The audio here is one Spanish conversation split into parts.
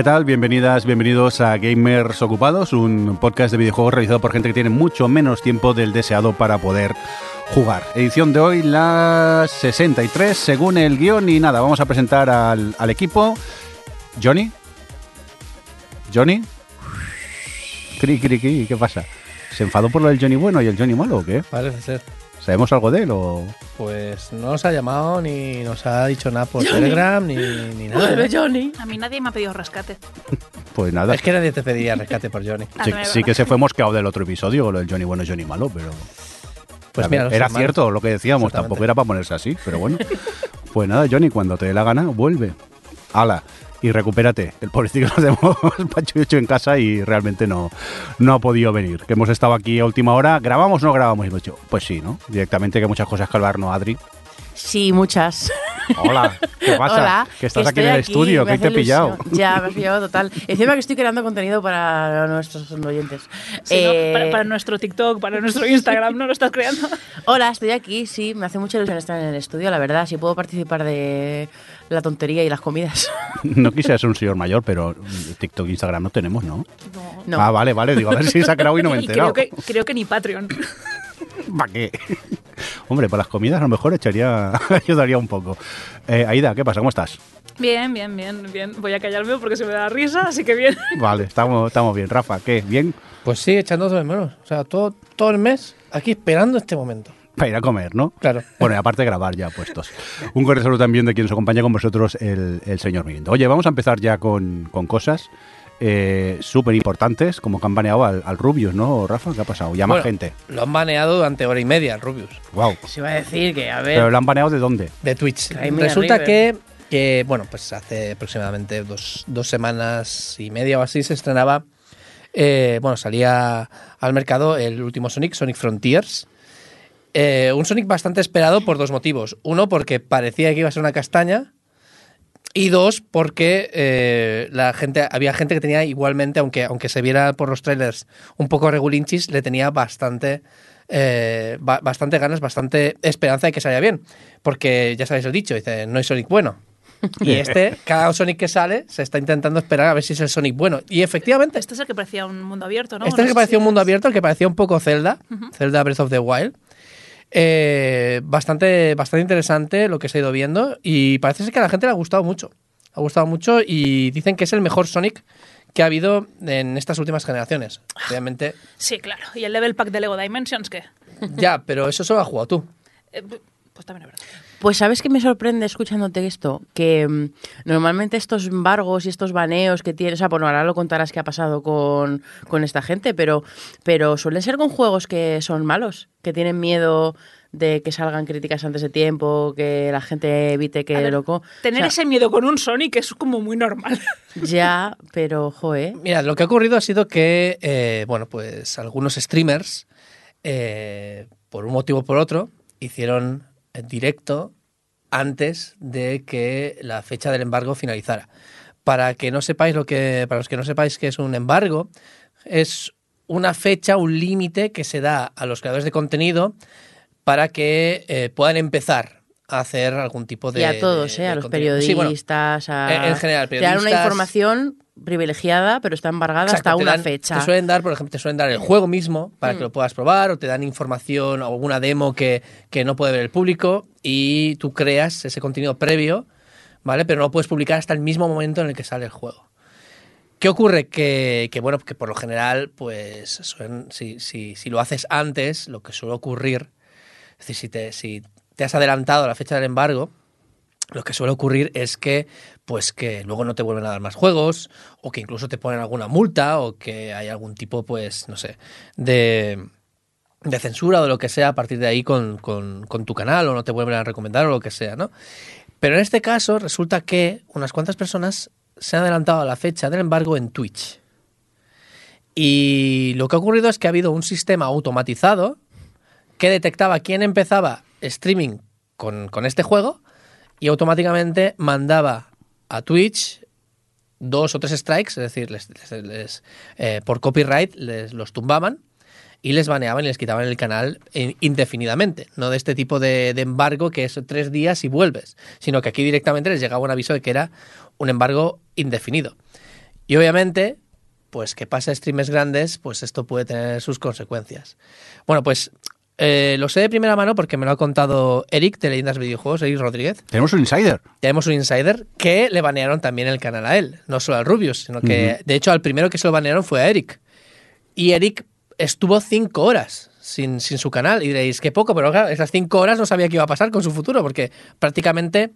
¿Qué tal? Bienvenidas, bienvenidos a Gamers Ocupados, un podcast de videojuegos realizado por gente que tiene mucho menos tiempo del deseado para poder jugar. Edición de hoy, la 63, según el guion. Y nada, vamos a presentar al, al equipo. Johnny. Johnny. Cri, cri, cri, ¿qué pasa? ¿Se enfadó por lo del Johnny bueno y el Johnny malo o qué? Parece ser. ¿Sabemos algo de él o...? Pues no nos ha llamado ni nos ha dicho nada por Telegram ni, ni nada. Vuelve ¿eh? Johnny. A mí nadie me ha pedido rescate. Pues nada. Es que nadie te pediría rescate por Johnny. Ah, Sí, verdad. que se fue mosqueado del otro episodio, con lo del Johnny bueno y Johnny malo, pero... Pues mira, era hermanos- cierto lo que decíamos, tampoco era para ponerse así, pero bueno. Pues nada, Johnny, cuando te dé la gana, vuelve. Ala, y recupérate. El pobrecito nos hemos pachucho en casa y realmente no, no ha podido venir. Que hemos estado aquí a última hora. ¿Grabamos o no grabamos? Y hemos pues sí, ¿no? Directamente que muchas cosas que ¿no, Adri? Sí, muchas. Hola, ¿qué pasa? Hola. que estás aquí en el estudio, que te he pillado. Ya, me has pillado total. Encima que estoy creando contenido para nuestros oyentes. Sí, ¿no? Eh, para, para nuestro TikTok, para nuestro Instagram, ¿no lo estás creando? Hola, estoy aquí, sí, me hace mucha ilusión estar en el estudio, la verdad. Si puedo participar de la tontería y las comidas. No quise ser un señor mayor, pero TikTok e Instagram no tenemos, ¿no? No. Ah, vale, vale. Digo, a ver si se ha creado y no me he enterado. creo que, creo que ni Patreon. ¿Para qué? Hombre, para las comidas a lo mejor echaría, ayudaría un poco. Eh, Aida, ¿qué pasa? ¿Cómo estás? Bien, bien, bien, bien. Voy a callarme porque se me da risa, así que bien. Vale, estamos, estamos bien. Rafa, ¿qué? ¿Bien? Pues sí, echando todo de menos. O sea, todo, todo el mes aquí esperando este momento. Para ir a comer, ¿no? Claro. Bueno, y aparte de grabar ya puestos. Un cordial saludo también de quien nos acompaña con vosotros, el, el señor Mirindo. Oye, vamos a empezar ya con, con cosas eh, súper importantes, como que han baneado al, al Rubius, ¿no, Rafa? ¿Qué ha pasado? Llama Bueno, gente. Lo han baneado durante hora y media, el Rubius, Wow. Se iba a decir que, a ¿Pero ver. lo han baneado de dónde? de Twitch. Resulta arriba. que, que, bueno, pues hace aproximadamente dos, dos semanas y media o así se estrenaba, eh, bueno, salía al mercado el último Sonic, Sonic Frontiers. Eh, un Sonic bastante esperado por dos motivos. Uno, porque parecía que iba a ser una castaña. Y dos, porque eh, la gente, había gente que tenía igualmente, aunque, aunque se viera por los trailers un poco regulinchis, le tenía bastante, eh, ba- bastante ganas, bastante esperanza de que salga bien. Porque ya sabéis el dicho, dice, no hay Sonic bueno. Y este, cada Sonic que sale, se está intentando esperar a ver si es el Sonic bueno. Y efectivamente, Este es el que parecía un mundo abierto, ¿no? este es el que parecía un mundo abierto, el que parecía un poco Zelda, Zelda Breath of the Wild. Eh, bastante, bastante interesante lo que se ha ido viendo y parece ser que a la gente le ha gustado mucho. Ha gustado mucho y dicen que es el mejor Sonic que ha habido en estas últimas generaciones. Obviamente, Sí, claro. ¿Y el level pack de Lego Dimensions qué? ya, pero eso solo lo has jugado tú. Pues también es verdad. Pues sabes que me sorprende escuchándote esto, que mm, normalmente estos embargos y estos baneos que tienes, o sea, bueno, ahora lo contarás qué ha pasado con, con esta gente, pero, pero suelen ser con juegos que son malos, que tienen miedo de que salgan críticas antes de tiempo, que la gente evite que A ver, loco. Tener O sea, ese miedo con un Sonic es como muy normal. Ya, pero joe. Mira, lo que ha ocurrido ha sido que, eh, bueno, pues algunos streamers, eh, por un motivo o por otro, hicieron directo antes de que la fecha del embargo finalizara. Para que no sepáis lo que, para los que no sepáis qué es un embargo, es una fecha, un límite que se da a los creadores de contenido para que eh, puedan empezar a hacer algún tipo de. y a todos, de- ¿eh? de a los contenido. Sí, bueno, periodistas, a... en- en general, dan una periodistas- información privilegiada, pero está embargada Exacto, hasta una dan- fecha. Te suelen dar, por ejemplo, te suelen dar el juego mismo para Mm. que lo puedas probar, o te dan información o alguna demo que, que no puede ver el público y tú creas ese contenido previo, ¿vale? Pero no lo puedes publicar hasta el mismo momento en el que sale el juego. ¿Qué ocurre? Que, que, bueno, que por lo general, pues suelen- si, si- si lo haces antes, lo que suele ocurrir, es decir, si te, si te has adelantado a la fecha del embargo, lo que suele ocurrir es que pues que luego no te vuelven a dar más juegos o que incluso te ponen alguna multa o que hay algún tipo pues no sé de, de censura o lo que sea a partir de ahí con, con, con tu canal o no te vuelven a recomendar o lo que sea, ¿no? Pero en este caso resulta que unas cuantas personas se han adelantado a la fecha del embargo en Twitch. Y lo que ha ocurrido es que ha habido un sistema automatizado que detectaba quién empezaba streaming con, con este juego y automáticamente mandaba a Twitch dos o tres strikes, es decir, les, eh, por copyright les los tumbaban y les baneaban y les quitaban el canal indefinidamente. No de este tipo de, de embargo que es tres días y vuelves, sino que aquí directamente les llegaba un aviso de que era un embargo indefinido. Y obviamente, pues que pasa a streamers grandes, pues esto puede tener sus consecuencias. Bueno, pues eh, lo sé de primera mano porque me lo ha contado Eric de Leyendas Videojuegos, Eric Rodríguez. Tenemos un insider. Tenemos un insider que le banearon también el canal a él, no solo al Rubius, sino que de hecho al primero que se lo banearon fue a Eric. Y Eric estuvo cinco horas sin, sin su canal. Y diréis, qué poco, pero claro, esas cinco horas no sabía qué iba a pasar con su futuro, porque prácticamente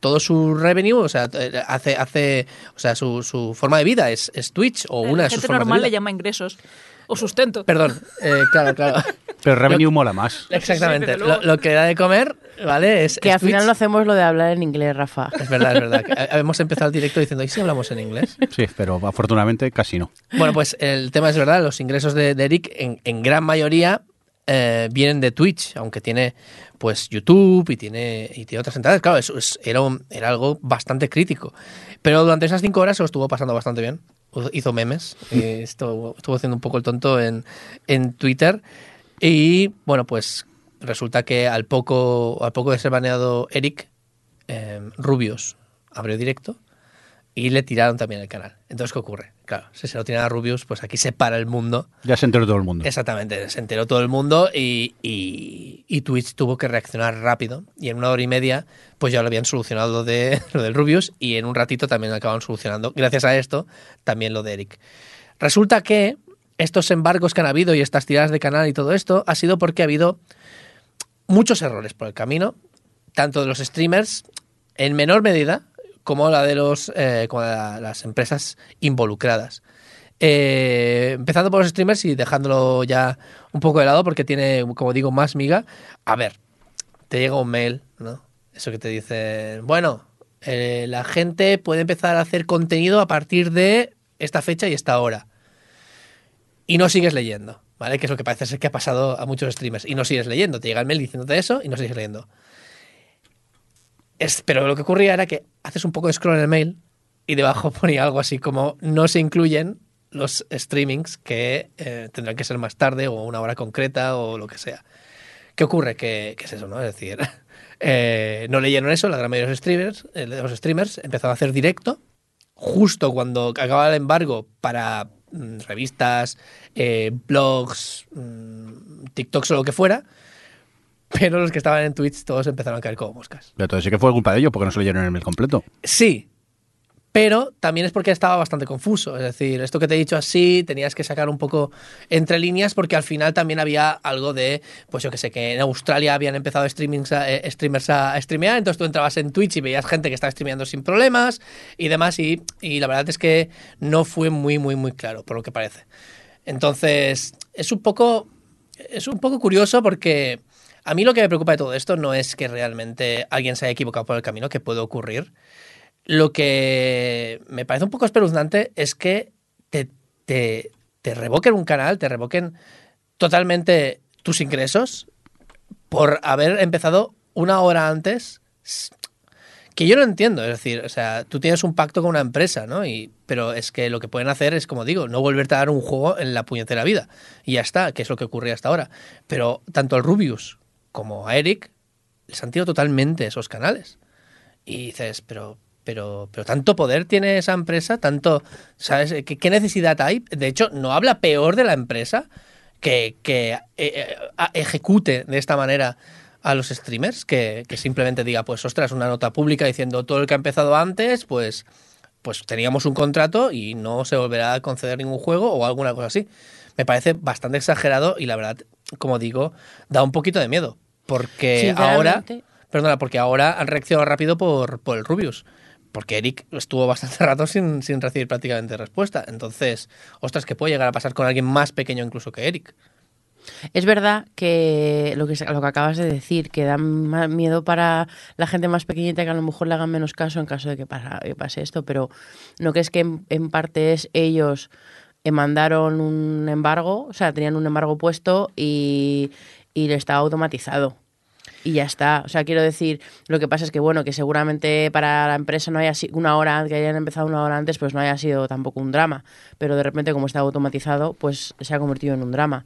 todo su revenue, o sea, hace, hace o sea, su, su forma de vida es, es Twitch o una La de sus gente formas normal de le vida. llama ingresos o sustento. Perdón, eh, claro, claro. Pero Revenue mola más. Exactamente. luego. lo, lo que da de comer, ¿vale? Es, Que es al final Twitch. no hacemos lo de hablar en inglés, Rafa. Es verdad, es verdad. que Hemos empezado el directo diciendo, ¿y si hablamos en inglés? Sí, pero afortunadamente casi no. Bueno, pues el tema es verdad, los ingresos de, de Eric en, en gran mayoría eh, vienen de Twitch, aunque tiene pues YouTube y tiene, y tiene otras entradas. Claro, eso es- era, un- era algo bastante crítico. Pero durante esas cinco horas se lo estuvo pasando bastante bien. Hizo memes, y estuvo, estuvo haciendo un poco el tonto en, en Twitter. Y bueno, pues resulta que al poco, al poco de ser baneado Eric, eh, Rubius abrió directo y le tiraron también el canal. Entonces, ¿qué ocurre? Claro, si se lo tiran a Rubius, pues aquí se para el mundo. Ya se enteró todo el mundo. Exactamente, se enteró todo el mundo y, y- y Twitch tuvo que reaccionar rápido. Y en una hora y media, pues ya lo habían solucionado lo, de, lo del Rubius y en un ratito también acaban solucionando, gracias a esto, también lo de Eric. Resulta que estos embargos que han habido y estas tiradas de canal y todo esto ha sido porque ha habido muchos errores por el camino, tanto de los streamers en menor medida como la de los eh, las empresas involucradas. Eh, empezando por los streamers y dejándolo ya un poco de lado porque tiene, como digo, más miga. A ver, te llega un mail, ¿no? Eso que te dice, bueno, eh, la gente puede empezar a hacer contenido a partir de esta fecha y esta hora. Y no sigues leyendo, ¿vale? Que es lo que parece ser que ha pasado a muchos streamers. Y no sigues leyendo. Te llega el mail diciéndote eso y no sigues leyendo. Es, pero lo que ocurría era que haces un poco de scroll en el mail y debajo ponía algo así como no se incluyen los streamings que eh, tendrán que ser más tarde o una hora concreta o lo que sea. ¿Qué ocurre? Que, es eso, ¿no? Es decir, eh, no leyeron eso, la gran mayoría de los streamers, eh, los streamers empezaron a hacer directo justo cuando acababa el embargo para mm, revistas, eh, blogs, mm, TikToks o lo que fuera, pero los que estaban en Twitch todos empezaron a caer como moscas. Pero entonces sí que fue culpa de ellos porque no se leyeron el mail completo. Sí, pero también es porque estaba bastante confuso. Es decir, esto que te he dicho así, tenías que sacar un poco entre líneas porque al final también había algo de, pues yo que sé, que en Australia habían empezado streamings a- eh, streamers a, streamear, entonces tú entrabas en Twitch y veías gente que estaba streameando sin problemas y demás, y, y la verdad es que no fue muy, muy, muy claro, por lo que parece. Entonces, es un poco, es un poco curioso porque a mí lo que me preocupa de todo esto no es que realmente alguien se haya equivocado por el camino, que puede ocurrir. Lo que me parece un poco espeluznante es que te, revoquen un canal, te revoquen totalmente tus ingresos por haber empezado una hora antes. Que yo no entiendo, es decir, o sea, tú tienes un pacto con una empresa, ¿no? Y, pero es que lo que pueden hacer es, como digo, no volverte a dar un juego en la puñetera vida. Y ya está, que es lo que ocurría hasta ahora. Pero tanto al Rubius como a Eric les han tirado totalmente esos canales. Y dices, pero, pero, pero tanto poder tiene esa empresa, tanto, ¿sabes? ¿Qué, necesidad hay? De hecho, no habla peor de la empresa que, que eh, eh, ejecute de esta manera a los streamers, que, que simplemente diga, pues ostras, una nota pública diciendo todo el que ha empezado antes, pues, pues teníamos un contrato y no se volverá a conceder ningún juego o alguna cosa así. Me parece bastante exagerado y la verdad, como digo, da un poquito de miedo. Porque ahora Perdona, porque ahora han reaccionado rápido por, por el Rubius. Porque Eric estuvo bastante rato sin, sin recibir prácticamente respuesta. Entonces, ostras, que puede llegar a pasar con alguien más pequeño incluso que Eric. Es verdad que lo que, lo que acabas de decir, que da más miedo para la gente más pequeñita que a lo mejor le hagan menos caso en caso de que pase esto, pero ¿no crees que en, en parte es ellos eh, mandaron un embargo, o sea, tenían un embargo puesto y, y estaba automatizado? Y ya está. O sea, quiero decir, lo que pasa es que, bueno, que seguramente para la empresa no haya sido una hora, que hayan empezado una hora antes, pues no haya sido tampoco un drama. Pero de repente, como está automatizado, pues se ha convertido en un drama.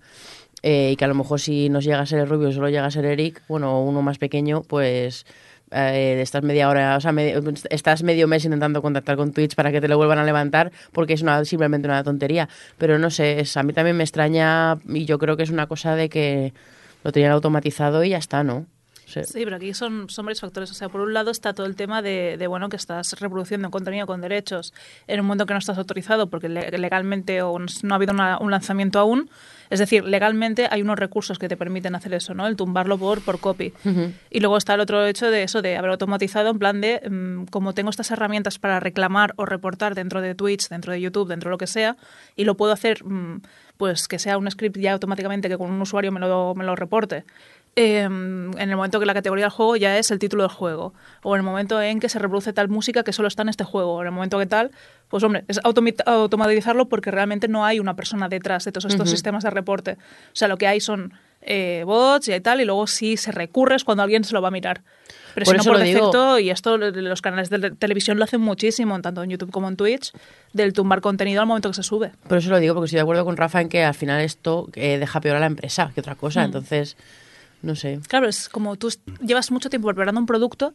Eh, y que a lo mejor si nos llega a ser el Rubio solo llega a ser Eric, bueno, uno más pequeño, pues eh, estás media hora, o sea, medio- estás medio mes intentando contactar con Twitch para que te lo vuelvan a levantar porque es una, simplemente una tontería. Pero no sé, es, a mí también me extraña y yo creo que es una cosa de que lo tenían automatizado y ya está, ¿no? Sí. Sí, pero aquí son, son varios factores. O sea, por un lado está todo el tema de, de, bueno que estás reproduciendo contenido con derechos en un momento que no estás autorizado porque le- legalmente o no ha habido una- un lanzamiento aún. Es decir, legalmente hay unos recursos que te permiten hacer eso, ¿no? El tumbarlo por, por copy. Y luego está el otro hecho de eso, de haber automatizado en plan de, mm, como tengo estas herramientas para reclamar o reportar dentro de Twitch, dentro de YouTube, dentro de lo que sea, y lo puedo hacer, mm, pues que sea un script ya automáticamente que con un usuario me lo, me lo reporte. eh, en el momento que la categoría del juego ya es el título del juego, o en el momento en que se reproduce tal música que solo está en este juego, o en el momento que tal, pues hombre, es automatizarlo porque realmente no hay una persona detrás de todos estos sistemas de reporte. O sea, lo que hay son eh, bots y tal, y luego si se recurre es cuando alguien se lo va a mirar. Pero Por si no por digo. defecto, y esto lo- los canales de te- televisión lo hacen muchísimo, tanto en YouTube como en Twitch, del tumbar contenido al momento que se sube. Por eso lo digo, porque estoy de acuerdo con Rafa en que al final esto eh, deja peor a la empresa que otra cosa. Mm. Entonces, no sé. Claro, es como tú llevas mucho tiempo preparando un producto,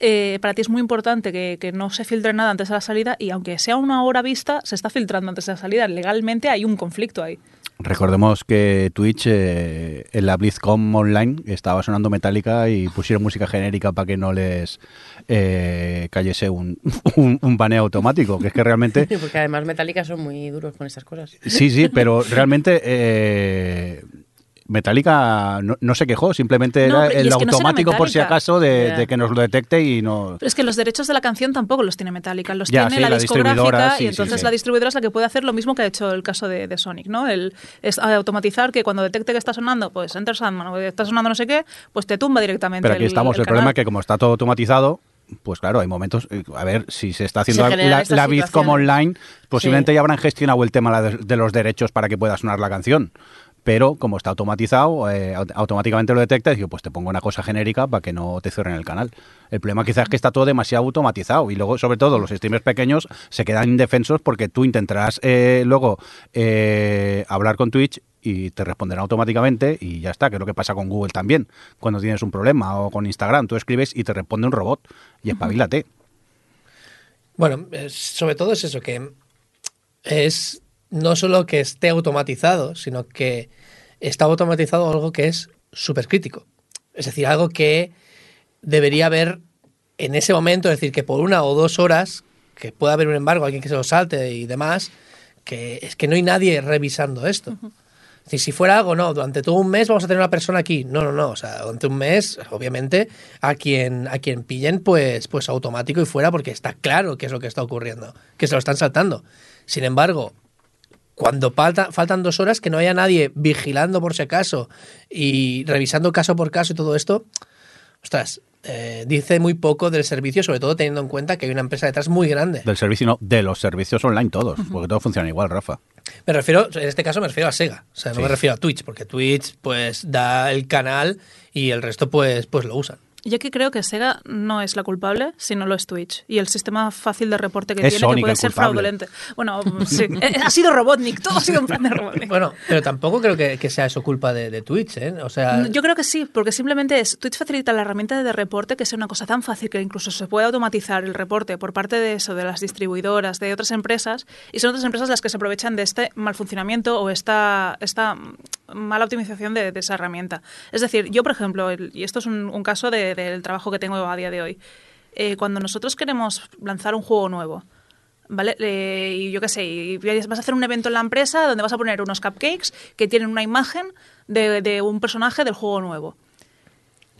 eh, para ti es muy importante que, que no se filtre nada antes de la salida y aunque sea una hora vista, se está filtrando antes de la salida. Legalmente hay un conflicto ahí. Recordemos que Twitch eh, en la BlizzCon online estaba sonando Metallica y pusieron música genérica para que no les eh, cayese un, un, un baneo automático, que es que realmente... Porque además Metallica son muy duros con estas cosas. Sí, sí, pero realmente eh, Metallica no, no se quejó, simplemente No, era el no automático por si acaso de, de que nos lo detecte y no... Pero es que los derechos de la canción tampoco los tiene Metallica, los tiene sí, la, discográfica sí, y entonces sí. la distribuidora es la que puede hacer lo mismo que ha hecho el caso de, de Sonic, ¿no? El, es automatizar que cuando detecte que está sonando, pues Enter Sandman está sonando no sé qué, pues te tumba directamente Pero aquí el- estamos, el, el problema es que como está todo automatizado, pues claro, hay momentos, eh, a ver, si se está haciendo Se la, la, situaciones. online, posiblemente ya habrán gestionado el tema de los derechos para que pueda sonar la canción. Pero como está automatizado, eh, aut- automáticamente lo detecta y digo, pues te pongo una cosa genérica para que no te cierren el canal. El problema quizás es que está todo demasiado automatizado y luego, sobre todo, los streamers pequeños se quedan indefensos porque tú intentarás eh, luego eh, hablar con Twitch y te responderán automáticamente y ya está, que es lo que pasa con Google también. Cuando tienes un problema o con Instagram, tú escribes y te responde un robot y espabilate. Bueno, sobre todo es eso, que es no solo que esté automatizado, sino que está automatizado algo que es súper crítico. Es decir, algo que debería haber en ese momento, es decir, que por una o dos horas, que pueda haber un embargo, alguien que se lo salte y demás, que es que no hay nadie revisando esto. Es decir, si fuera algo, no, durante todo un mes vamos a tener una persona aquí. No, no, no. O sea, durante un mes, obviamente, a quien, a quien pillen, pues, pues automático y fuera, porque está claro qué es lo que está ocurriendo, que se lo están saltando. Sin embargo, cuando falta- faltan dos horas, que no haya nadie vigilando por si acaso y revisando caso por caso y todo esto, ostras, eh, dice muy poco del servicio, sobre todo teniendo en cuenta que hay una empresa detrás muy grande. Del servicio, no, de los servicios online todos, porque todo funciona igual, Rafa. Me refiero, en este caso me refiero a Sega, o sea, no Sí. me refiero a Twitch, porque Twitch pues da el canal y el resto pues, pues lo usan. Yo aquí creo que Sega no es la culpable, sino lo es Twitch. Y el sistema fácil de reporte que Es tiene Sonic que puede ser culpable. fraudulente. Bueno, sí. Eh, ha sido Robotnik, todo ha sido un plan de Robotnik. Bueno, pero tampoco creo que, que sea eso culpa de, de Twitch, ¿eh? O sea, Yo creo que sí, porque simplemente es Twitch facilita la herramienta de reporte que sea una cosa tan fácil que incluso se puede automatizar el reporte por parte de eso, de las distribuidoras, de otras empresas, y son otras empresas las que se aprovechan de este mal funcionamiento o esta, esta mala optimización de, esa herramienta. Es decir, yo, por ejemplo, y esto es un, caso de- del trabajo que tengo a día de hoy, eh, cuando nosotros queremos lanzar un juego nuevo, ¿Vale? Eh, y yo qué sé, y vas a hacer un evento en la empresa donde vas a poner unos cupcakes que tienen una imagen de un personaje del juego nuevo.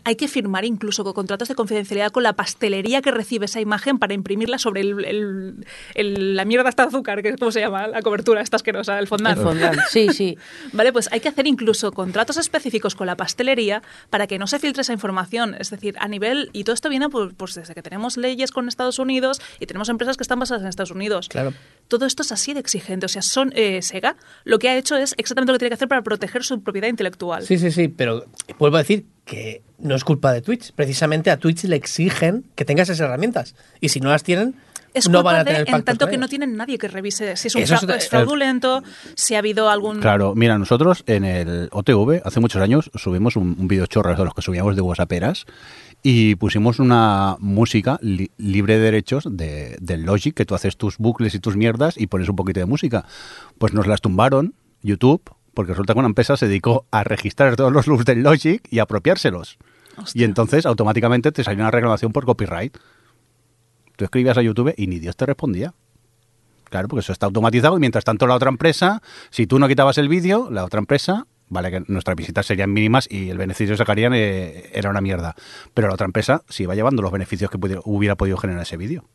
Hay que firmar incluso con contratos de confidencialidad con la pastelería que recibe esa imagen para imprimirla sobre el, el- el- la mierda hasta azúcar, que es como se llama, la cobertura esta asquerosa, el fondant. El fondant, sí, sí. Vale, pues hay que hacer incluso contratos específicos con la pastelería para que no se filtre esa información. Es decir, a nivel. Y todo esto viene pues, pues desde que tenemos leyes con Estados Unidos y tenemos empresas que están basadas en Estados Unidos. Claro. Todo esto es así de exigente. O sea, son, eh, Sega lo que ha hecho es exactamente lo que tiene que hacer para proteger su propiedad intelectual. Sí, sí, sí, pero vuelvo a decir que no es culpa de Twitch. Precisamente a Twitch le exigen que tenga esas herramientas. Y si no las tienen, Es no culpa van a de, tener en pactos tanto que no tienen nadie que revise si es, un Eso fra- es- es fraudulento, si ha habido algún... Claro, mira, nosotros en el OTV hace muchos años subimos un, un vídeo chorro de los que subíamos de WhatsApperas y pusimos una música li- libre de derechos de, del Logic, que tú haces tus bucles y tus mierdas y pones un poquito de música. Pues nos las tumbaron YouTube porque resulta que una empresa se dedicó a registrar todos los loops del Logic y apropiárselos. Hostia. Y entonces automáticamente te salió una reclamación por copyright. Tú escribías a YouTube y ni Dios te respondía. Claro, porque eso está automatizado y mientras tanto la otra empresa, si tú no quitabas el vídeo, la otra empresa, vale que nuestras visitas serían mínimas y el beneficio que sacarían eh, era una mierda, pero la otra empresa sí iba llevando los beneficios que pudiera- hubiera podido generar ese vídeo.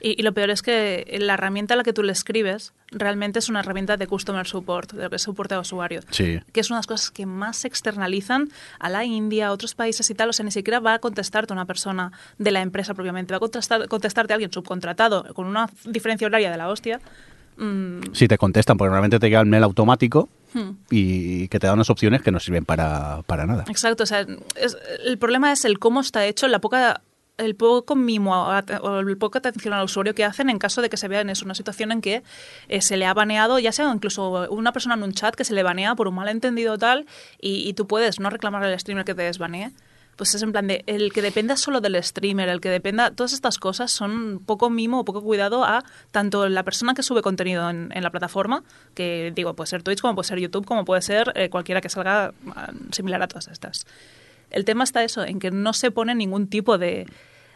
Y, y lo peor es que la herramienta a la que tú le escribes realmente es una herramienta de customer support, de lo que es soporte a usuarios. Sí. Que es una de las cosas que más se externalizan a la India, a otros países y tal. O sea, ni siquiera va a contestarte una persona de la empresa propiamente. Va a contestar, contestarte alguien subcontratado con una diferencia horaria de la hostia. Mm, Si te contestan, porque normalmente te queda el mail automático Hmm. y que te da unas opciones que no sirven para, para nada. Exacto, o sea, es- el problema es el cómo está hecho, la poca el poco mimo o el poca atención al usuario que hacen en caso de que se vea en una situación en que eh, se le ha baneado, ya sea incluso una persona en un chat que se le banea por un malentendido tal, y, tú puedes no reclamar al streamer que te desbanee. Pues es en plan de el que dependa solo del streamer, el que dependa, todas estas cosas son poco mimo o poco cuidado a tanto la persona que sube contenido en, en la plataforma, que digo, puede ser Twitch, como puede ser YouTube, como puede ser eh, cualquiera que salga ah, similar a todas estas. El tema está eso, en que no se pone ningún tipo de,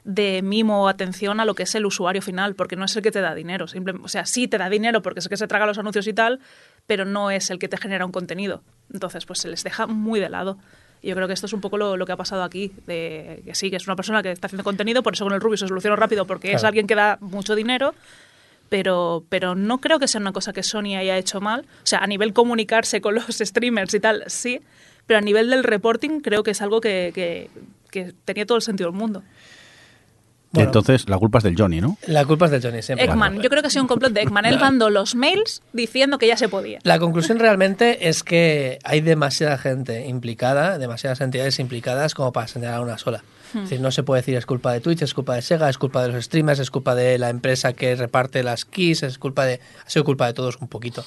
de mimo o atención a lo que es el usuario final, porque no es el que te da dinero. Simple- o sea, sí te da dinero porque es el que se traga los anuncios y tal, pero no es el que te genera un contenido. Entonces, pues se les deja muy de lado. Y yo creo que esto es un poco lo, lo que ha pasado aquí, de que sí, que es una persona que está haciendo contenido, por eso con el Rubio se solucionó rápido, porque es alguien que da mucho dinero, pero, pero no creo que sea una cosa que Sony haya hecho mal. O sea, a nivel comunicarse con los streamers y tal, sí, pero a nivel del reporting creo que es algo que, que- que tenía todo el sentido del mundo. Bueno. Entonces, la culpa es del Johnny, ¿no? La culpa es de Johnny siempre. Ekman, yo creo que ha sido un complot de Ekman. Él mandó los mails diciendo que ya se podía. La conclusión realmente es que hay demasiada gente implicada, demasiadas entidades implicadas como para señalar una sola. Hmm. Es decir, no se puede decir es culpa de Twitch, es culpa de Sega, es culpa de los streamers, es culpa de la empresa que reparte las keys, es culpa de... Ha sido culpa de todos un poquito.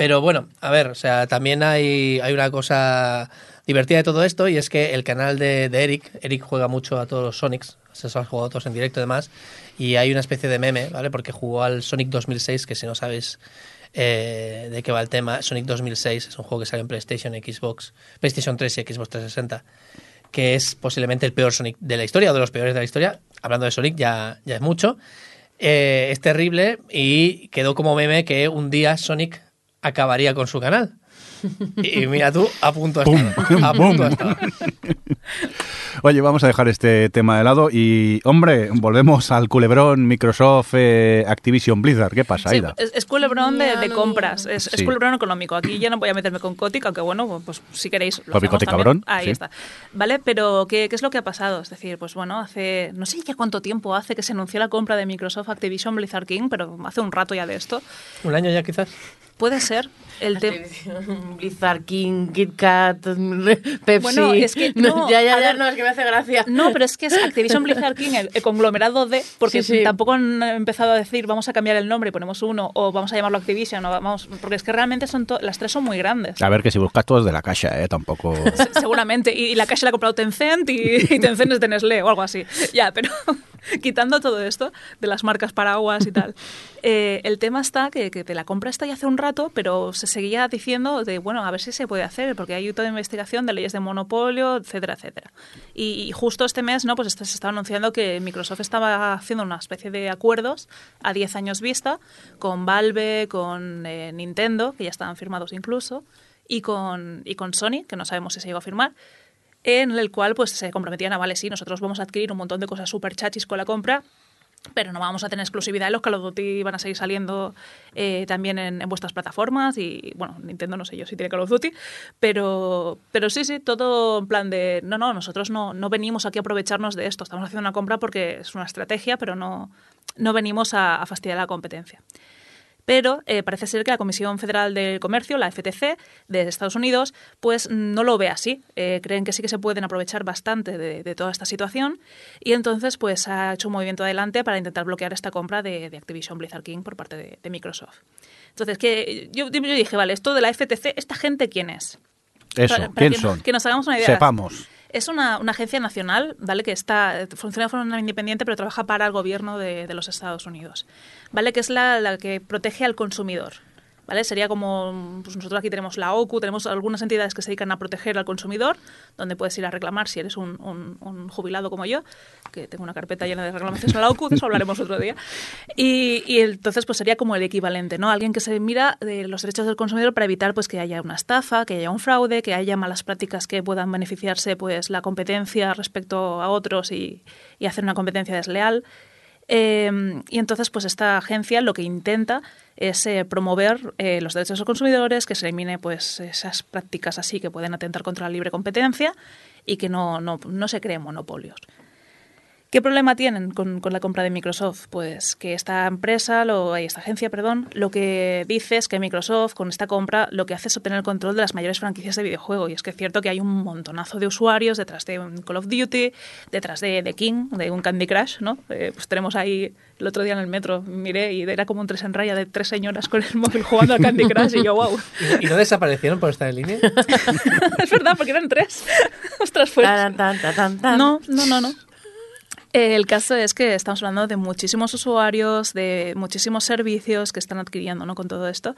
Pero bueno, a ver, o sea, también hay, hay una cosa divertida de todo esto y es que el canal de, de Eric, Eric juega mucho a todos los Sonics, se los ha jugado todos en directo además, y hay una especie de meme, ¿vale? Porque jugó al Sonic 2006, que si no sabéis eh, de qué va el tema, Sonic 2006 es un juego que sale en PlayStation, Xbox, PlayStation 3 y Xbox 360, que es posiblemente el peor Sonic de la historia, o de los peores de la historia. Hablando de Sonic ya, ya es mucho. Eh, es terrible y quedó como meme que un día Sonic acabaría con su canal. Y mira tú, a punto Pum, estaba. A punto estaba. Oye, vamos a dejar este tema de lado y, hombre, volvemos al culebrón Microsoft eh, Activision Blizzard. ¿Qué pasa, Sí, Aida? es, es culebrón de, compras, es, culebrón económico. Aquí ya no voy a meterme con Kotick, aunque bueno, pues si queréis. Lo Papi hacemos Kotick, también. cabrón, Ahí sí. está. ¿Vale? Pero ¿qué, ¿qué es lo que ha pasado? Es decir, pues bueno, hace. No sé ya cuánto tiempo hace que se anunció la compra de Microsoft Activision Blizzard King, pero hace un rato ya de esto. Un año ya quizás. Puede ser. El tema. Blizzard King, Kit Kat, Pepsi. Bueno, es que no, ya, ya, ya, ver, no, es que me hace gracia. No, pero es que es Activision Blizzard King, el, el conglomerado de, porque Sí, sí. tampoco han empezado a decir vamos a cambiar el nombre y ponemos uno, o vamos a llamarlo Activision, o vamos, porque es que realmente son to- las tres son muy grandes. A ver, que si buscas todo es de la caja, ¿eh? Tampoco... Se- Seguramente. Y, y la caja la ha comprado Tencent y, y Tencent es de Nestlé o algo así. Ya, pero quitando todo esto de las marcas paraguas y tal, eh, el tema está que, que te la compra está ya hace un rato, pero se seguía diciendo de, bueno, a ver si se puede hacer, porque hay toda investigación de leyes de monopolio, etcétera, etcétera. Y, y justo este mes, ¿no? Pues este- se estaba anunciando que Microsoft estaba haciendo una especie de acuerdos a 10 años vista con Valve, con eh, Nintendo, que ya estaban firmados incluso, y con, y con Sony, que no sabemos si se llegó a firmar, en el cual pues se comprometían a, vale, sí, nosotros vamos a adquirir un montón de cosas súper chachis con la compra, pero no vamos a tener exclusividad y los Call of Duty van a seguir saliendo eh, también en, en, vuestras plataformas y bueno, Nintendo no sé yo si tiene Call of Duty, pero, pero sí, sí, todo en plan de, no, no, nosotros no, no venimos aquí a aprovecharnos de esto, estamos haciendo una compra porque es una estrategia, pero no, no venimos a fastidiar la competencia. Pero eh, parece ser que la Comisión Federal de Comercio, la FTC, de Estados Unidos, pues no lo ve así. Eh, creen que sí que se pueden aprovechar bastante de, de, toda esta situación y entonces pues ha hecho un movimiento adelante para intentar bloquear esta compra de, de Activision Blizzard King por parte de, de Microsoft. Entonces, que yo, yo, dije, vale, esto de la FTC, ¿esta gente quién es? Eso, Para- para ¿quién que, son? Que nos hagamos una idea. Sepamos. Es una, agencia nacional, ¿vale? Que está, funciona de forma independiente, pero trabaja para el gobierno de, los Estados Unidos, ¿vale? Que es la que protege al consumidor, ¿vale? Sería como, pues nosotros aquí tenemos la OCU, tenemos algunas entidades que se dedican a proteger al consumidor, donde puedes ir a reclamar si eres un, jubilado como yo, que tengo una carpeta llena de reclamaciones a la OCU, de eso hablaremos otro día. Y, entonces pues sería como el equivalente, ¿no? Alguien que se mira de los derechos del consumidor para evitar pues que haya una estafa, que haya un fraude, que haya malas prácticas que puedan beneficiarse pues la competencia respecto a otros y hacer una competencia desleal. Eh, y entonces, pues esta agencia lo que intenta es eh, promover eh, los derechos de los consumidores, que se elimine pues esas prácticas así que pueden atentar contra la libre competencia y que no, no, no se creen monopolios. ¿Qué problema tienen con, con la compra de Microsoft? Pues que esta empresa, lo, esta agencia, perdón, lo que dice es que Microsoft con esta compra lo que hace es obtener el control de las mayores franquicias de videojuego. Y es que es cierto que hay un montonazo de usuarios detrás de un Call of Duty, detrás de, de King, de un Candy Crush, ¿no? Eh, pues tenemos ahí el otro día en el metro, miré y era como un tres en raya de tres señoras con el móvil jugando al Candy Crush y yo, wow. ¿Y, y no desaparecieron por estar en línea? es verdad, porque eran tres. Ostras, pues. Tan, tan, tan, tan, tan. No, no, no, no. El caso es que estamos hablando de muchísimos usuarios, de muchísimos servicios que están adquiriendo ¿no? con todo esto.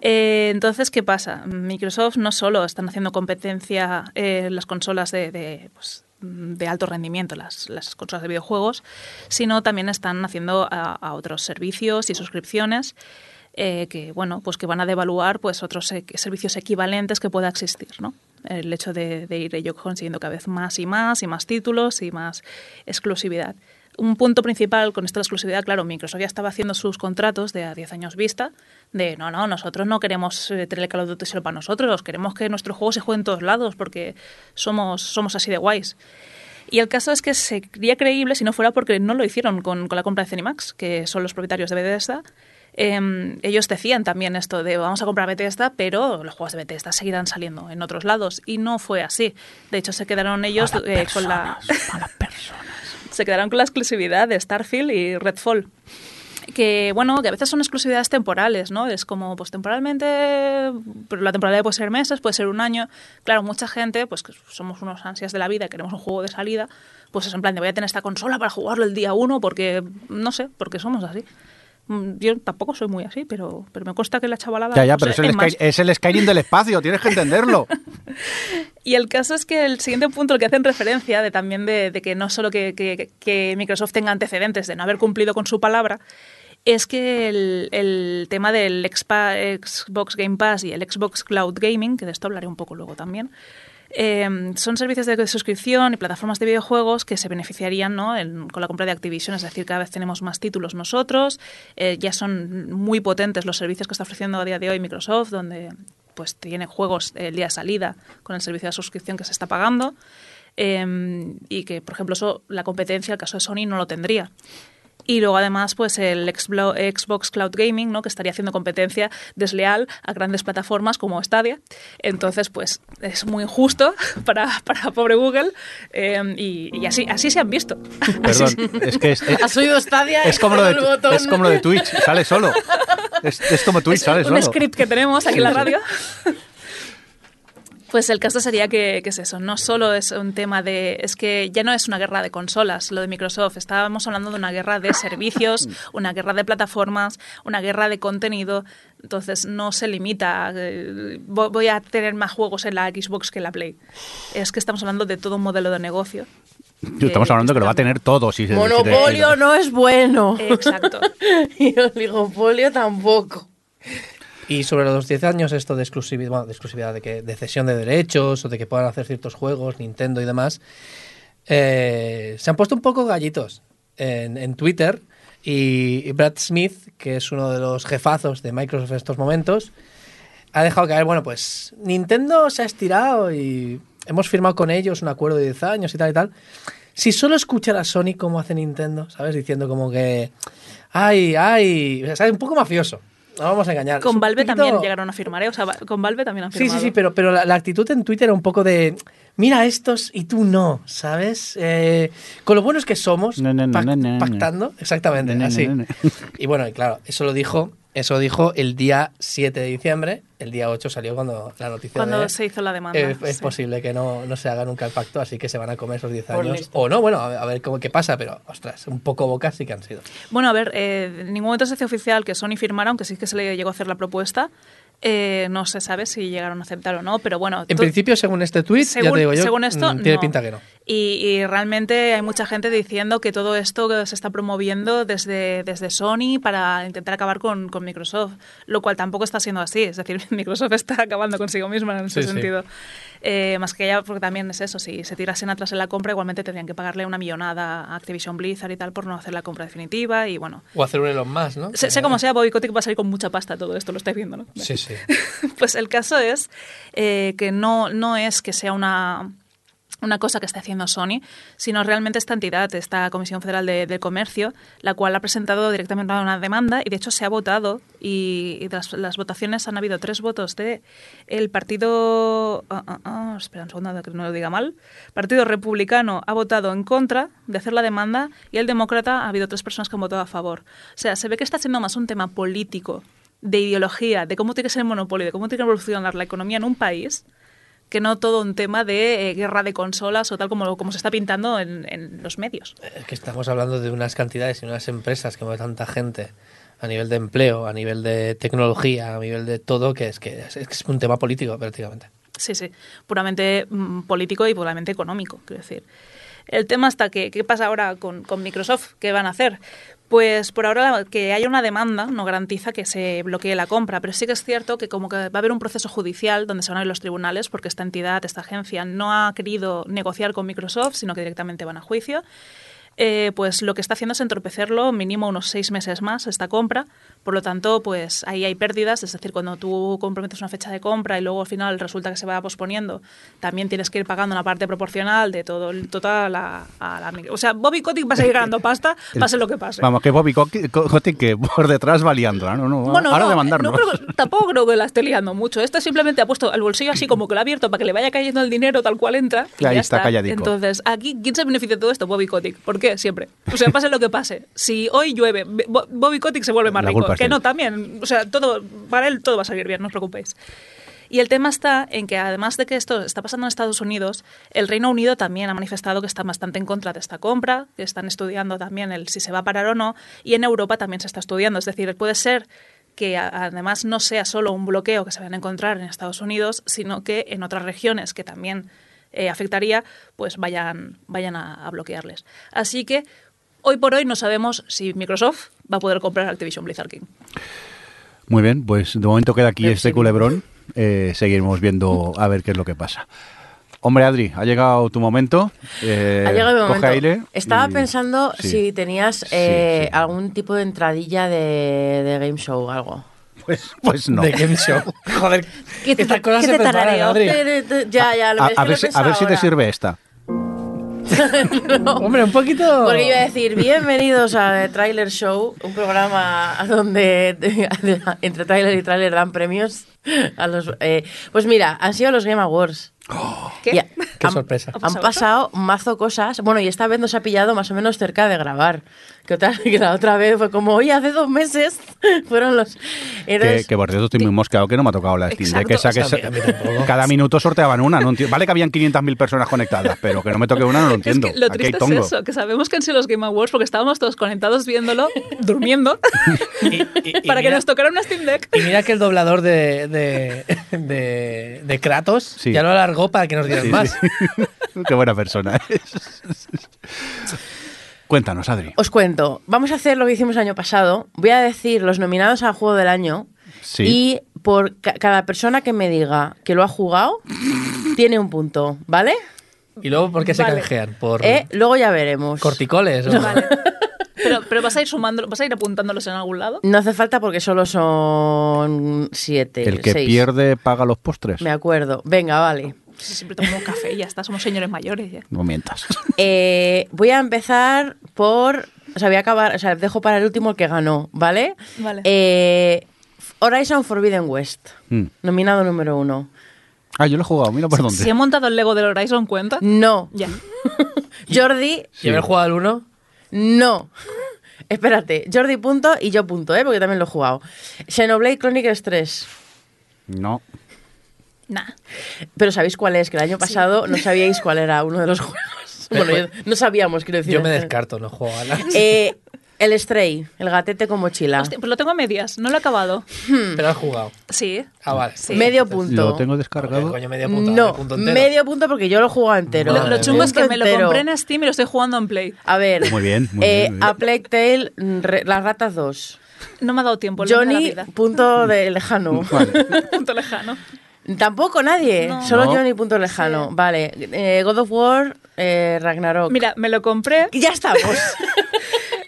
Eh, entonces, ¿qué pasa? Microsoft no solo están haciendo competencia en eh, las consolas de, de, pues, de alto rendimiento, las, las, consolas de videojuegos, sino también están haciendo a, a otros servicios y suscripciones eh, que bueno pues que van a devaluar pues otros eh, servicios equivalentes que pueda existir no el hecho de, de ir ello consiguiendo cada vez más y más y más títulos y más exclusividad un punto principal con esta exclusividad, claro, Microsoft ya estaba haciendo sus contratos de a 10 años vista, de no, no, nosotros no queremos eh, tener el Call of Duty solo para nosotros, queremos que nuestro juego se juegue en todos lados porque somos, somos así de guays. Y el caso es que sería creíble si no fuera porque no lo hicieron con, con la compra de Cenimax, que son los propietarios de Bethesda, eh, ellos decían también esto de vamos a comprar Bethesda, pero los juegos de Bethesda seguirán saliendo en otros lados. Y no fue así. De hecho, se quedaron ellos eh, con la. se quedaron con la exclusividad de Starfield y Redfall. Que bueno, que a veces son exclusividades temporales, ¿no? Es como, pues temporalmente, pero la temporalidad puede ser meses, puede ser un año. Claro, mucha gente, pues que somos unos ansias de la vida queremos un juego de salida, pues es en plan de voy a tener esta consola para jugarlo el día uno porque, no sé, porque somos así. Yo tampoco soy muy así, pero, pero me consta que la chavalada... Ya, ya, no pero sé, es, el. Sky, es el Skyrim del espacio, tienes que entenderlo. Y el caso es que el siguiente punto al que hacen referencia, de también de, de que no solo que, que, que, Microsoft tenga antecedentes de no haber cumplido con su palabra, es que el, el tema del Xbox Game Pass y el Xbox Cloud Gaming, que de esto hablaré un poco luego también, eh, son servicios de suscripción y plataformas de videojuegos que se beneficiarían ¿no? con la compra de Activision, es decir, cada vez tenemos más títulos nosotros, eh, ya son muy potentes los servicios que está ofreciendo a día de hoy Microsoft, donde pues tiene juegos el día de salida con el servicio de suscripción que se está pagando eh, y que, por ejemplo, eso la competencia, el caso de Sony, no lo tendría. Y luego además pues el Xbox Cloud Gaming, ¿no? que estaría haciendo competencia desleal a grandes plataformas como Stadia. Entonces pues es muy injusto para, para pobre Google eh, y, y, así, así se han visto. Perdón, es que es, es, ¿Has oído Stadia? es, como lo de, es como lo de Twitch, sale solo. Es, es como Twitch, es sale un solo. Un script que tenemos aquí en la radio. Pues el caso sería que, que, es eso, no solo es un tema de... Es que ya no es una guerra de consolas, lo de Microsoft. Estábamos hablando de una guerra de servicios, una guerra de plataformas, una guerra de contenido. Entonces no se limita a... eh, Voy a tener más juegos en la Xbox que en la Play. Es que estamos hablando de todo un modelo de negocio. Estamos hablando que lo va a tener todo. Si se, Monopolio no es bueno. Exacto. y oligopolio tampoco. Y sobre los 10 años, esto de exclusividad, de que, de cesión de derechos o de que puedan hacer ciertos juegos, Nintendo y demás, eh, se han puesto un poco gallitos en, Twitter. Y, Brad Smith, que es uno de los jefazos de Microsoft en estos momentos, ha dejado caer, bueno, pues Nintendo se ha estirado y hemos firmado con ellos un acuerdo de 10 años y tal y tal. Si solo escuchara a Sony cómo hace Nintendo, ¿sabes? Diciendo como que, ay, ay, ¿sabes? Un poco mafioso. No vamos a engañar. Con Valve poquito- también llegaron a firmar, ¿eh? O sea, con Valve también han Sí, firmado. sí, sí, pero, pero la, la actitud en Twitter era un poco de, mira estos y tú no, ¿sabes? Eh, con lo buenos que somos, No, no, no, pac- no, no, no. pactando, exactamente, No, no, así. no, no. Y bueno, y claro, eso lo dijo, eso dijo el día 7 de diciembre, el día 8 salió cuando la noticia Cuando de... se hizo la demanda. eh, es sí. posible que no, no se haga nunca el pacto, así que se van a comer esos 10 Por años. listo. O no, bueno, a ver, a ver cómo qué pasa, pero ostras, un poco boca sí que han sido. Bueno, a ver, eh, en ningún momento se hace oficial que Sony firmara, aunque sí que se le llegó a hacer la propuesta. Eh, no se sabe si llegaron a aceptar o no, pero bueno. En tú- principio, según este tuit, ya según, te digo yo, según esto, mm, tiene no. pinta que no. Y, y realmente hay mucha gente diciendo que todo esto se está promoviendo desde, desde Sony para intentar acabar con, con Microsoft, lo cual tampoco está siendo así. Es decir, Microsoft está acabando consigo misma en ese Sí, sí. sentido. Eh, más que ya, porque también es eso, si se tirasen atrás en la compra, igualmente tendrían que pagarle una millonada a Activision Blizzard y tal por no hacer la compra definitiva. Y bueno, O hacer un Elon más, ¿no? sé, sé como sea, Bobby Kotick va a salir con mucha pasta todo esto, lo estáis viendo, ¿no? Sí, sí. Pues el caso es eh, que no, no es que sea una, una cosa que esté haciendo Sony, sino realmente esta entidad, esta Comisión Federal de, Comercio, la cual ha presentado directamente una demanda y de hecho se ha votado y, las votaciones han habido tres votos de el partido... ah, ah, ah, espera un segundo que no lo diga mal. Partido Republicano ha votado en contra de hacer la demanda y el Demócrata ha habido tres personas que han votado a favor. O sea, se ve que está siendo más un tema político de ideología, de cómo tiene que ser el monopolio, de cómo tiene que evolucionar la economía en un país, que no todo un tema de eh, guerra de consolas o tal como, como se está pintando en, en los medios. Es que estamos hablando de unas cantidades y unas empresas que mueve tanta gente a nivel de empleo, a nivel de tecnología, a nivel de todo, que es que es, un tema político prácticamente. Sí, sí, puramente mm, político y puramente económico, quiero decir. El tema está que, ¿qué pasa ahora con, con Microsoft? ¿Qué van a hacer? Pues por ahora que haya una demanda no garantiza que se bloquee la compra, pero sí que es cierto que como que va a haber un proceso judicial donde se van a ir los tribunales porque esta entidad, esta agencia no ha querido negociar con Microsoft, sino que directamente van a juicio. Eh, pues lo que está haciendo es entorpecerlo mínimo unos seis meses más esta compra. Por lo tanto, pues ahí hay pérdidas. Es decir, cuando tú comprometes una fecha de compra y luego al final resulta que se va posponiendo, también tienes que ir pagando una parte proporcional de todo el total a, a la... O sea, Bobby Kotick va a seguir ganando pasta, pase lo que pase. Vamos, que Bobby Kotick que por detrás va liándola, ¿no? no Bueno, ahora no, demandarnos. no creo que- tampoco creo que la esté liando mucho. Este simplemente ha puesto el bolsillo así como que lo ha abierto para que le vaya cayendo el dinero tal cual entra. Y Ahí ya está, calladico. Entonces, aquí, ¿quién se beneficia de todo esto? Bobby Kotick. ¿Por qué? Siempre. O sea, pase lo que pase. Si hoy llueve, Bo- Bobby Kotick se vuelve más La rico. Culpa es de Que no, también. O sea, todo, para él todo va a salir bien, no os preocupéis. Y el tema está en que además de que esto está pasando en Estados Unidos, el Reino Unido también ha manifestado que está bastante en contra de esta compra, que están estudiando también el si se va a parar o no, y en Europa también se está estudiando. Es decir, puede ser que además no sea solo un bloqueo que se van a encontrar en Estados Unidos, sino que en otras regiones que también eh, afectaría, pues vayan, vayan a, a bloquearles. Así que hoy por hoy no sabemos si Microsoft va a poder comprar Activision Blizzard King. Muy bien, pues de momento queda aquí Pero este sí. culebrón. Eh, seguiremos viendo a ver qué es lo que pasa. Hombre, Adri, ha llegado tu momento. Eh, Ha llegado mi coge momento. aire Estaba y- pensando sí. si tenías Sí, eh, sí. algún tipo de entradilla de, de game show o algo. Pues, pues no. De Game Show. Joder, ¿Qué te, estas cosas qué se te preparan? Adri. Ya, ya, lo A, a ver si, a ver si te sirve esta. Hombre, un poquito... Porque iba a decir, bienvenidos a The Trailer Show, un programa donde entre trailer y trailer dan premios a los... eh, pues mira, han sido los Game Awards. ¿Qué? Ya, Qué han- sorpresa. ¿Ha Han pasado mazo cosas. Bueno, y esta vez nos ha pillado más o menos cerca de grabar. Que, otra, que la otra vez fue como, oye, hace dos meses fueron los... Que, Entonces, que por cierto estoy muy mosqueado que no me ha tocado la Steam Deck. Esa que tampoco. cada minuto sorteaban una. No entiendo. Vale que habían 500.000 personas conectadas, pero que no me toque una no lo entiendo. Es que lo Aquí triste tongo. es eso, que sabemos que han sido los Game Awards porque estábamos todos conectados viéndolo, durmiendo, Y- y- y para que mira- nos tocara una Steam Deck. Y mira que el doblador de, de, de, de Kratos Sí. ya lo alargó para que nos dieran Sí, más. sí. Qué buena persona es. Cuéntanos, Adri. os cuento. Vamos a hacer lo que hicimos el año pasado. Voy a decir los nominados al Juego del Año. Sí. Y por ca- cada persona que me diga que lo ha jugado, tiene un punto, ¿vale? ¿Y luego por qué se Vale. canjean? ¿Por Eh, Luego ya veremos. corticoles? o- Vale. Pero, pero vas a ir sumando, vas a ir apuntándolos en algún lado. No hace falta porque solo son siete. El que seis. pierde paga los postres. Me acuerdo. Venga, vale. Si siempre tomamos café y ya está, somos señores mayores ya. No mientas. Eh, voy a empezar por. O sea, voy a acabar. O sea, dejo para el último el que ganó, ¿vale? Vale. Eh, Horizon Forbidden West. Mm. Nominado número uno. Ah, yo lo he jugado, mira por dónde. Si he montado el Lego del Horizon, ¿cuenta? No. Ya. Jordi, ¿Y haber jugado al 1? no. Espérate, Jordi punto y yo punto, ¿eh? Porque también lo he jugado. Xenoblade Chronicles 3. No. Nah. Pero ¿sabéis cuál es? Que el año pasado no sabíais cuál era uno de los juegos. Bueno, yo- no sabíamos, quiero decir. Yo me descarto, no juego a nada. Eh, el Stray, el gatete con mochila. Hostia, pues lo tengo a medias, no lo he acabado. Pero has jugado. Sí. Ah, vale. Sí. medio punto. Lo tengo descargado. coño, medio punto, no, dale, punto entero. medio punto porque yo lo he jugado entero. Lo, Madre lo chungo es que me lo compré en Steam y lo estoy jugando en Play. A ver, Muy bien, muy eh, bien, muy bien. A Plague Tale, mm, re- Las Ratas 2. No me ha dado tiempo. la Johnny, vida. punto de lejano. Punto lejano. Tampoco nadie, No. solo No. Johnny, punto lejano. Vale, eh, God of War, eh, Ragnarok. Mira, me lo compré, Y ya estamos.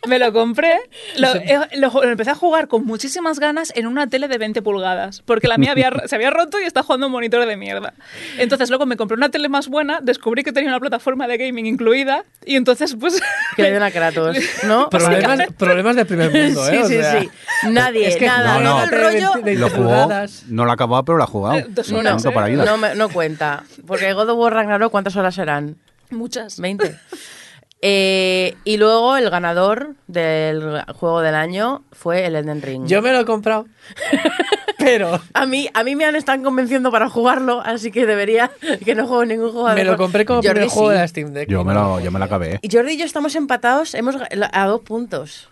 me lo compré, lo, eh, lo- lo empecé a jugar con muchísimas ganas en una tele de 20 pulgadas, porque la mía había, se había roto y está jugando un monitor de mierda. Entonces luego me compré una tele más buena, descubrí que tenía una plataforma de gaming incluida y entonces pues... que le den a Kratos, ¿no? Problemas, problemas de primer mundo, ¿eh? Sí, O sí, sea, sí. Nadie, es que nada, no, todo no. el rollo. De Lo jugó, pulgadas. no lo ha acabado, pero lo ha jugado. Eh, dos horas, ¿eh? para. No, no cuenta. Porque God of War Ragnarok, ¿cuántas horas serán? Muchas. 20. Eh, y luego el ganador del juego del año fue el Elden Ring. Yo me lo he comprado. pero A mí, a mí me han estado convenciendo para jugarlo, así que debería que no juego ningún juego. me lo compré como Jordi primer juego sí. de la Steam Deck. Yo me, lo, yo me la acabé. Y Jordi y yo estamos empatados hemos, a dos puntos.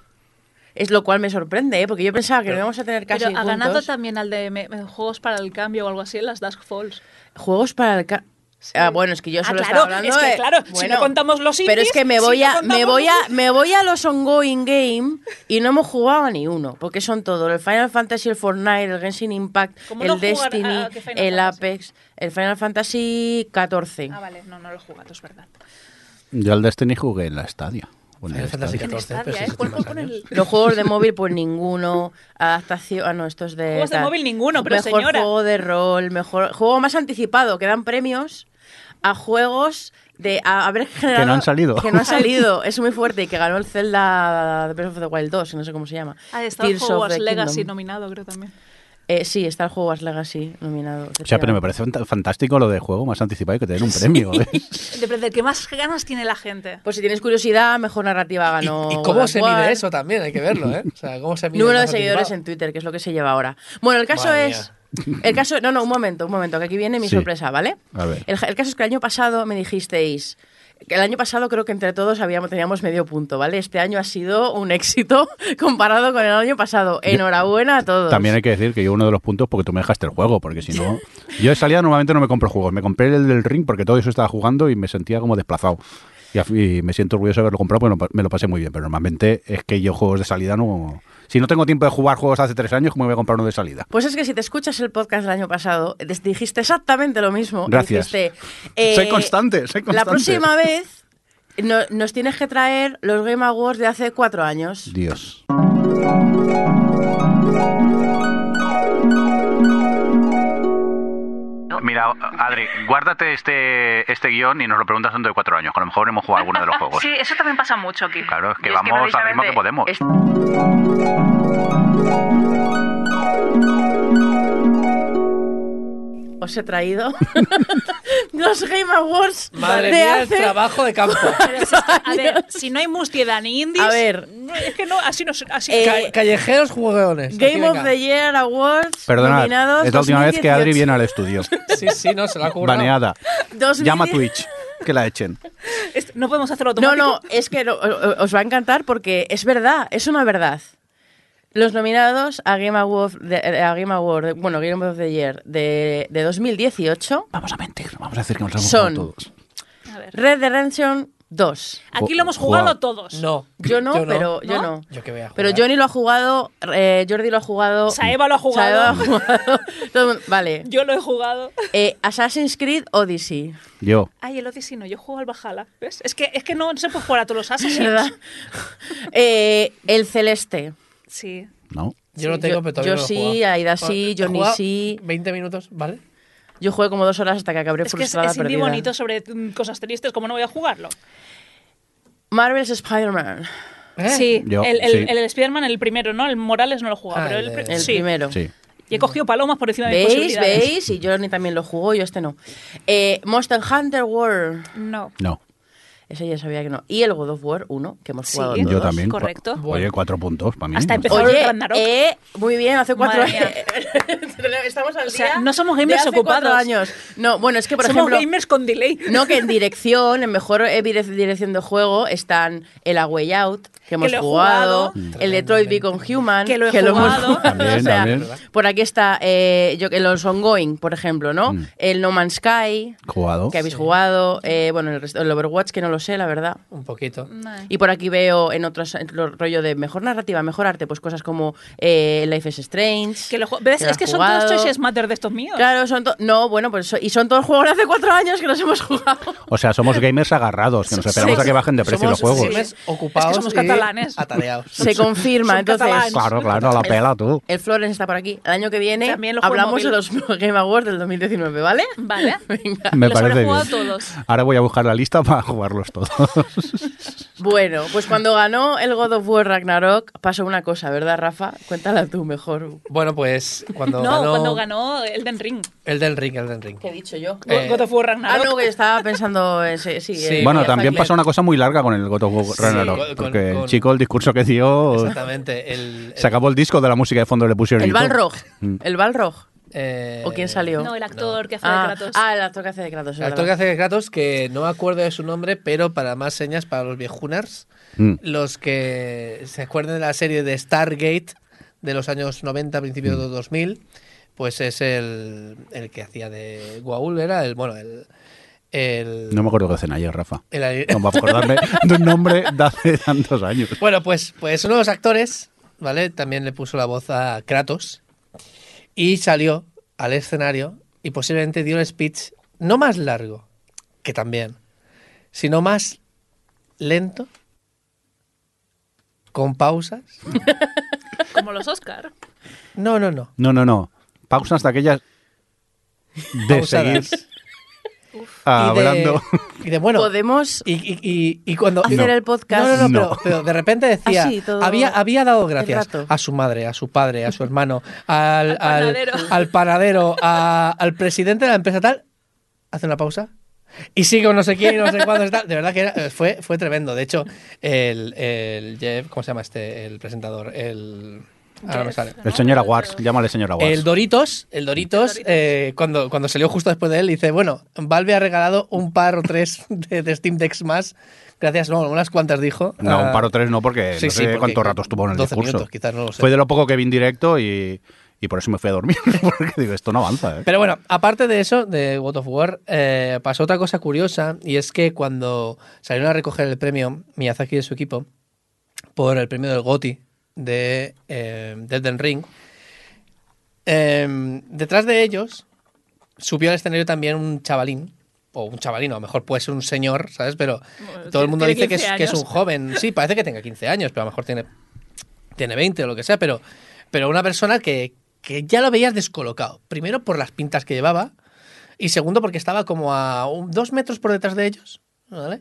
Es lo cual me sorprende, ¿eh? porque yo pensaba que no íbamos a tener casi Pero ha ganado también al de me- me- juegos para el cambio o algo así en las Dusk Falls. Juegos para el... Ah, bueno, es que yo Ah, solo claro, estaba hablando es que de- claro, si no contamos los Pero es indies, que me si voy no a me voy los a me voy a los ongoing game y no hemos jugado a ni uno, porque son todos el Final Fantasy, el Fortnite, el Genshin Impact, ¿Cómo el no Destiny, a- a el Fantasy? Apex, el Final Fantasy 14. Ah, vale, no, no lo he jugado, es verdad. Yo al Destiny jugué en la Stadia. o en el Final Fantasy Stadia. En 14, Stadia, pero sí, ¿Cuál- hace cuál más pone años. el- Los juegos de móvil pues ninguno, adaptación, ah no, estos de Juegos de móvil ninguno, pero mejor señora. juego de rol, mejor juego más anticipado, que dan premios a juegos de a haber generado Que no han salido. que no han salido, es muy fuerte y que ganó el Zelda de Breath of the Wild 2, no sé cómo se llama. Ah, está el Tears Hogwarts the Legacy Kingdom. nominado, creo también. Eh, sí, está el Hogwarts Legacy nominado. O sea, pero me parece fant- fantástico lo de juego más anticipado y que te den un premio. ¿eh? De, qué más ganas tiene la gente. Pues si tienes curiosidad, mejor narrativa ¿Y, ganó. y cómo se War. mide eso también? Hay que verlo, ¿eh? O sea, ¿cómo se mide Número de seguidores anticipado? en Twitter, que es lo que se lleva ahora. Bueno, el caso Madre es. El caso, no, no, un momento, un momento, que aquí viene mi Sí. sorpresa, ¿vale? A ver. El, el caso es que el año pasado me dijisteis. Que el año pasado creo que entre todos habíamos, teníamos medio punto, ¿vale? Este año ha sido un éxito comparado con el año pasado. Enhorabuena a todos. También hay que decir que yo uno de los puntos porque tú me dejaste el juego, porque si no... Yo de salida normalmente no me compro juegos, me compré el del ring porque todo eso estaba jugando y me sentía como desplazado. Y, me siento orgulloso de haberlo comprado porque me lo pasé muy bien, pero normalmente es que yo juegos de salida no... Si no tengo tiempo de jugar juegos hace tres años, ¿cómo me voy a comprar uno de salida? Pues es que si te escuchas el podcast del año pasado, dijiste exactamente lo mismo. Gracias. Dijiste, eh, Soy constante, soy constante. La próxima vez no- nos tienes que traer los Game Awards de hace cuatro años. Dios. Mira, Adri, guárdate este, este guion y nos lo preguntas dentro de cuatro años. que A lo mejor hemos jugado alguno de los juegos. Sí, eso también pasa mucho aquí. Claro, es que Y es que vamos al ritmo que podemos. es- Os he traído los Game Awards Madre de mía, el trabajo de campo. Pero si es que, a ver, si no hay mustiedad ni indies, A ver. es que no, así no, así Eh, Ca- callejeros jugueones. Game of the Year Awards nominados es la última vez que Adri 2018. viene al estudio. Sí, sí, no, se la ha currado. Baneada. 2010. Llama a Twitch, que la echen. es- no podemos hacerlo No, automático. no, es que no, o- o- os va a encantar porque es verdad, es una verdad. Los nominados a Game Award, de- a Game Award bueno, Game of the Year de, de 2018, Vamos a mentir, vamos a decir que nos hemos Son- jugado todos. A ver. Red Dead Redemption Dos. Aquí lo hemos Jugado. jugado todos. No. Yo no, pero yo ¿No? no. Yo que voy a jugar. Pero Johnny lo ha jugado, eh, Jordi lo ha jugado. Saeva lo ha jugado. Saeva lo ha jugado. Todo el mundo- Vale. Yo lo he jugado. Eh, Assassin's Creed Odyssey. Yo. Ay, el Odyssey no, yo juego al Valhalla. ¿Ves? Es que, es que no, no se puede jugar a todos los Assassins. ¿Verdad? Eh, el Celeste. Sí. No. Yo lo Sí, tengo, yo- pero todavía yo no lo sí. Aida sí, Johnny sí. 20 minutos, ¿vale? Yo jugué como dos horas hasta que acabé Es que es, frustrada es perdida. bonito sobre mm, cosas tristes, ¿cómo no voy a jugarlo? Marvel's Spider-Man. ¿Eh? Sí, Yo, el, el, sí. el Spider-Man, el primero, ¿no? El Morales no lo he jugado, Ah, pero el el, El sí. primero. Sí. Y he cogido palomas por encima de mis ¿Veis? posibilidades. ¿Veis? Y Johnny también lo jugó, yo este no. Eh, Monster Hunter World. No. No. Ese ya sabía que no. Y el God of War 1, que hemos Sí. jugado todos. Yo también. correcto. Oye, cuatro puntos para mí. Hasta empezó el Oye, Ragnarok. eh, muy bien, hace cuatro Madre años. Estamos al O sea, día no somos de gamers ocupados. años. No, bueno, es que por Somos ejemplo. gamers con delay. No, que en dirección, en mejor eh, dire- dirección de juego, están el A Way Out, que hemos jugado, jugado. el Detroit Become Human, Que lo he hemos jugado. jugado. También, o sea, también. Por aquí está eh, yo, los Ongoing, por ejemplo, ¿no? Mm. El No Man's Sky, Jugado. que habéis jugado, eh, bueno, el, resto- el Overwatch, que no lo sé, la verdad. Un poquito. No. Y por aquí veo en otros en lo- rollo de mejor narrativa, mejor arte, pues cosas como eh, Life is Strange. Que lo ¿Ves? que Es que son jugado. todos choices matter de estos míos. Claro, son no, bueno, pues so- y son todos juegos de hace cuatro años que nos hemos jugado. O sea, somos gamers agarrados, que nos esperamos Sí. a que bajen de precio Somos los juegos. gamers Es ocupados que somos catalanes. atareados. Se confirma, entonces. catalanes. Claro, claro, a la pela tú. El Florence está por aquí. El año que viene También hablamos de los Game Awards del 2019, ¿vale? Vale. Venga. Me Los parece jugado bien. todos. Ahora voy a buscar la lista para todos. Bueno, pues cuando ganó el God of War Ragnarok pasó una cosa, ¿verdad, Rafa? Cuéntala tú mejor. Bueno, pues cuando No, ganó cuando ganó Elden Ring. Elden Ring, Elden Ring. ¿Qué he dicho yo? Eh, God of War Ah, Ragnarok. no, que estaba pensando en... Sí, sí, Sí. eh, bueno, también pasó una cosa muy larga con el God of War Sí, Ragnarok, con- con- porque el con- chico el discurso que dio Exactamente. El, se acabó el disco de la música de fondo le pusieron El. Balrog. Mm. El Balrog. Eh, ¿O quién salió? No, el actor que hace ah, de Kratos. ah, el actor que hace de Kratos. El actor que hace de Kratos, que no me acuerdo de su nombre, pero para más señas, para los viejuners, Mm. los que se acuerden de la serie de Stargate de los años 90, principios Mm. de 2000, pues es el, el que hacía de Guaul, era el, bueno, el... el, No me acuerdo qué hacen ayer, Rafa. el- No va a acordarme de un nombre de hace tantos años. Bueno, pues, pues uno de los actores, ¿vale? También le puso la voz a Kratos y salió al escenario y posiblemente dio el speech no más largo, que también, sino más lento, con pausas. Como los Oscar. No, no, no. No, no, no. Pausas de aquellas de Pausadas. seguir hablando. Y de, y de, bueno. Podemos... Y, y- y- y cuando Hacer el podcast. No, no, no, No. Pero, pero de repente decía, Así, había, había dado gracias a su madre, a su padre, a su hermano, al, Al panadero. al- al panadero, a- al presidente de la empresa tal. Hace una pausa. Y sigue con no sé quién y no sé cuándo está. De verdad que era- fue, fue tremendo. De hecho, el, el Jeff, ¿cómo se llama este? El presentador. El. Ahora no me Jeff. sale. El señor Awards, llámale señor Awards. El Doritos, el Doritos, eh, cuando, cuando salió justo después de él, dice, bueno, Valve ha regalado un par o tres de, de Steam Decks más. Gracias, no, unas cuantas dijo. No, un Ah, par o tres no, porque sí, no sí, sé porque cuánto rato estuvo en el 12 discurso. minutos, quizás, no lo sé. Fue de lo poco que vi en directo y, y por eso me fui a dormir. porque digo, esto no avanza, ¿eh? Pero bueno, aparte de eso, de God of War, eh, pasó otra cosa curiosa y es que cuando salieron a recoger el premio Miyazaki y su equipo por el premio del GOTY de, eh, de Elden Ring, eh, detrás de ellos subió al escenario también un chavalín, o un chavalín, o a lo mejor puede ser un señor, ¿sabes? Pero Bueno, todo el mundo dice que es, 15 que es un joven. Sí, parece que tenga 15 años, pero a lo mejor tiene, tiene 20 o lo que sea, pero, pero una persona que, que ya lo veías descolocado. Primero por las pintas que llevaba y segundo porque estaba como a un- dos metros por detrás de ellos. ¿vale?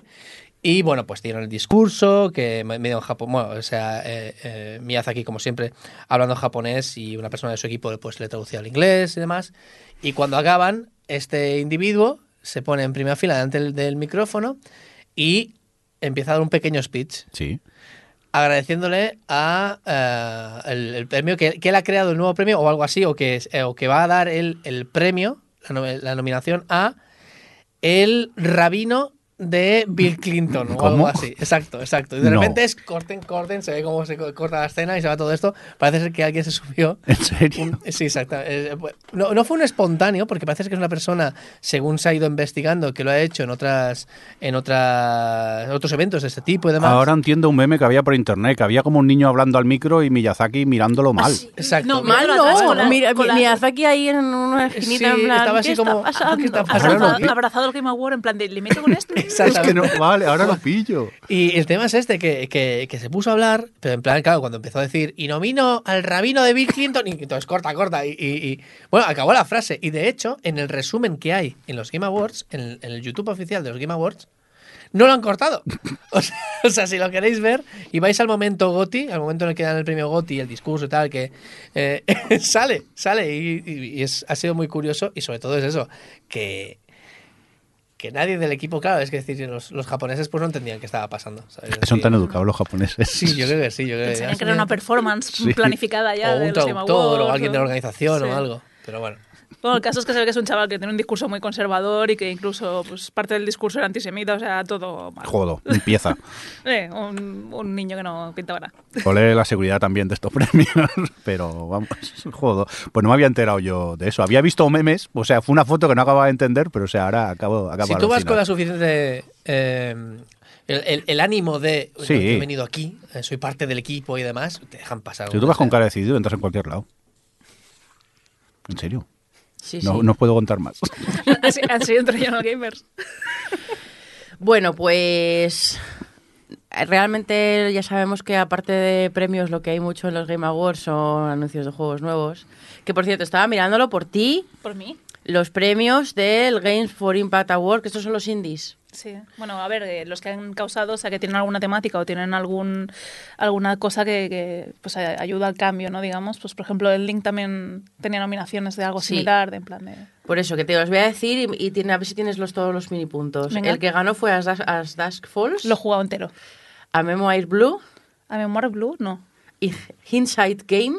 Y bueno, pues dieron el discurso, que me- medio en Japón, bueno, o sea, eh, eh, Miyazaki, como siempre, hablando japonés y una persona de su equipo pues le traducía al inglés y demás. Y cuando acaban, este individuo se pone en primera fila delante del, del micrófono y empieza a dar un pequeño speech Sí. agradeciéndole a eh, el, el premio que, que él ha creado el nuevo premio o algo así o que, eh, o que va a dar el, el premio la nominación a el rabino de Bill Clinton o ¿Cómo? algo así. Exacto, exacto. Y de No. repente es corten, corten, se ve cómo se co- corta la escena y se va todo esto. Parece ser que alguien se subió. ¿En serio? Un- sí, exacto. Eh, No, no fue un espontáneo, porque parece que es una persona, según se ha ido investigando, que lo ha hecho en otras, en otras, otros eventos de este tipo y demás. Ahora entiendo un meme que había por internet, que había como un niño hablando al micro y Miyazaki mirándolo mal. Exacto. No, Mal no, con la- mira, con la- Miyazaki ahí en una Sí, esquinita en plan, estaba así ¿qué está como, pasando? ¿qué está Ahora pasando? lo Abrazado, al Game Award en plan de, ¿le meto con esto? Es que no, vale, ahora lo pillo. Y el tema es este, que, que- que se puso a hablar, pero en plan, claro, cuando empezó a decir, y nomino al rabino de Bill Clinton, y entonces corta, corta, y, y- y- bueno, acabó la frase. Y de hecho, en el resumen que hay en los Game Awards, en el, en el YouTube oficial de los Game Awards, no lo han cortado. O sea, o sea, si lo queréis ver y vais al momento Goti, al momento en el que dan el premio Goti, el discurso y tal, que eh, sale, sale y, y- y es, ha sido muy curioso y sobre todo es eso, que, que nadie del equipo, claro, es que es decir, los, los japoneses pues no entendían qué estaba pasando. ¿sabes? Es Son tan educados los japoneses. Sí, yo creo que sí, yo creo que Pensarían que era una performance Sí. planificada ya o de un los traductor o alguien de la organización Sí. o algo. Pero bueno. Bueno, el caso es que se ve que es un chaval que tiene un discurso muy conservador y que incluso pues, parte del discurso era antisemita, o sea, todo mal. Jodo, empieza. Eh, un, un niño que no pintaba nada. Ole la seguridad también de estos premios, pero vamos, jodo. Pues no me había enterado yo de eso. Había visto memes, o sea, fue una foto que no acababa de entender, pero o sea, ahora acabo, acabo si tú vas con la suficiente. eh, el, el- el ánimo de. Sí. "No, yo he venido aquí, eh, soy parte del equipo y demás, te dejan pasar. Si tú vas con cara decidido, entras en cualquier lado. ¿En serio? Sí, No, sí. no os puedo contar más. Así, han sido entre Gamers. Bueno, pues realmente ya sabemos que aparte de premios lo que hay mucho en los Game Awards son anuncios de juegos nuevos. Que por cierto, estaba mirándolo por ti, Por mí. Los premios del Games for Impact Award, que estos son los indies. Sí, bueno, a ver, eh, los que han causado, o sea, que tienen alguna temática o tienen algún alguna cosa que, que, pues ayuda al cambio, ¿no? Digamos, pues por ejemplo, el Link también tenía nominaciones de algo Sí. similar, de en plan de... Por eso, que te los voy a decir y, y tiene, a ver si tienes los, todos los mini puntos. Venga. El que ganó fue As, As Dusk Falls, Lo he jugado entero. A Memoir Blue ¿A Memoir Blue? No. y Hindsight Game,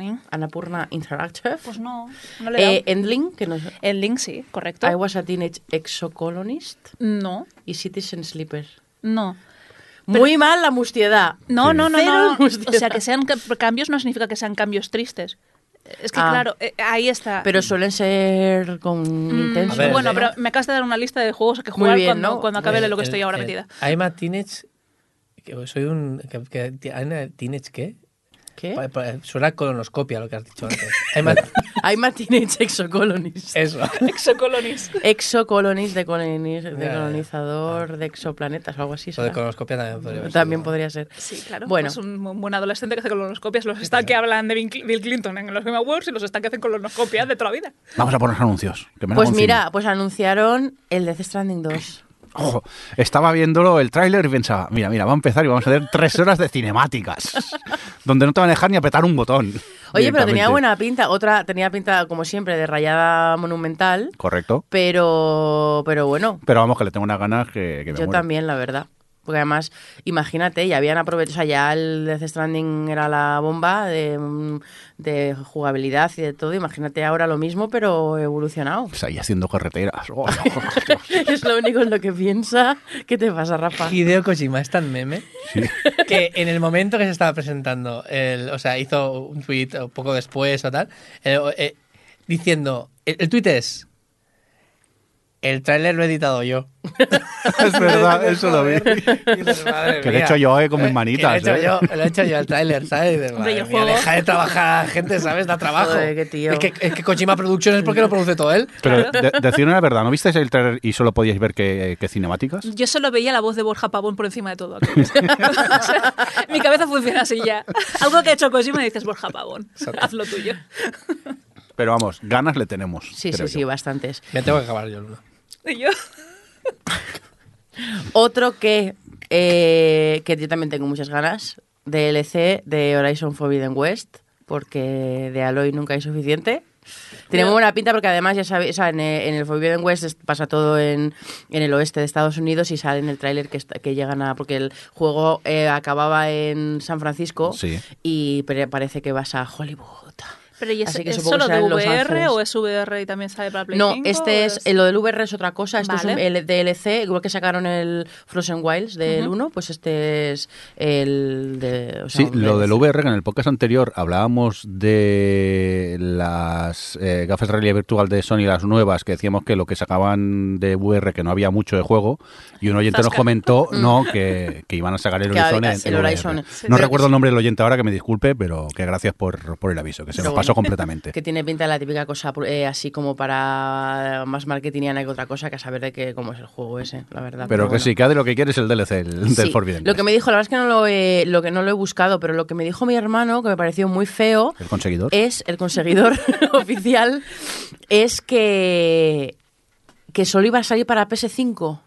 ¿Eh? Annapurna Interactive. Pues no, no le. Eh, Endling, que no El Link sí, correcto. I Was a Teenage Exocolonist No, y Citizen Sleeper. no. Muy mal la mustiedad. No, Sí. no, no, Cero no. O sea, que sean ca- cambios no significa que sean cambios tristes. Es que, Ah. claro, eh, ahí está. Pero suelen ser con Mm, ver, bueno, ¿eh? pero me acabas de dar una lista de juegos que jugar bien, cuando, ¿no? cuando acabe El- lo que el- estoy ahora el- metida. I'm a teenage. que soy un. Que, que- teenage qué? ¿Qué? Pa- pa- Suena colonoscopia lo que has dicho antes. I'm a- I'm a Teenage Exocolonist. eso. Exocolonis. Exocolonist de, coloni- de colonizador de exoplanetas o algo así. Lo de colonoscopia también podría haber También sido. podría ser. Sí, claro. Bueno. Pues un, un buen adolescente que hace colonoscopias. Los están que hablan de Bill Cl- Bill Clinton en los Game Awards y los están que hacen colonoscopias de toda la vida. Vamos a poner anuncios. Que me la Pues mira, pues anunciaron el Death Stranding 2. Ojo, estaba viéndolo el tráiler y pensaba, mira, mira, va a empezar y vamos a hacer tres horas de cinemáticas, donde no te van a dejar ni apretar un botón. Oye, pero tenía buena pinta. Otra tenía pinta, como siempre, de rayada monumental. Correcto. Pero, pero bueno, Pero vamos, que le tengo unas ganas que, que me yo muero. también, la verdad. Porque además, imagínate, ya habían aprovechado, o sea, ya el Death Stranding era la bomba de, de jugabilidad y de todo. Imagínate ahora lo mismo, pero evolucionado. Pues ahí haciendo carreteras. Oh, es lo único en lo que piensa. ¿Qué te pasa, Rafa? Hideo Kojima es tan meme que en el momento que se estaba presentando, el, o sea, hizo un tweet poco después o tal, eh, diciendo, el, el tweet es, el tráiler lo he editado yo. es verdad, eso lo vi. Y dices, "Madre Que lo he mía". hecho yo, eh, con mis Eh, manitas, que Lo he hecho eh. yo, lo he hecho yo el tráiler, ¿sabes? Y "Madre el mía, juego". deja de trabajar gente, ¿sabes? Da trabajo. Joder, qué tío. Es que, es que Kojima Productions es porque lo produce todo él. Pero de, decirme la verdad, ¿no visteis el trailer y solo podíais ver que, que cinemáticas? Yo solo veía la voz de Borja Pavón por encima de todo. aquello. O sea, mi cabeza funciona así ya. Algo que ha hecho Kojima y dices, Borja Pavón, haz lo tuyo. Pero vamos, ganas le tenemos. Sí, sí, sí, bastantes. Me tengo que acabar yo, Luna. Y yo, Otro que, eh, que yo también tengo muchas ganas, DLC de Horizon Forbidden West, porque de Aloy nunca hay suficiente. Tiene muy buena pinta porque además ya sabéis, o sea, en, el- en el Forbidden West es- pasa todo en, en el oeste de Estados Unidos y sale en el tráiler que, está- que llegan a... porque el juego eh, acababa en San Francisco Sí. y parece que vas a Hollywood. Pero ¿y es, Así que es solo de VR o es VR y también sale para Play No, 5? este es, eh, lo del VR es otra cosa, esto Vale. es un el DLC, igual que sacaron el Frozen Wilds del 1, pues este es el de... o sea, Sí, lo del. VR, que en el podcast anterior hablábamos de las eh, gafas de realidad virtual de Sony, las nuevas, que decíamos que lo que sacaban de VR, que no había mucho de juego, y un oyente nos comentó no que, que iban a sacar el Horizon en, el. Horizon. No sí. recuerdo el nombre del oyente ahora, que me disculpe, pero que gracias por, por el aviso, que se nos pasó completamente. Que tiene pinta de la típica cosa eh, así como para más marketingiana que otra cosa, que a saber de qué, cómo es el juego ese, la verdad. Pero que bueno. sí, que de lo que quiere es el DLC el, del Forbidden Lo que me dijo, la verdad es que no lo, he, lo que no lo he buscado, pero lo que me dijo mi hermano, que me pareció muy feo, El conseguidor. es el conseguidor oficial, es que, que solo iba a salir para PS5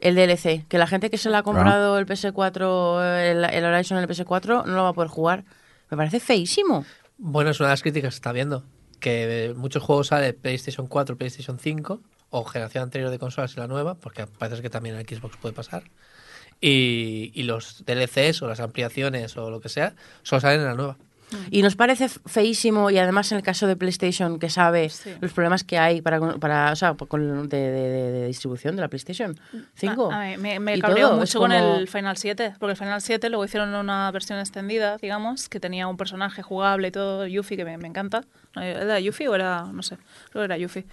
el DLC, que la gente que se le ha comprado el PS4, el, el Horizon en el PS4, no lo va a poder jugar. Me parece feísimo. Bueno, es una de las críticas que está viendo. Que muchos juegos sale PlayStation 4, PlayStation 5 o generación anterior de consolas y la nueva, porque parece que también en Xbox puede pasar. Y, y los DLCs o las ampliaciones o lo que sea solo salen en la nueva. Y nos parece feísimo, y además en el caso de PlayStation, que sabe Sí. los problemas que hay para, para o sea, con- de, de- de- de distribución de la PlayStation 5. A- a mí me me cabreó mucho es con como- el Final 7, porque el Final 7 luego hicieron una versión extendida, digamos, que tenía un personaje jugable y todo, Yuffie, que me, me encanta. ¿Era Yuffie o era, no sé, creo que era Yuffie.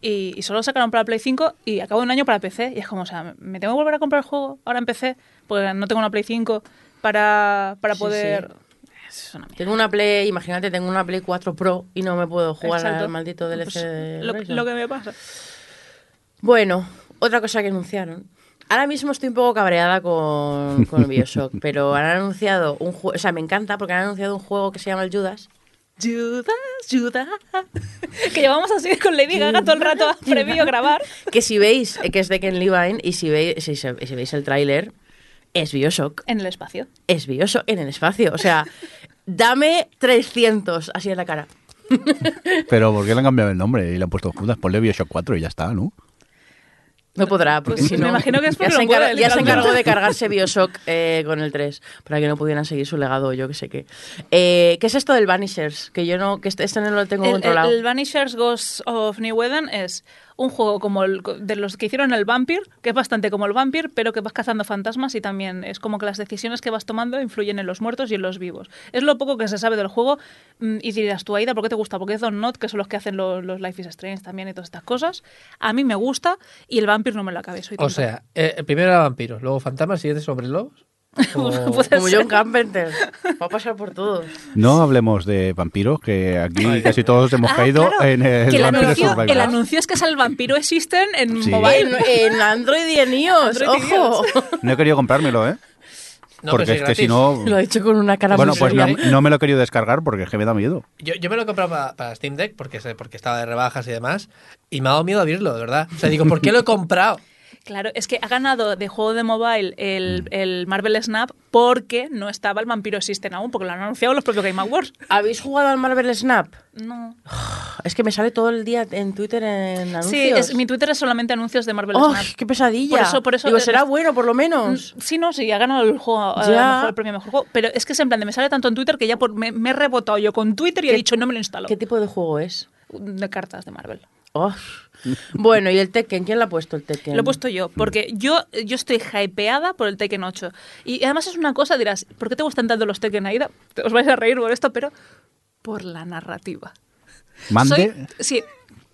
Y, y solo sacaron para Play 5 y acabo un año para PC. Y es como, o sea, ¿me tengo que volver a comprar el juego ahora en PC? Porque no tengo una Play 5 para, para Sí, poder... Es una mierda. Tengo una Play, imagínate, tengo una Play 4 Pro y no me puedo jugar Exacto. al maldito DLC Pues, de lo, que me pasa. Bueno, otra cosa que anunciaron. Ahora mismo estoy un poco cabreada con, con Bioshock, pero han anunciado un juego, o sea, me encanta porque han anunciado un juego que se llama el Judas. Judas, Judas. que llevamos así con Lady Gaga todo el rato previo a grabar. Que si veis, eh, que es de Ken Levine, y si veis, si veis el tráiler, es Bioshock. En el espacio. Es Bioshock en el espacio. O sea, dame 300 así en la cara. Pero ¿por qué le han cambiado el nombre y le han puesto Judas? Ponle Bioshock 4 y ya está, ¿no? No podrá, porque Pues si me no. imagino que es ya porque se, puede, encarga- ya se encargó de cargarse Bioshock eh, con el 3 para que no pudieran seguir su legado, yo que sé qué. Eh, ¿Qué es esto del Vanishers? Que yo no, que este, este no lo tengo El, controlado. el, el Vanishers Ghost of New Eden es un juego como el de los que hicieron el Vampire, que es bastante como el Vampire, pero que vas cazando fantasmas y también es como que las decisiones que vas tomando influyen en los muertos y en los vivos. Es lo poco que se sabe del juego mm, y dirás tú, Aida, ¿por qué te gusta? Porque es Don Not, que son los que hacen los, los Life is Strange también y todas estas cosas. A mí me gusta y el Vampire no me lo acabé. Soy O sea, eh, el primero era vampiros, luego fantasmas, siguiente sobre lobos. O- Como. John Carpenter. Va a pasar por todo. No hablemos de vampiros, que aquí Ay, casi todos hemos Ah, caído claro, en el que el anuncio, el anuncio es que es el vampiro existen en Sí. En, mobile. en Android y en iOS, ojo. No he querido comprármelo, ¿eh? No, porque es que si no... Lo ha dicho con una cara Bueno, pues no, no me lo he querido descargar porque es que me da miedo. Yo, yo me lo he comprado para, para Steam Deck porque, porque estaba de rebajas y demás. Y me ha dado miedo abrirlo, de verdad. O sea, digo, ¿por qué lo he comprado? Claro, es que ha ganado de juego de mobile el, el Marvel Snap porque no estaba el vampiro existen aún, porque lo han anunciado los propios Game Awards. ¿Habéis jugado al Marvel Snap? No. Es que me sale todo el día en Twitter en anuncios. Sí, es, mi Twitter es solamente anuncios de Marvel ¡Ay, Snap. qué pesadilla! Por eso- por eso- Digo, será es- bueno, por lo menos. Mm, Sí, no, sí, ha ganado el juego, eh, Ya. mejor- el premio mejor juego. Pero es que es en plan de me sale tanto en Twitter que ya por- me, me he rebotado yo con Twitter y he ¿Qué- dicho no me lo instalo. ¿Qué tipo de juego es? De cartas de Marvel. Oh. Bueno, ¿y el Tekken? ¿Quién le ha puesto el Tekken? Lo he puesto yo, porque yo, yo estoy hypeada por el Tekken 8. Y además es una cosa, dirás, ¿por qué te gustan tanto los Tekken Aida? Os vais a reír por esto, pero por la narrativa. Mande. Soy- sí,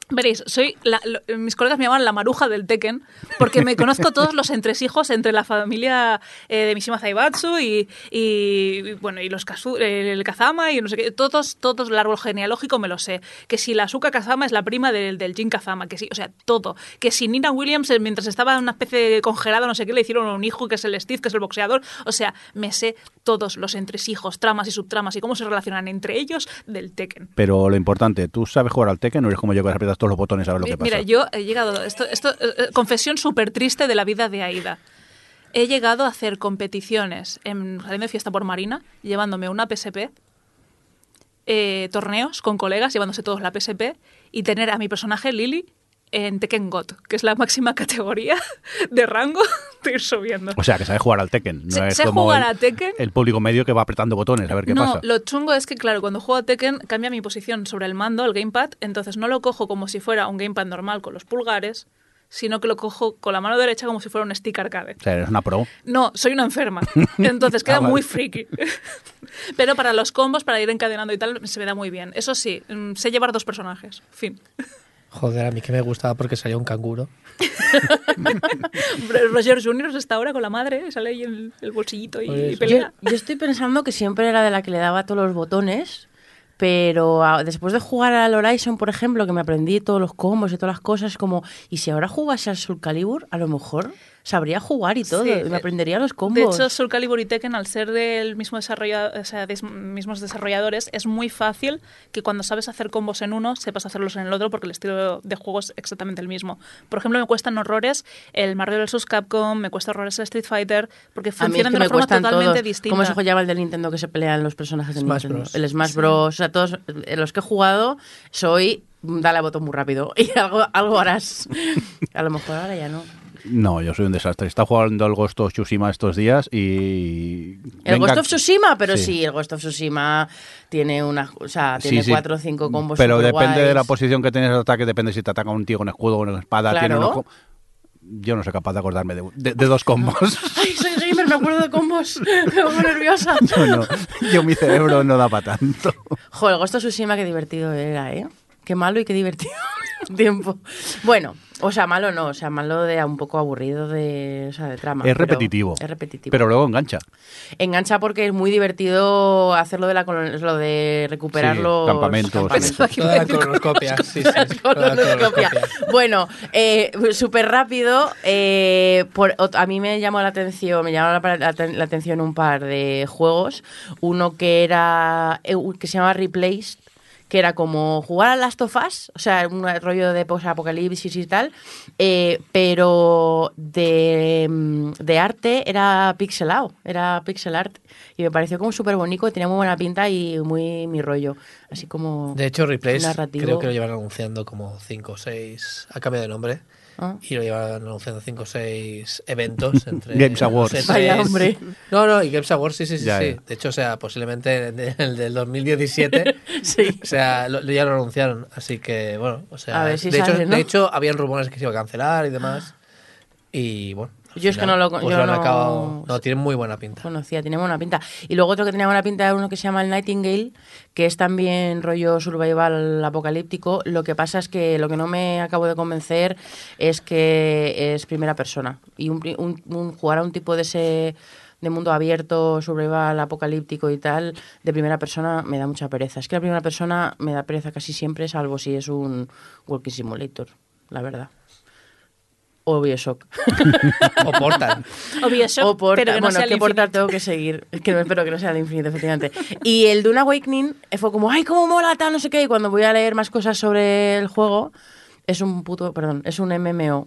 veréis, soy la- lo- mis colegas me llaman la maruja del Tekken porque me conozco todos los entresijos entre la familia eh, de Mishima Zaibatsu y, y, bueno y los Kazu- el Kazama y no sé qué, todos todos el árbol genealógico me lo sé, que si la Asuka Kazama es la prima del, del Jin Kazama, que sí, o sea, todo, que si Nina Williams eh, mientras estaba en una especie de no sé qué le hicieron un hijo que es el Steve, que es el boxeador, o sea, me sé todos los entresijos, tramas y subtramas y cómo se relacionan entre ellos del Tekken. Pero lo importante, ¿tú sabes jugar al Tekken o eres como yo que aprietas todos los botones a ver lo que pasa? Mira, yo he llegado. Esto, esto, eh, eh, confesión súper triste de la vida de Aida. He llegado a hacer competiciones en Jardín de Fiesta por Marina, llevándome una PSP, eh, torneos con colegas, llevándose todos la PSP, y tener a mi personaje Lily en Tekken God, que es la máxima categoría de rango de ir subiendo. O sea, que sabe jugar al Tekken. No es como jugar el, a Tekken. el público medio que va apretando botones a ver qué no, pasa. lo chungo es que, claro, cuando juego a Tekken cambia mi posición sobre el mando, el gamepad, entonces no lo cojo como si fuera un gamepad normal con los pulgares, sino que lo cojo con la mano derecha como si fuera un stick arcade. O sea, eres una pro. No, soy una enferma. Entonces queda Ah, muy friki. Pero para los combos, para ir encadenando y tal, se me da muy bien. Eso sí, mm, sé llevar dos personajes. Fin. Joder, a mí que me gustaba porque salía un canguro. Roger Jr. está ahora con la madre, sale ahí el, el bolsillito y. Yo, pelea. yo estoy pensando que siempre era de la que le daba todos los botones, pero a- después de jugar al Horizon, por ejemplo, que me aprendí todos los combos y todas las cosas, como, y si ahora jugase al Soul Calibur, a lo mejor sabría jugar y todo, Sí, y me aprendería los De combos. hecho, Soul Calibur y Tekken, al ser del mismo desarrolla- o sea, des- mismos desarrolladores, es muy fácil que cuando sabes hacer combos en uno, sepas hacerlos en el otro, porque el estilo de juego es exactamente el mismo. Por ejemplo, me cuestan horrores el Mario vs. Capcom, me cuesta horrores el Street Fighter, porque mí es funcionan que de una forma totalmente todos. distinta. ¿Cómo se llama el del Nintendo que se pelean los personajes de Smash Nintendo? Bros. El Smash Bros. O sea, todos eh, los que he jugado, soy dale a botón muy rápido y algo, algo harás. A lo mejor ahora ya no. No, yo soy un desastre. Está jugando el Ghost of Tsushima estos días y... El Venga- Ghost of Tsushima, pero Sí. sí. el Ghost of Tsushima tiene una, o sea, tiene sí. cuatro o cinco combos. Pero depende de la posición que tienes de ataque, depende si te ataca un tío con escudo o con espada. Claro. Tiene unos Yo no soy capaz de acordarme de, de- de dos combos. Ay, soy gamer, me acuerdo de combos. Me pongo nerviosa. yo, no, yo mi cerebro no da para tanto. Joder, el Ghost of Tsushima qué divertido era, ¿eh? Qué malo y qué divertido tiempo. Bueno, o sea, malo no, o sea, malo de un poco aburrido de, o sea, de trama. Es repetitivo. Es repetitivo. Pero luego engancha. Engancha porque es muy divertido hacerlo de la lo de recuperar Sí, los campamentos, Toda la colonoscopia, sí. Bueno, eh, súper rápido. eh, por- a mí me llamó la atención, me llamó la, la aten- la atención un par de juegos. Uno que era eh, que se llama Replaced, que era como jugar a Last of Us, o sea, un rollo de post-apocalipsis y tal, eh, pero de, mm, de arte era pixelado, era pixel art. Y me pareció como súper bonito, tenía muy buena pinta y muy mi rollo. Así como. De hecho, narrativo. creo que lo llevan anunciando como 5 o 6, ha cambiado de nombre. Ah. Y lo llevan anunciando 5 o 6 eventos entre Games Awards. los E3. Vaya, hombre. No, no, y Games Awards, sí, sí, sí. Ya, sí. ya. De hecho, o sea, posiblemente en el del 2017. Sí. O sea, lo- ya lo anunciaron. Así que, bueno, o sea. A ver si de, hecho, de hecho, habían rumores que se iba a cancelar y demás. Y bueno. Yo es que final, no lo- pues yo han no- acabado. No, tienen muy buena pinta. conocía, tenía buena pinta. Y luego otro que tenía buena pinta era uno que se llama el Nightingale, que es también rollo survival apocalíptico. Lo que pasa es que lo que no me acabo de convencer es que es primera persona. Y un, un- un- jugar a un tipo de ese de mundo abierto, survival apocalíptico y tal, de primera persona me da mucha pereza. Es que la primera persona me da pereza casi siempre, salvo si es un walking simulator, la verdad. O Bioshock. O Portal. O Bioshock, O Portal, pero que no bueno, sea es que Portal tengo que seguir. Es que no espero que no sea el infinito, efectivamente. Y el Dune Awakening eh, fue como, ¡ay, cómo mola, tal, no sé qué! Y cuando voy a leer más cosas sobre el juego, es un puto, perdón, es un MMO.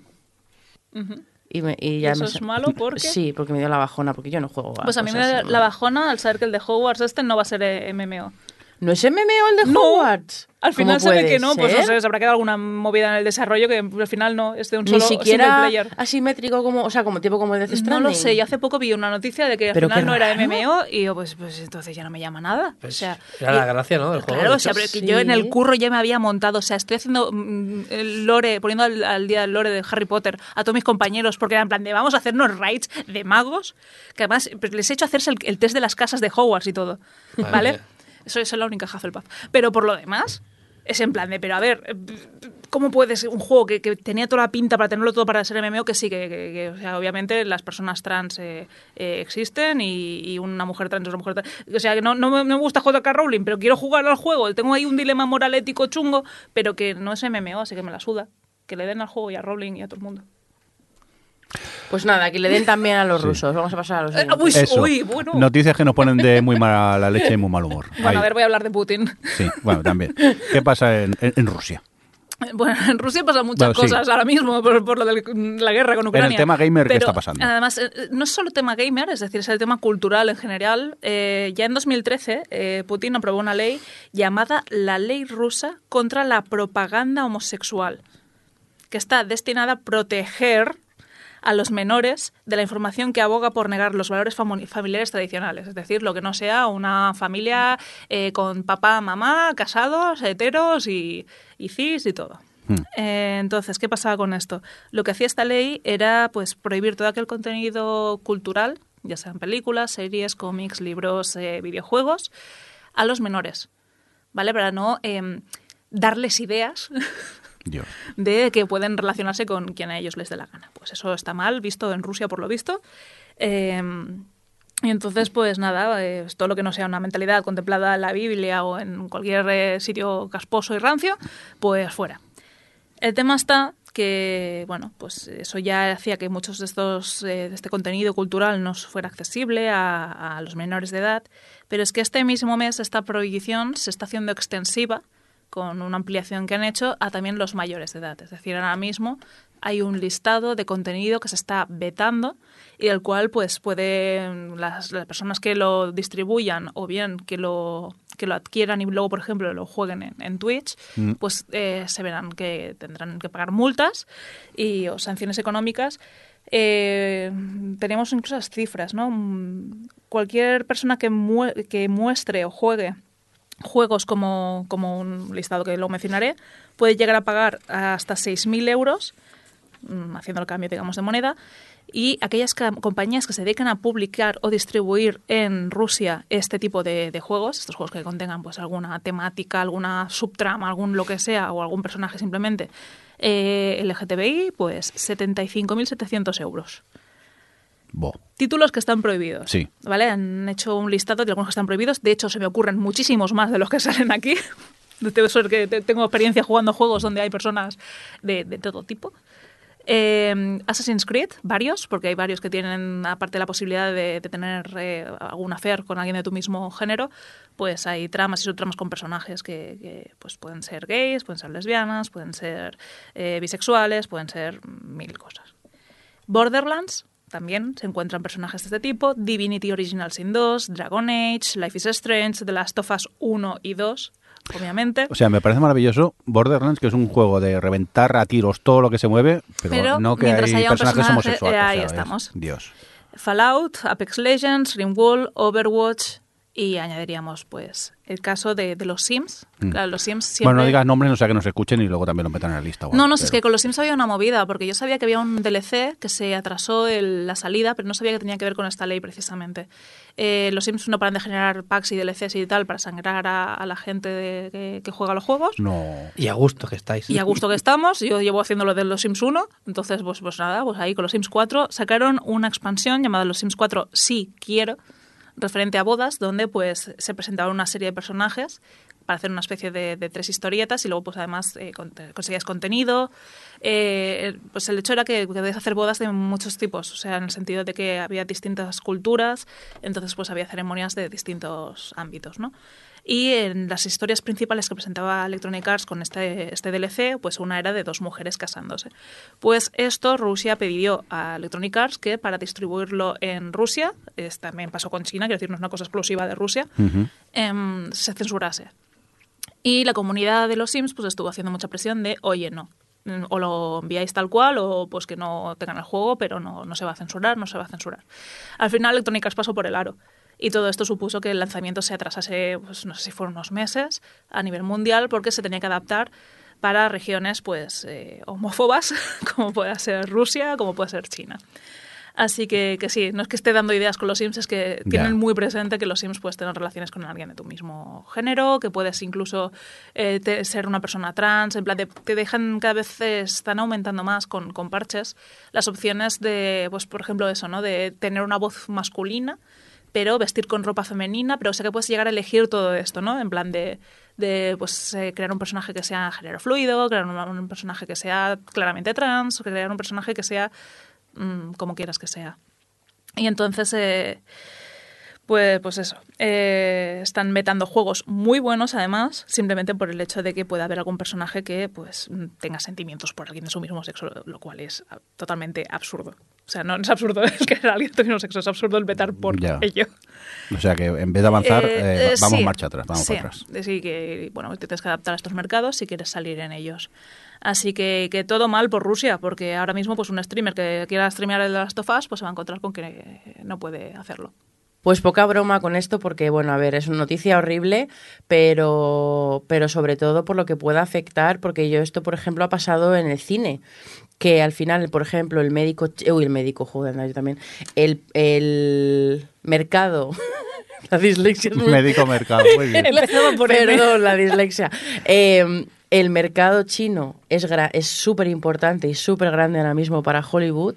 Y, me- y ¿Y ya eso me es malo? ¿Por qué? Sí, porque me dio la bajona, porque yo no juego a Pues a mí me así. la bajona al saber que el de Hogwarts este no va a ser eh, MMO. ¿No es MMO el de No, Hogwarts? Al ¿Cómo final se ve puede que no, pues no sé, se habrá quedado alguna movida en el desarrollo que al final no, es de un Ni solo single siquiera player. asimétrico como, o sea, como tipo como el de Death No Stranding. lo sé, yo hace poco vi una noticia de que al Pero final no era. MMO y yo pues, pues entonces ya no me llama nada. Pues o sea, era la gracia, ¿no? Del juego. Claro, de o sea, pero que yo en el curro ya me había montado, o sea, estoy haciendo mm, el lore, poniendo al, al día el lore de Harry Potter a todos mis compañeros, porque era en plan de vamos a hacernos raids de magos, que además pues, les he hecho hacerse el, el test de las casas de Hogwarts y todo, Madre ¿vale? Eso, es la única Hufflepuff. Pero por lo demás, es en plan de, pero a ver, ¿cómo puede ser un juego que, que tenía toda la pinta para tenerlo todo para ser MMO que sí, que, obviamente las personas trans eh, eh, existen y, una mujer trans es una mujer trans. O sea, que no, no me gusta JK Rowling, pero quiero jugar al juego. Tengo ahí un dilema moral ético chungo, pero que no es MMO, así que me la suda. Que le den al juego y a Rowling y a todo el mundo. Pues nada, que le den también a los Sí. rusos. Vamos a pasar a los Eh, uy, Eso. uy, bueno. Noticias que nos ponen de muy mala leche y muy mal humor. Bueno, Ahí. a ver, voy a hablar de Putin. Sí, bueno, también. ¿Qué pasa en, en- en Rusia? Bueno, en Rusia pasan muchas Bueno, sí. cosas ahora mismo por, por lo de la guerra con Ucrania. tema gamer, ¿qué está pasando? Además, eh, no es solo tema gamer, es decir, es el tema cultural en general. Eh, ya en 2013, eh, Putin aprobó una ley llamada la Ley Rusa contra la Propaganda Homosexual. que está destinada a proteger a los menores de la información que aboga por negar los valores familiares tradicionales, es decir, lo que no sea una familia eh, con papá, mamá, casados, heteros y, y cis y todo. Eh, entonces, ¿qué pasaba con esto? Lo que hacía esta ley era pues prohibir todo aquel contenido cultural, ya sean películas, series, cómics, libros, eh, videojuegos, a los menores, ¿vale? Para no em, darles ideas De que pueden relacionarse con quien a ellos les dé la gana. Pues eso está mal, visto en Rusia por lo visto. Eh, y entonces, pues nada, todo lo que no sea una mentalidad contemplada en la Biblia o en cualquier eh, sitio casposo y rancio, pues fuera. El tema está que, bueno, pues eso ya hacía que muchos de estos, eh, de este contenido cultural no fuera accesible a los menores de edad, pero es que este mismo mes esta prohibición se está haciendo extensiva con una ampliación que han hecho a también los mayores de edad. Es decir, ahora mismo hay un listado de contenido que se está vetando y del cual pues pueden las, las personas que lo distribuyan o bien que lo que lo adquieran y luego por ejemplo lo jueguen en, en Twitch pues eh, se verán que tendrán que pagar multas y o sanciones económicas. Eh, tenemos incluso las cifras no Mm, cualquier persona que muestre o juegue juegos como, como un listado que luego mencionaré, puede llegar a pagar hasta 6.000 euros, mm, haciendo el cambio, digamos, de moneda, y aquellas compañías que se dedican a publicar o distribuir en Rusia este tipo de, de juegos, estos juegos que contengan pues alguna temática, alguna subtrama, algún lo que sea, o algún personaje simplemente, eh, LGTBI, pues 75.700 euros. Bo. Títulos que están prohibidos. Sí. ¿Vale? Han hecho un listado de algunos que están prohibidos. De hecho, se me ocurren muchísimos más de los que salen aquí. Debo ser que te- tengo experiencia jugando juegos donde hay personas de, de todo tipo. Eh, Assassin's Creed, varios, porque hay varios que tienen, aparte de la posibilidad de, de tener eh, algún affair con alguien de tu mismo género, pues hay tramas y subtramas con personajes que, que, pues pueden ser gays, pueden ser lesbianas, pueden ser eh, bisexuales, pueden ser mil cosas. Borderlands también se encuentran personajes de este tipo, Divinity Original Sin 2, Dragon Age, Life is Strange, The Last of Us 1 y 2, obviamente. O sea, me parece maravilloso Borderlands, que es un juego de reventar a tiros todo lo que se mueve, pero, Pero no que mientras hay haya personajes personaje, homosexuales. eh, ahí estamos. Dios. Fallout, Apex Legends, RimWorld, Overwatch y añadiríamos pues el caso de, de los Sims. Claro, los Sims siempre... Mm. Bueno, no digas nombres, no sea que nos escuchen y luego también lo metan en la lista. No, no, es que con los Sims había una movida, porque yo sabía que había un DLC que se atrasó el- la salida, pero no sabía que tenía que ver con esta ley precisamente. Eh, los Sims no paran de generar packs y DLCs y tal para sangrar a, a la gente de- que, que juega los juegos. No. Y a gusto que estáis. Y a gusto que estamos, yo llevo haciendo lo de los Sims 1, entonces pues, pues nada, pues ahí con los Sims 4 sacaron una expansión llamada Los Sims 4 Sí Quiero, referente a bodas, donde pues se presentaban una serie de personajes para hacer una especie de, tres historietas y luego pues además eh, con- conseguías contenido. Eh, pues el hecho era que podías hacer bodas de muchos tipos, o sea, en el sentido de que había distintas culturas, entonces pues había ceremonias de distintos ámbitos, ¿no? Y en las historias principales que presentaba Electronic Arts con este, este DLC, pues una era de dos mujeres casándose. Pues esto Rusia pidió a Electronic Arts que para distribuirlo en Rusia, es, también pasó con China, quiero decir, no es una cosa exclusiva de Rusia, em, se censurase. Y la comunidad de los Sims pues estuvo haciendo mucha presión de, oye, no, mm, o lo enviáis tal cual o pues que no tengan el juego, pero no, no se va a censurar, no se va a censurar. Al final Electronic Arts pasó por el aro. Y todo esto supuso que el lanzamiento se atrasase, pues no sé si fueron unos meses, a nivel mundial, porque se tenía que adaptar para regiones pues eh, homófobas, como pueda ser Rusia, como puede ser China. Así que, que sí, no es que esté dando ideas con los Sims, es que tienen muy presente que los Sims puedes tener relaciones con alguien de tu mismo género, que puedes incluso eh, te- ser una persona trans, en plan, de- te dejan cada vez, están aumentando más con, con parches las opciones de, pues por ejemplo eso, ¿no? De tener una voz masculina, pero vestir con ropa femenina, pero o sea que puedes llegar a elegir todo esto, ¿no? En plan de, de pues, eh, crear un personaje que sea género fluido, crear un, personaje que sea claramente trans, o crear un personaje que sea mm, como quieras que sea. Y entonces, eh, Pues, pues eso, eh, están metando juegos muy buenos además, simplemente por el hecho de que pueda haber algún personaje que pues tenga sentimientos por alguien de su mismo sexo, lo cual es ah, totalmente absurdo. O sea, no es absurdo el que alguien de su mismo sexo, es absurdo el vetar por Ya. ello. O sea que en vez de avanzar, Eh, eh, eh, vamos sí, marcha atrás, vamos sí, para atrás. Sí, que bueno, te tienes que adaptar a estos mercados si quieres salir en ellos. Así que, que todo mal por Rusia, porque ahora mismo pues un streamer que quiera streamear el Last of Us, pues se va a encontrar con que no puede hacerlo. Pues poca broma con esto porque, bueno, a ver, es una noticia horrible, pero, pero sobre todo por lo que pueda afectar, porque yo esto, por ejemplo, ha pasado en el cine, que al final, por ejemplo, el médico, uy, el médico, joder, no, yo también, el, el mercado, la dislexia es muy- Médico mercado, muy bien. Por. Perdón, la dislexia. Eh, el mercado chino es gra- es súper importante y súper grande ahora mismo para Hollywood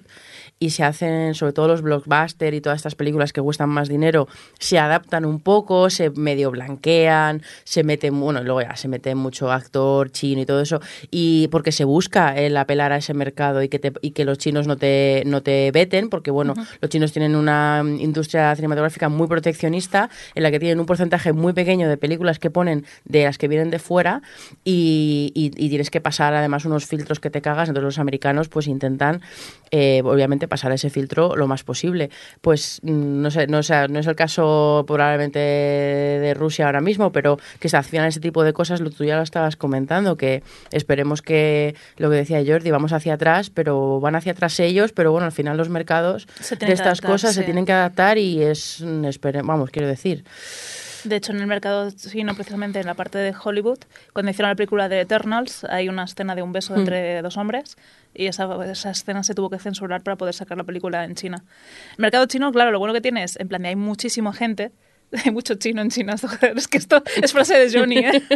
y se hacen, sobre todo los blockbusters y todas estas películas que cuestan más dinero, se adaptan un poco, se medio blanquean, se meten, bueno, luego ya se mete mucho actor chino y todo eso, y porque se busca el apelar a ese mercado y que, te- y que los chinos no te, no te veten, porque bueno, los chinos tienen una industria cinematográfica muy proteccionista, en la que tienen un porcentaje muy pequeño de películas que ponen de las que vienen de fuera y, y- y tienes que pasar además unos filtros que te cagas, entonces los americanos pues intentan eh, obviamente pasar ese filtro lo más posible. Pues mm, no sé, no, sé, no es el caso probablemente de Rusia ahora mismo, pero que se hacían ese tipo de cosas, lo tú ya lo estabas comentando, que esperemos que lo que decía Jordi, vamos hacia atrás, pero van hacia atrás ellos, pero bueno, al final los mercados de estas cosas se sí. tienen que adaptar y es, mm, espere- vamos, quiero decir, De hecho, en el mercado chino, precisamente en la parte de Hollywood, cuando hicieron la película de Eternals, hay una escena de un beso Mm. entre dos hombres y esa, esa escena se tuvo que censurar para poder sacar la película en China. El mercado chino, claro, lo bueno que tiene es, en plan, de hay muchísima gente, hay mucho chino en China, es que esto es frase de Johnny, ¿eh?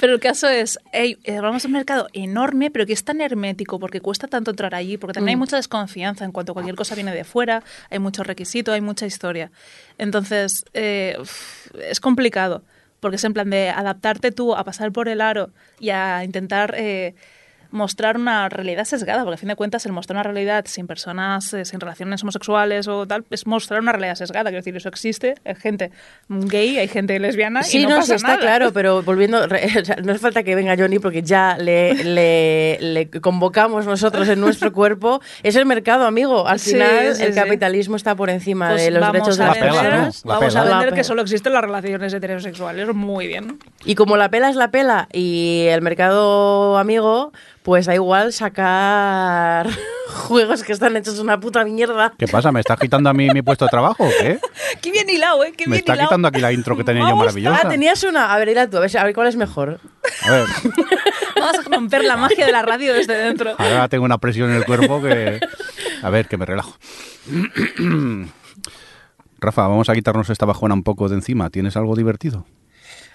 Pero el caso es, hey, eh, vamos a un mercado enorme, pero que es tan hermético porque cuesta tanto entrar allí, porque también hay Mm. mucha desconfianza en cuanto a cualquier cosa viene de fuera, hay mucho requisito, hay mucha historia. Entonces, eh, es complicado, porque es en plan de adaptarte tú a pasar por el aro y a intentar eh, mostrar una realidad sesgada, porque a fin de cuentas el mostrar una realidad sin personas, eh, sin relaciones homosexuales o tal, es mostrar una realidad sesgada. Quiero decir, eso existe, hay gente gay, hay gente lesbiana y Sí, no, no, pasa sí, está nada. claro, pero volviendo, re- o sea, no hace falta que venga Johnny porque ya le, le- le convocamos nosotros en nuestro cuerpo. Es el mercado, amigo. Al Sí, final, sí, el sí. capitalismo está por encima Pues de los derechos de las personas. Vamos a vender que solo existen las relaciones heterosexuales. Muy bien. Y como la pela es la pela y el mercado amigo, pues da igual sacar juegos que están hechos una puta mierda. ¿Qué pasa? ¿Me estás quitando a mí mi puesto de trabajo o qué? Qué bien hilado, ¿eh? Qué Me bien está hilado. quitando aquí la intro que tenía yo maravillosa. Ah, tenías una. A ver, dila tú, a ver, a ver cuál es mejor. A ver, Vamos a romper la magia de la radio desde dentro. ahora tengo una presión en el cuerpo que... A ver, que me relajo. Rafa, vamos a quitarnos esta bajona un poco de encima. ¿Tienes algo divertido?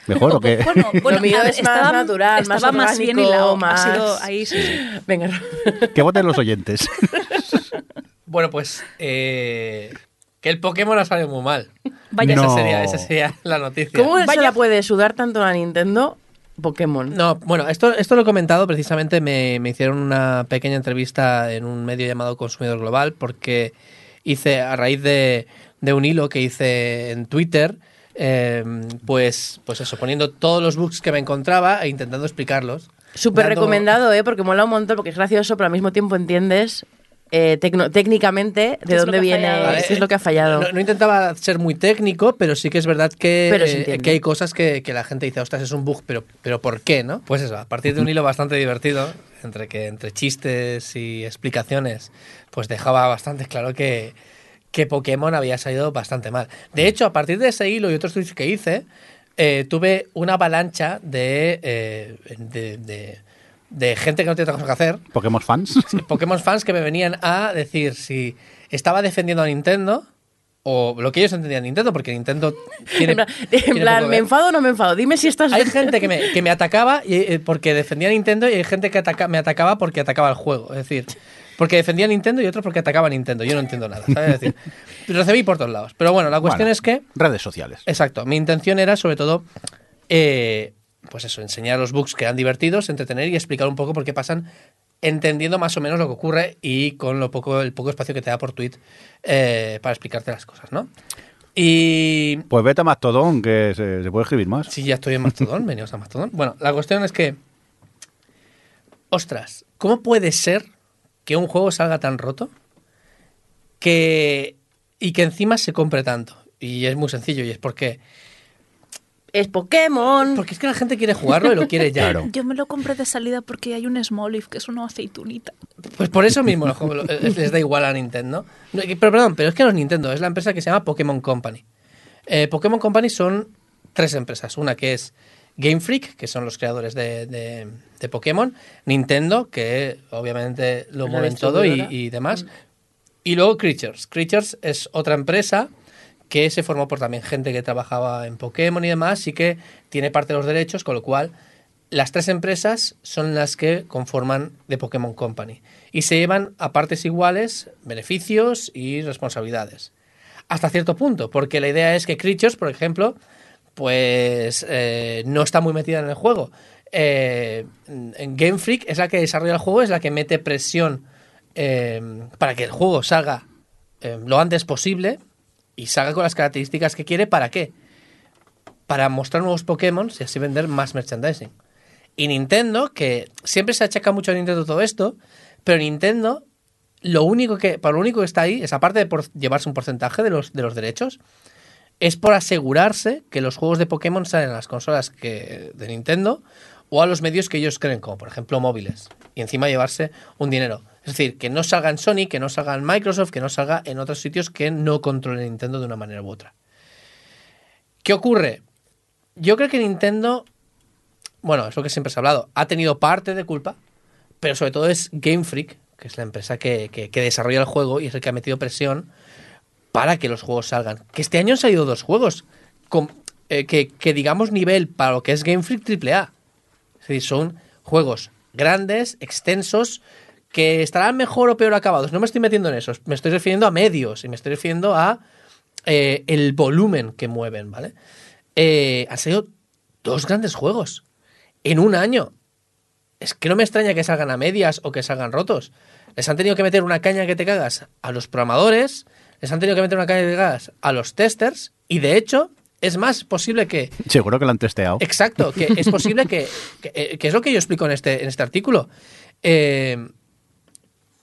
¿Mejor o qué? Bueno, bueno, Lo mío es más estaba, natural, más estaba más bien hilado. más- Ha sido ahí, sí, sí. Venga. Que voten los oyentes. Bueno, pues eh, que el Pokémon ha salido muy mal. Vaya, No. Esa, sería, esa sería la noticia. ¿Cómo se Vaya- la puede sudar tanto a Nintendo? Pokémon. No, bueno, esto, esto lo he comentado precisamente, me, me hicieron una pequeña entrevista en un medio llamado Consumidor Global porque hice, a raíz de, de un hilo que hice en Twitter, eh, pues, pues eso, poniendo todos los bugs que me encontraba e intentando explicarlos. Súper Dando- recomendado, ¿eh? Porque mola un montón, porque es gracioso, pero al mismo tiempo entiendes eh, tecno- técnicamente ¿Qué de dónde viene? Vale, qué es lo que ha fallado. No, no intentaba ser muy técnico, pero sí que es verdad que, eh, que hay cosas que, que la gente dice, ostras, es un bug, pero, pero ¿por qué? no? Pues eso, a partir de un hilo bastante divertido, entre, que, entre chistes y explicaciones, pues dejaba bastante claro que, que Pokémon había salido bastante mal. De hecho, a partir de ese hilo y otros tweets que hice, eh, tuve una avalancha de, eh, de, de- de gente que no tiene otra cosa que hacer, Pokémon fans. Pokémon fans que me venían a decir si estaba defendiendo a Nintendo o lo que ellos entendían Nintendo, porque Nintendo tiene. en plan, tiene en plan, poco que ¿me enfado o no me enfado? Dime si estás... Hay gente que me, que me atacaba y, eh, porque defendía a Nintendo y hay gente que ataca- me atacaba porque atacaba el juego. Es decir, porque defendía a Nintendo y otros porque atacaba a Nintendo. Yo no entiendo nada, ¿sabes? Es decir, recibí por todos lados. Pero bueno, la cuestión Bueno, es que. Redes sociales. Exacto. Mi intención era, sobre todo, eh, pues eso, enseñar los bugs que eran divertidos, entretener y explicar un poco por qué pasan entendiendo más o menos lo que ocurre y con lo poco, el poco espacio que te da por tweet eh, para explicarte las cosas, ¿no? Y Pues vete a Mastodon, que se, se puede escribir más. Sí, ya estoy en Mastodon, venidos a Mastodon. Bueno, la cuestión es que. Ostras, ¿cómo puede ser que un juego salga tan roto que. y que encima se compre tanto? Y es muy sencillo, y es porque. Es Pokémon. Porque es que la gente quiere jugarlo y lo quiere ya. Claro. Yo me lo compré de salida porque hay un Smoliv, que es una aceitunita. Pues por eso mismo los juegos- les da igual a Nintendo. Pero perdón, pero es que no es Nintendo, es la empresa que se llama Pokémon Company. Eh, Pokémon Company son tres empresas. Una que es Game Freak, que son los creadores de, de- de Pokémon. Nintendo, que obviamente lo La mueven todo y, demás. Y luego Creatures. Creatures es otra empresa que se formó por también gente que trabajaba en Pokémon y demás y que tiene parte de los derechos, con lo cual las tres empresas son las que conforman The Pokémon Company y se llevan a partes iguales beneficios y responsabilidades. Hasta cierto punto, porque la idea es que Creatures, por ejemplo, pues eh, no está muy metida en el juego. Eh, Game Freak es la que desarrolla el juego, es la que mete presión eh, para que el juego salga eh, lo antes posible y salga con las características que quiere. ¿Para qué? Para mostrar nuevos Pokémon y así vender más merchandising. Y Nintendo, que siempre se achaca mucho a Nintendo todo esto, pero Nintendo, lo único que, para lo único que está ahí, es aparte de llevarse un porcentaje de los, de los derechos, es por asegurarse que los juegos de Pokémon salen a las consolas de Nintendo o a los medios que ellos creen, como por ejemplo móviles, y encima llevarse un dinero. Es decir, que no salga en Sony, que no salga en Microsoft, que no salga en otros sitios que no controle Nintendo de una manera u otra. ¿Qué ocurre? Yo creo que Nintendo, bueno, es lo que siempre se ha hablado, ha tenido parte de culpa, pero sobre todo es Game Freak, que es la empresa que, que- que desarrolla el juego y es el que ha metido presión para que los juegos salgan. Que este año han salido dos juegos con, eh, que, digamos nivel para lo que es Game Freak AAA. Es decir, son juegos grandes, extensos, que estarán mejor o peor acabados. No me estoy metiendo en eso, me estoy refiriendo a medios y me estoy refiriendo a eh, el volumen que mueven, ¿vale? Eh, han salido dos grandes juegos en un año. Es que no me extraña que salgan a medias o que salgan rotos. Les han tenido que meter una caña que te cagas a los programadores, les han tenido que meter una caña te cagas a los testers, y de hecho, es más posible que Seguro que lo han testeado. Exacto, que es posible que, que, eh, que es lo que yo explico en este, en este artículo. Eh,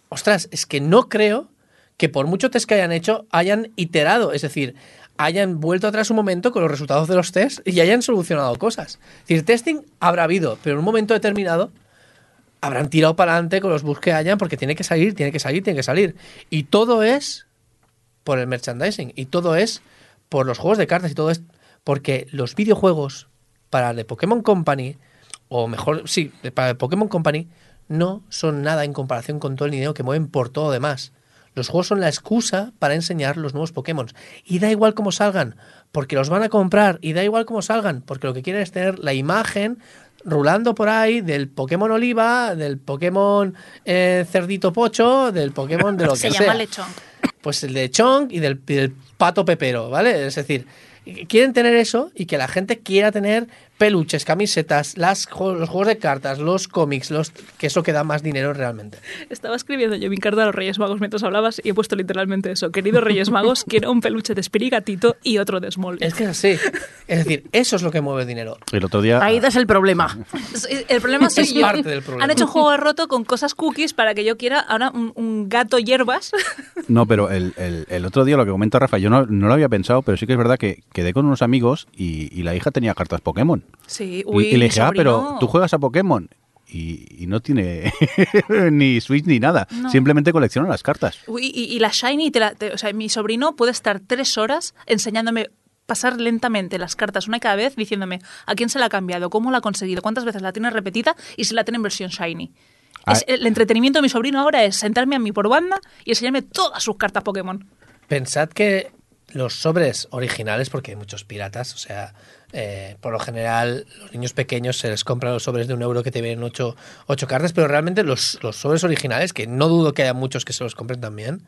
ostras, es que no creo que por mucho test que hayan hecho, hayan iterado, es decir, hayan vuelto atrás un momento con los resultados de los tests y hayan solucionado cosas. Es decir, testing habrá habido, pero en un momento determinado habrán tirado para adelante con los bugs que hayan porque tiene que salir, tiene que salir, tiene que salir. Y todo es por el merchandising y todo es por los juegos de cartas y todo es porque los videojuegos para The Pokémon Company o mejor, sí, para The Pokémon Company no son nada en comparación con todo el dinero que mueven por todo demás. Los juegos son la excusa para enseñar los nuevos Pokémon. Y da igual cómo salgan, porque los van a comprar. Y da igual cómo salgan, porque lo que quieren es tener la imagen rulando por ahí del Pokémon Oliva, del Pokémon eh, Cerdito Pocho, del Pokémon de lo que Se sea llama lechón. Pues el de Chong y del, y del pato pepero, ¿vale? Es decir, quieren tener eso y que la gente quiera tener peluches, camisetas, las, los juegos de cartas, los cómics, los que eso que da más dinero realmente. Estaba escribiendo yo mi carta a los Reyes Magos mientras hablabas y he puesto literalmente eso. Queridos Reyes Magos, quiero un peluche de Spirigatito y otro de Small. Es que es así. Es decir, eso es lo que mueve el dinero. El otro día. Ahí das el problema. El problema soy Es yo. parte del problema. Han hecho un juego roto con cosas cookies para que yo quiera ahora un, un gato hierbas. No, pero el, el- el otro día lo que comenta Rafa, yo no, no lo había pensado, pero sí que es verdad que quedé con unos amigos y, y la hija tenía cartas Pokémon. Sí, Y- uy, y, le dije, ah, pero tú juegas a Pokémon. Y, y no tiene ni Switch ni nada. No. Simplemente colecciona las cartas. Uy, y, y la Shiny, te la- te- o sea, mi sobrino puede estar tres horas enseñándome pasar lentamente las cartas una y cada vez diciéndome a quién se la ha cambiado, cómo la ha conseguido, cuántas veces la tiene repetida y si la tiene en versión Shiny. Ah. Es- el entretenimiento de mi sobrino ahora es sentarme a mí por banda y enseñarme todas sus cartas Pokémon. Pensad que los sobres originales, porque hay muchos piratas, o sea, eh, por lo general los niños pequeños se les compran los sobres de un euro que te vienen ocho, ocho cartas, pero realmente los, los sobres originales, que no dudo que haya muchos que se los compren también,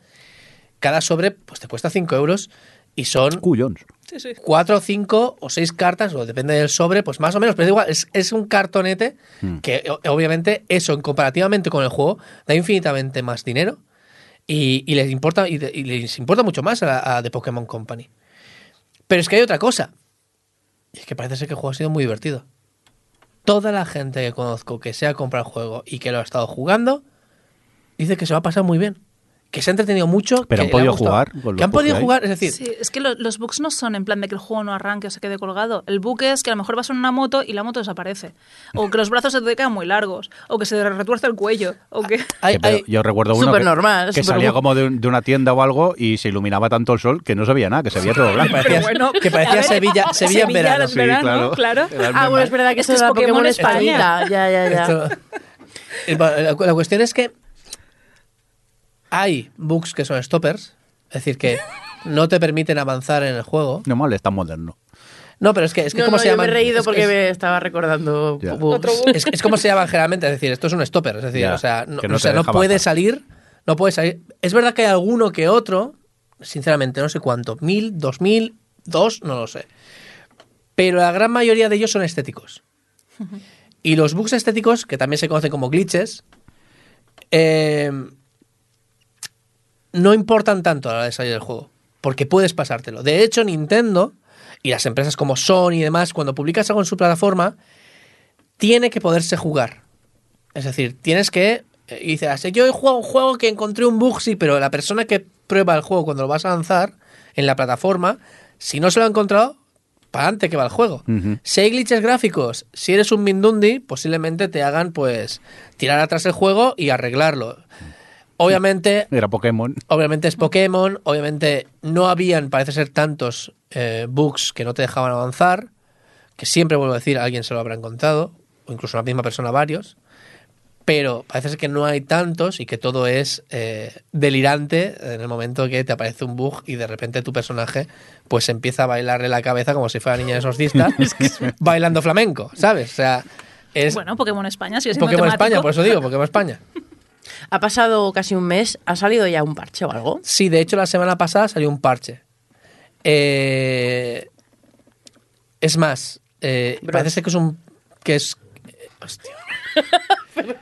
cada sobre pues te cuesta 5 euros Y son Cuyons. Cuatro, cinco o seis cartas, o depende del sobre, pues más o menos, pero es igual, es, es un cartonete que o- obviamente eso, en comparativamente con el juego, da infinitamente más dinero y, y les importa y, de- y les importa mucho más a, a The Pokémon Company. Pero es que hay otra cosa. Y es que parece ser que el juego ha sido muy divertido. Toda la gente que conozco que se ha comprado el juego y que lo ha estado jugando, dice que se va a pasar muy bien. Que se ha entretenido mucho. Pero que han podido jugar con los Que han bugs podido que jugar, es decir, Sí, es que lo- los bugs no son en plan de que el juego no arranque o se quede colgado. El bug es que a lo mejor vas en una moto y la moto desaparece. O que los brazos se te quedan muy largos. O que se te retuerce el cuello. O que... hay- Que, pero hay- yo recuerdo uno Súper que, normal, que súper salía bu- como de, un- de una tienda o algo y se iluminaba tanto el sol que no se veía nada, que se veía todo blanco. parecía, bueno, que parecía a ver, Sevilla, Sevilla en verano. Sí, claro. claro. Ah, bueno, es verdad que Esto es Pokémon Pokémon España. Españita. Ya, ya, ya. Esto- El- la, la cuestión es que hay bugs que son stoppers, es decir, que no te permiten avanzar en el juego. No mal, es tan moderno. No, pero es que, es que no, ¿cómo no, se yo llaman? me he reído Es- porque es, me estaba recordando Ya. bugs. Otro bug. es, es como se llaman generalmente, es decir, esto es un stopper, es decir, o sea, no, no o sea, puede avanzar. salir, no puede salir. Es verdad que hay alguno que otro, sinceramente, no sé cuánto, mil, dos mil, dos, no lo sé. Pero la gran mayoría de ellos son estéticos. Y los bugs estéticos, que también se conocen como glitches, eh, no importan tanto a la hora de salir del juego, porque puedes pasártelo. De hecho, Nintendo y las empresas como Sony y demás, cuando publicas algo en su plataforma, tiene que poderse jugar. Es decir, tienes que... eh, Y dices, yo he jugado un juego que encontré un bug, sí, pero la persona que prueba el juego cuando lo vas a lanzar en la plataforma, si no se lo ha encontrado, para adelante que va el juego. Si hay glitches gráficos, si eres un Mindundi, posiblemente te hagan pues tirar atrás el juego y arreglarlo. Obviamente, Era Pokémon. obviamente es Pokémon, obviamente no habían, parece ser, tantos eh, bugs que no te dejaban avanzar, que siempre vuelvo a decir, alguien se lo habrá encontrado, o incluso la misma persona varios, pero parece ser que no hay tantos y que todo es eh, delirante en el momento que te aparece un bug y de repente tu personaje pues empieza a bailarle la cabeza como si fuera niña de exorcista bailando flamenco, ¿sabes? O sea, es Bueno, Pokémon España sigue siendo Pokémon temático. España, por eso digo, Pokémon España. Ha pasado casi un mes. ¿Ha salido ya un parche o algo? Sí, de hecho la semana pasada salió un parche. Eh, es más, eh, parece ser que es un... que es... eh, hostia.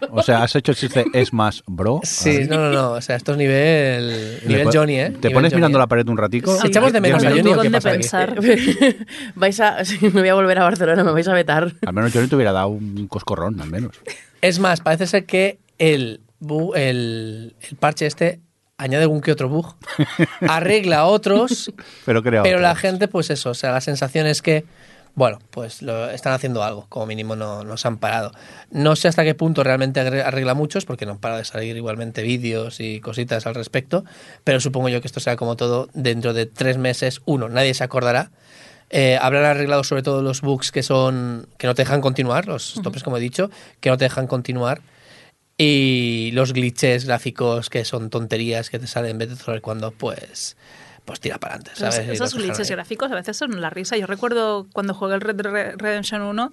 O sea, has hecho el chiste es más, bro. Sí, no, no, no. O sea, esto es nivel, nivel Johnny, ¿eh? ¿Te Nivel pones Johnny, mirando ¿eh? la pared un ratico? Sí, echamos de menos a. Johnny, ¿o qué aquí? pensar. vais a. me voy a volver a Barcelona, me vais a vetar. Al menos no te hubiera dado un coscorrón, al menos. Es más, parece ser que el, bu- el, el parche este añade algún que otro bug, arregla otros, Pero creo. pero la gente, pues eso, o sea, la sensación es que, bueno, pues lo están haciendo algo, como mínimo no, no se han parado. No sé hasta qué punto realmente arregla muchos, porque no han parado de salir igualmente vídeos y cositas al respecto, pero supongo yo que esto será como todo, dentro de tres meses, uno, nadie se acordará. Eh, habrán arreglado sobre todo los bugs que son que no te dejan continuar, los topes como he dicho, que no te dejan continuar y los glitches gráficos que son tonterías que te salen en vez de saber cuándo, pues, pues tira para adelante. Esos, ¿sabes? Esos glitches gráficos a veces son la risa. Yo recuerdo cuando jugué el Red Redemption 1,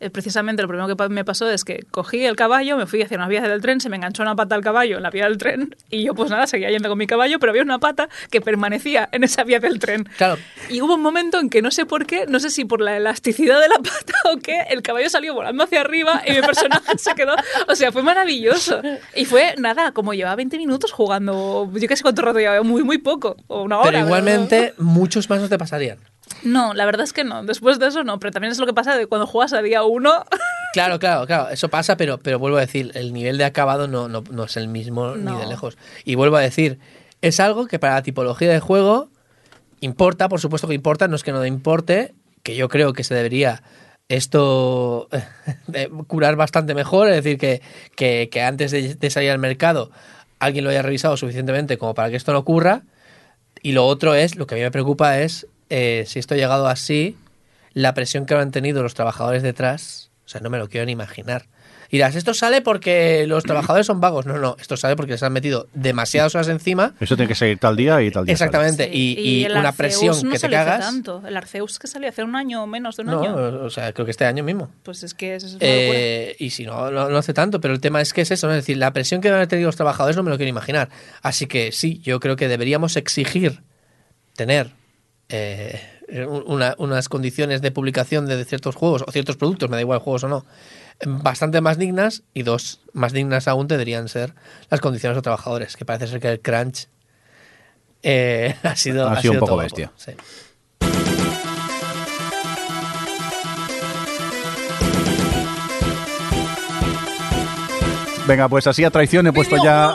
eh, precisamente lo primero que me pasó es que cogí el caballo, me fui hacia una vía del tren, se me enganchó una pata al caballo en la vía del tren y yo pues nada, seguía yendo con mi caballo, pero había una pata que permanecía en esa vía del tren. Claro, Y hubo un momento en que no sé por qué, no sé si por la elasticidad de la pata o qué, el caballo salió volando hacia arriba y mi personaje se quedó. O sea, fue maravilloso. Y fue nada, como llevaba 20 minutos jugando, yo qué sé cuánto rato llevaba, muy, muy poco, o una hora. pero igualmente muchos más no te pasarían. No, la verdad es que no. Después de eso no, pero también es lo que pasa de cuando juegas a día uno. Claro, claro, claro, eso pasa, pero, pero vuelvo a decir, el nivel de acabado no, no, no es el mismo ni de lejos. Y vuelvo a decir, es algo que para la tipología de juego importa, por supuesto que importa, no es que no importe, que yo creo que se debería esto de curar bastante mejor, es decir, que, que, que antes de, de salir al mercado alguien lo haya revisado suficientemente como para que esto no ocurra. Y lo otro es, lo que a mí me preocupa es, eh, si esto ha llegado así, la presión que han tenido los trabajadores detrás, o sea, no me lo quiero ni imaginar. Y dirás, esto sale porque los trabajadores son vagos. No, no, esto sale porque les han metido demasiadas horas encima. Eso tiene que seguir tal día y tal día. Exactamente. Sí, Y, y el una Arceus presión no que te salió hace cagas. tanto. El Arceus que salió hace un año o menos de un No, año. o sea, creo que este año mismo. Pues es que eso es una. Eh, y si no, no, no hace tanto, pero el tema es que es eso, ¿no? es decir, la presión que van a tener los trabajadores no me lo quiero imaginar. Así que sí, yo creo que deberíamos exigir tener eh, una- unas condiciones de publicación de ciertos juegos o ciertos productos, me da igual juegos o no, bastante más dignas y dos, más dignas aún deberían ser las condiciones de los trabajadores, que parece ser que el crunch eh, ha sido, Ha sido un poco todo bestia. Sí. Venga, pues así a traición he puesto ya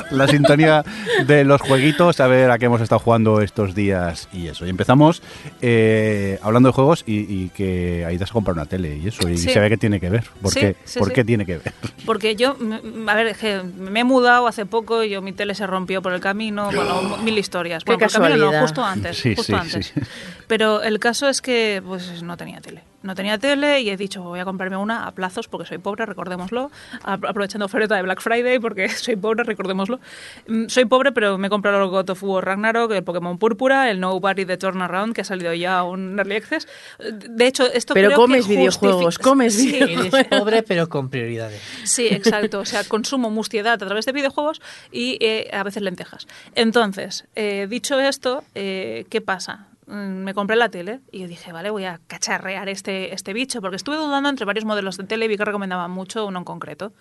la sintonía de los jueguitos, a ver a qué hemos estado jugando estos días y eso. Y empezamos eh, hablando de juegos y, y que Aida se compra una tele y eso, y Sí. se ve que tiene que ver. ¿Por, Sí, qué? sí, ¿Por sí. qué tiene que ver? Porque yo, mm, a ver, que me he mudado hace poco y yo mi tele se rompió por el camino, bueno, mil historias. Qué Bueno, por el camino no, justo antes, Sí, justo sí, antes. sí. Pero el caso es que pues no tenía tele. No tenía tele y he dicho, voy a comprarme una a plazos porque soy pobre, recordémoslo. Apro- Aprovechando oferta de Black Friday porque soy pobre, recordémoslo. Mm, Soy pobre, pero me he comprado el God of War Ragnarok, el Pokémon Púrpura, el Nobody de Turnaround, que ha salido ya un Early Access. De hecho, esto Pero creo comes que videojuegos, comes Sí, videojuegos. Eres pobre pero con prioridades. Sí, exacto. O sea, consumo mustiedad a través de videojuegos y eh, a veces lentejas. Entonces, eh, dicho esto, eh, ¿qué pasa? Mm, Me compré la tele y dije, vale, voy a cacharrear este, este bicho, porque estuve dudando entre varios modelos de tele y vi que recomendaban mucho uno en concreto.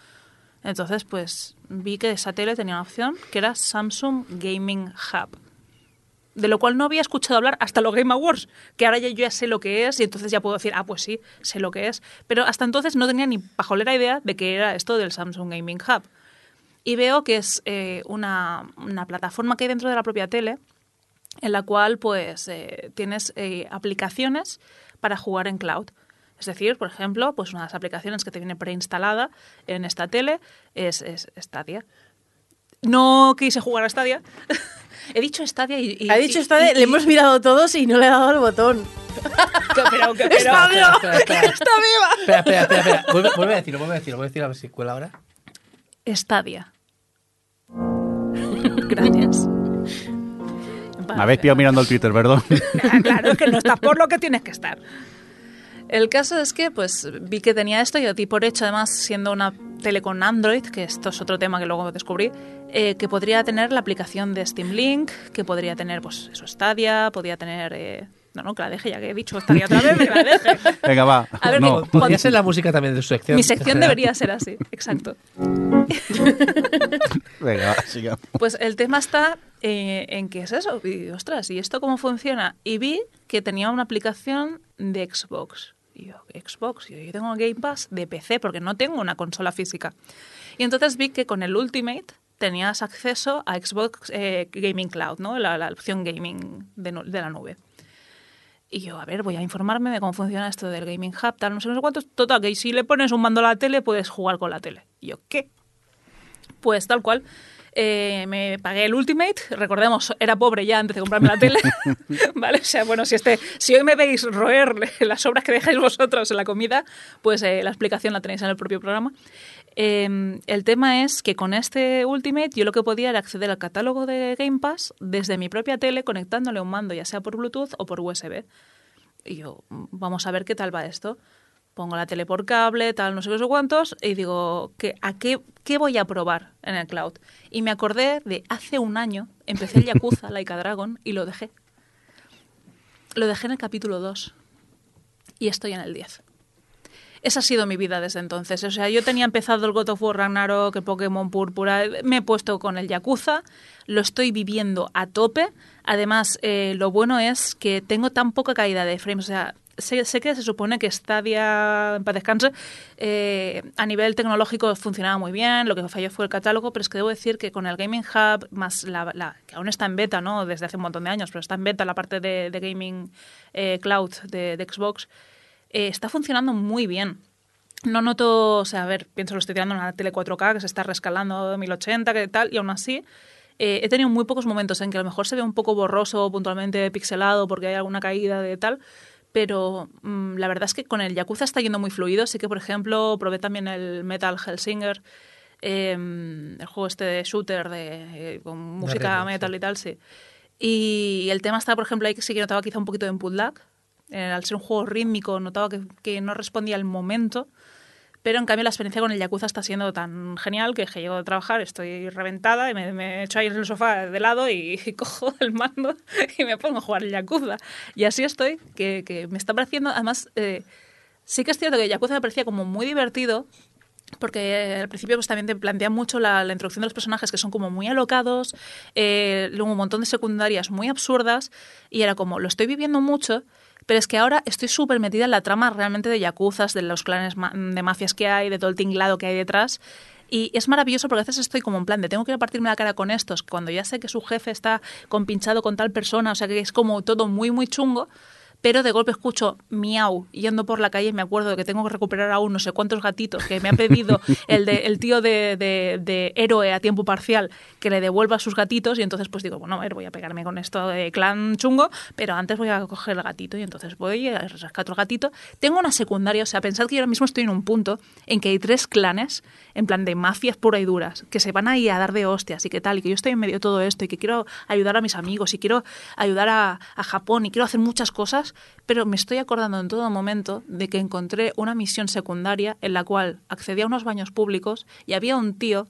Entonces, pues vi que esa tele tenía una opción que era Samsung Gaming Hub de lo cual no había escuchado hablar hasta los Game Awards, que ahora ya yo ya sé lo que es y entonces ya puedo decir, ah, pues sí, sé lo que es. Pero hasta entonces no tenía ni pajolera idea de que era esto del Samsung Gaming Hub. Y veo que es eh, una, una plataforma que hay dentro de la propia tele, en la cual pues eh, tienes eh, aplicaciones para jugar en cloud. Es decir, por ejemplo, pues una de las aplicaciones que te viene preinstalada en esta tele es, es Stadia. No quise jugar a Stadia. He dicho Stadia y... y- Ha dicho y- y- le hemos mirado todos y no le ha dado el botón. que- pero, que- pero- Espera, espera, espera. ¡Está viva! Espera, espera, espera, espera. Vuelve, vuelve a decirlo, vuelve a decirlo, vuelve a decirlo a ver si cuela ahora. Stadia. Gracias. Me habéis pillado mirando el Twitter, perdón. Ah, claro, que no estás por lo que tienes que estar. El caso es que pues vi que tenía esto y a ti por hecho, además, siendo una tele con Android, que esto es otro tema que luego descubrí, eh, que podría tener la aplicación de Steam Link, que podría tener pues eso, Stadia, podría tener... eh, no, no, que la deje, ya que he dicho Stadia otra vez, que la deje. Venga, va. A ver, no. que- Podría Cuando- ser la música también de su sección. Mi sección debería ser así, exacto. Venga, va, sigamos. Pues el tema está eh, en que es eso. Y ostras, ¿y esto cómo funciona? Y vi que tenía una aplicación de Xbox. Y yo, Xbox, y yo, yo tengo Game Pass de PC porque no tengo una consola física. Y entonces vi que con el Ultimate tenías acceso a Xbox eh, Gaming Cloud, ¿no? La, la opción gaming de la nube. Y yo, a ver, voy a informarme de cómo funciona esto del Gaming Hub, tal, no sé, no sé cuántos. Total, que si le pones un mando a la tele, puedes jugar con la tele. Y yo, ¿qué? Pues tal cual. Eh, me pagué el Ultimate, recordemos, era pobre ya antes de comprarme la tele, ¿vale? O sea, bueno, si, este, si hoy me veis roer las obras que dejáis vosotros en la comida, pues eh, la explicación la tenéis en el propio programa. Eh, el tema es que con este Ultimate yo lo que podía era acceder al catálogo de Game Pass desde mi propia tele conectándole un mando, ya sea por Bluetooth o por USB. Y yo, "Mm, vamos a ver qué tal va esto. Pongo la tele por cable, tal, no sé qué, sé cuántos, y digo, ¿qué, ¿a qué, qué voy a probar en el cloud? Y me acordé de hace un año, empecé el Yakuza, Laika Dragon, y lo dejé. Lo dejé en el capítulo 2. Y estoy en el 10. Esa ha sido mi vida desde entonces. O sea, yo tenía empezado el God of War Ragnarok, el Pokémon Púrpura, me he puesto con el Yakuza, lo estoy viviendo a tope. Además, eh, lo bueno es que tengo tan poca caída de frames. O sea, sé, que se supone que Stadia, en paz descanse, eh, a nivel tecnológico funcionaba muy bien, lo que falló fue el catálogo, pero es que debo decir que con el Gaming Hub, más la, que aún está en beta, ¿no? Desde hace un montón de años, pero está en beta la parte de, Gaming eh, Cloud de, de Xbox, eh, está funcionando muy bien. No noto, o sea, a ver, pienso lo estoy tirando en una tele 4K que se está rescalando 1080, que tal, y aún así eh, he tenido muy pocos momentos en que a lo mejor se ve un poco borroso, puntualmente pixelado, porque hay alguna caída de tal, pero mm, la verdad es que con el Yakuza está yendo muy fluido. Sí que, por ejemplo, probé también el Metal Hellsinger, eh, el juego este de shooter de, eh, con música metal sí. y tal, sí. Y el tema está, por ejemplo, ahí que sí que notaba quizá un poquito de input lag. Eh, al ser un juego rítmico, notaba que, que no respondía al momento. Pero en cambio la experiencia con el Yakuza está siendo tan genial que, que llego de trabajar, estoy reventada y me, me echo ahí en el sofá de lado y, y cojo el mando y me pongo a jugar el Yakuza. Y así estoy, que, que me está pareciendo, además, eh, sí que es cierto que Yakuza me parecía como muy divertido, porque al principio pues también te plantea mucho la, la introducción de los personajes que son como muy alocados, eh, luego un montón de secundarias muy absurdas y era como, lo estoy viviendo mucho, pero es que ahora estoy súper metida en la trama realmente de yakuzas, de los clanes de mafias que hay, de todo el tinglado que hay detrás. Y es maravilloso porque a veces estoy como en plan de tengo que partirme la cara con estos, cuando ya sé que su jefe está compinchado con tal persona, o sea que es como todo muy, muy chungo. Pero de golpe escucho miau yendo por la calle y me acuerdo de que tengo que recuperar aún no sé cuántos gatitos que me ha pedido el, de, el tío de, de- de héroe a tiempo parcial que le devuelva sus gatitos y entonces pues digo, bueno, a ver, voy a pegarme con esto de clan chungo, pero antes voy a coger el gatito y entonces voy a rescatar el gatito. Tengo una secundaria, o sea, pensad que yo ahora mismo estoy en un punto en que hay tres clanes, en plan de mafias pura y duras, que se van ahí a dar de hostias y que tal, y que yo estoy en medio de todo esto y que quiero ayudar a mis amigos y quiero ayudar a, a Japón y quiero hacer muchas cosas, pero me estoy acordando en todo momento de que encontré una misión secundaria en la cual accedí a unos baños públicos y había un tío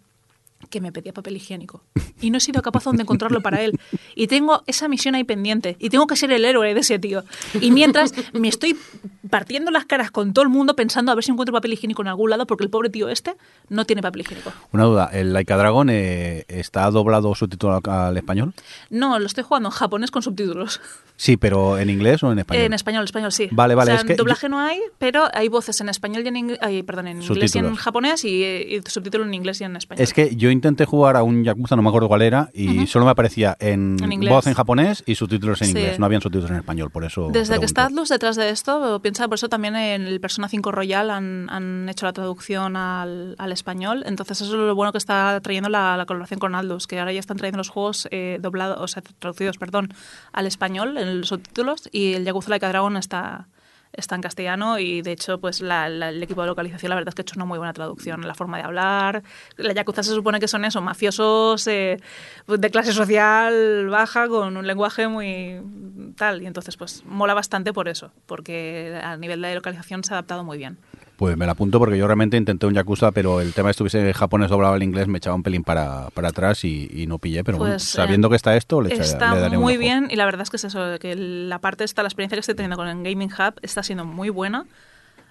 que me pedía papel higiénico. Y no he sido capaz aún de encontrarlo para él. Y tengo esa misión ahí pendiente. Y tengo que ser el héroe de ese tío. Y mientras me estoy partiendo las caras con todo el mundo pensando a ver si encuentro papel higiénico en algún lado, porque el pobre tío este no tiene papel higiénico. Una duda, ¿el Laika Dragon eh, está doblado o subtitulado al español? No, lo estoy jugando en japonés con subtítulos. Sí, pero ¿en inglés o en español? En español, español sí. Vale, vale, O sea, es que en doblaje no hay, pero hay voces en español y en, ing- ay, perdón, en inglés y en Subtítulos. japonés y, y subtítulo en inglés y en español. Es que yo intenté jugar a un Yakuza, no me acuerdo cuál era, y solo me aparecía en, voz en japonés y subtítulos en Sí. inglés. No habían subtítulos en español, por eso. Desde que está Atlus detrás de esto, piensa por eso también en el Persona 5 Royal han, han hecho la traducción al, al español. Entonces eso es lo bueno que está trayendo la, la colaboración con Atlus, que ahora ya están trayendo los juegos eh, doblados, o sea, traducidos, perdón, al español en los subtítulos y el Yakuza Like a Dragon está está en castellano y de hecho pues la- el equipo de localización la verdad es que ha hecho una muy buena traducción la forma de hablar. La yakuza se supone que son eso mafiosos eh, de clase social baja con un lenguaje muy tal y entonces pues mola bastante por eso porque a nivel de localización se ha adaptado muy bien Pues me la apunto porque yo realmente intenté un Yakuza, pero el tema de estuviese japonés doblado al inglés me echaba un pelín para, para atrás y, y no pillé. Pero bueno, Pues, sabiendo eh, que está esto, le, echa- Está le daré muy bien y la verdad es que es eso, que la parte esta, la experiencia que estoy teniendo con el Gaming Hub está siendo muy buena.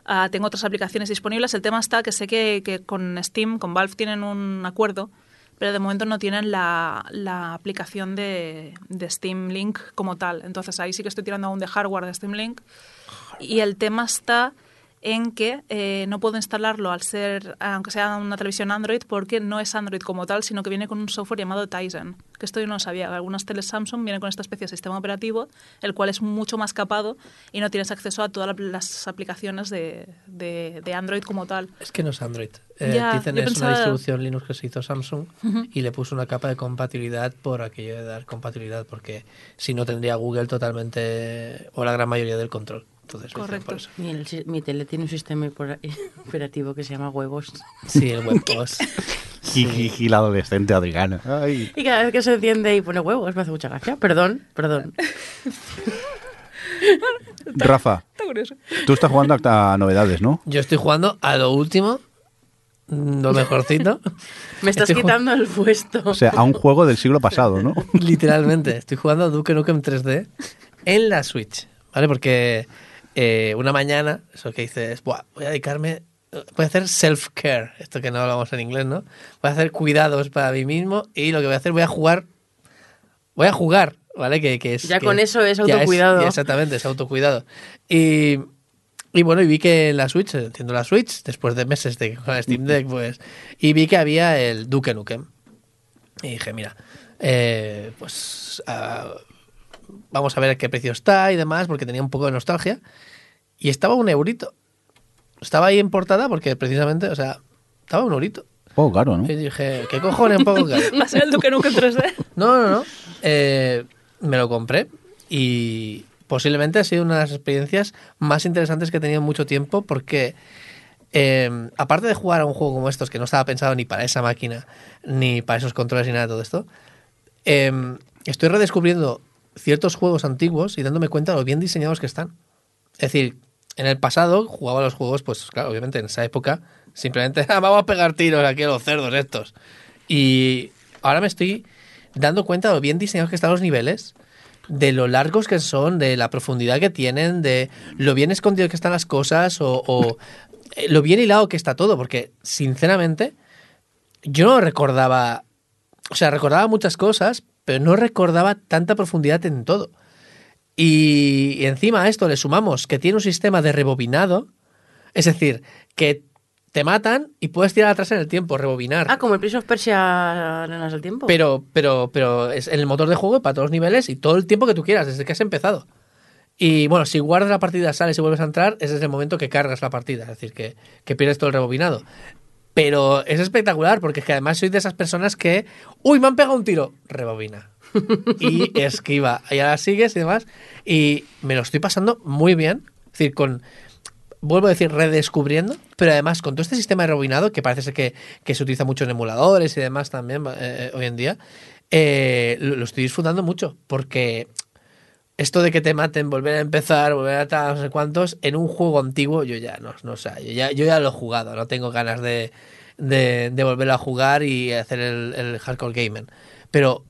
Ah, tengo otras aplicaciones disponibles. El tema está que sé que, que con Steam, con Valve tienen un acuerdo, pero de momento no tienen la, la aplicación de, de Steam Link como tal. Entonces ahí sí que estoy tirando aún de hardware de Steam Link. Y el tema está en que eh, no puedo instalarlo al ser, aunque sea una televisión Android, porque no es Android como tal, sino que viene con un software llamado Tizen, que esto yo no lo sabía. Algunas teles Samsung vienen con esta especie de sistema operativo, el cual es mucho más capado y no tienes acceso a todas las aplicaciones de, de- de Android como tal. Es que no es Android. Eh, Tizen es pensaba- una distribución Linux que se hizo Samsung y le puso una capa de compatibilidad por aquello de dar compatibilidad, porque si no tendría Google totalmente, o la gran mayoría del control. Entonces, Correcto. Mi, el si- mi tele tiene un sistema opera- operativo que se llama huevos. Sí, el webpost. Jijiji, la adolescente Adriana. Ay. Y cada vez que se enciende y pone huevos me hace mucha gracia. Perdón, perdón. Rafa, Está curioso. tú estás jugando a novedades, ¿no? Yo estoy jugando a lo último, lo mejorcito. Me estás Estoy quitando el puesto. O sea, a un juego del siglo pasado, ¿no? Literalmente, estoy jugando a Duke Nukem 3D en la Switch, ¿vale? Porque eh, una mañana, eso que dices, Buah, voy a dedicarme, voy a hacer self-care, esto que no hablamos en inglés, ¿no? Voy a hacer cuidados para mí mismo y lo que voy a hacer, voy a jugar, voy a jugar, ¿vale? Que, que es, Ya que con eso es autocuidado. ya exactamente, es autocuidado. Y, y bueno, y vi que en la Switch, entiendo la Switch, después de meses de con Steam Deck, pues, y vi que había el Duke Nukem. Y dije, mira, eh, pues ah, vamos a ver a qué precio está y demás, porque tenía un poco de nostalgia. Y estaba un eurito. Estaba ahí en portada porque precisamente, o sea, estaba un eurito. Oh, claro, ¿no? Y dije, ¿qué cojones un poco caro? ¿Va a ser el Duke Nukem 3D? No, no, no. Eh, me lo compré y posiblemente ha sido una de las experiencias más interesantes que he tenido en mucho tiempo porque eh, aparte de jugar a un juego como estos que no estaba pensado ni para esa máquina ni para esos controles ni nada de todo esto, eh, estoy redescubriendo ciertos juegos antiguos y dándome cuenta de lo bien diseñados que están. Es decir, en el pasado jugaba los juegos, pues claro, obviamente en esa época simplemente "Ah, vamos a pegar tiros aquí a los cerdos estos. Y ahora me estoy dando cuenta de lo bien diseñados que están los niveles, de lo largos que son, de la profundidad que tienen, de lo bien escondido que están las cosas o, o, eh, lo bien hilado que está todo, porque sinceramente yo no recordaba, o sea, recordaba muchas cosas, pero no recordaba tanta profundidad en todo. Y, y encima a esto le sumamos que tiene un sistema de rebobinado, es decir, que te matan y puedes tirar atrás en el tiempo, rebobinar. Ah, como el Prince of Persia Arenas del Tiempo. Pero, pero, pero es en el motor de juego para todos los niveles y todo el tiempo que tú quieras, desde que has empezado. Y bueno, si guardas la partida, sales y vuelves a entrar, ese es el momento que cargas la partida, es decir, que, que pierdes todo el rebobinado. Pero es espectacular porque es que además soy de esas personas que, uy, me han pegado un tiro, rebobina. y esquiva. Y ahora sigues y demás. Y me lo estoy pasando muy bien. Es decir, con, vuelvo a decir, redescubriendo, pero además con todo este sistema de rebobinado, que parece ser que, que se utiliza mucho en emuladores y demás también eh, hoy en día, eh, lo, lo estoy disfrutando mucho, porque esto de que te maten, volver a empezar, volver a tal, no sé cuántos, en un juego antiguo yo ya no, no sé, yo ya, yo ya lo he jugado, no tengo ganas de, de, de volver a jugar y hacer el, el hardcore gaming. Pero,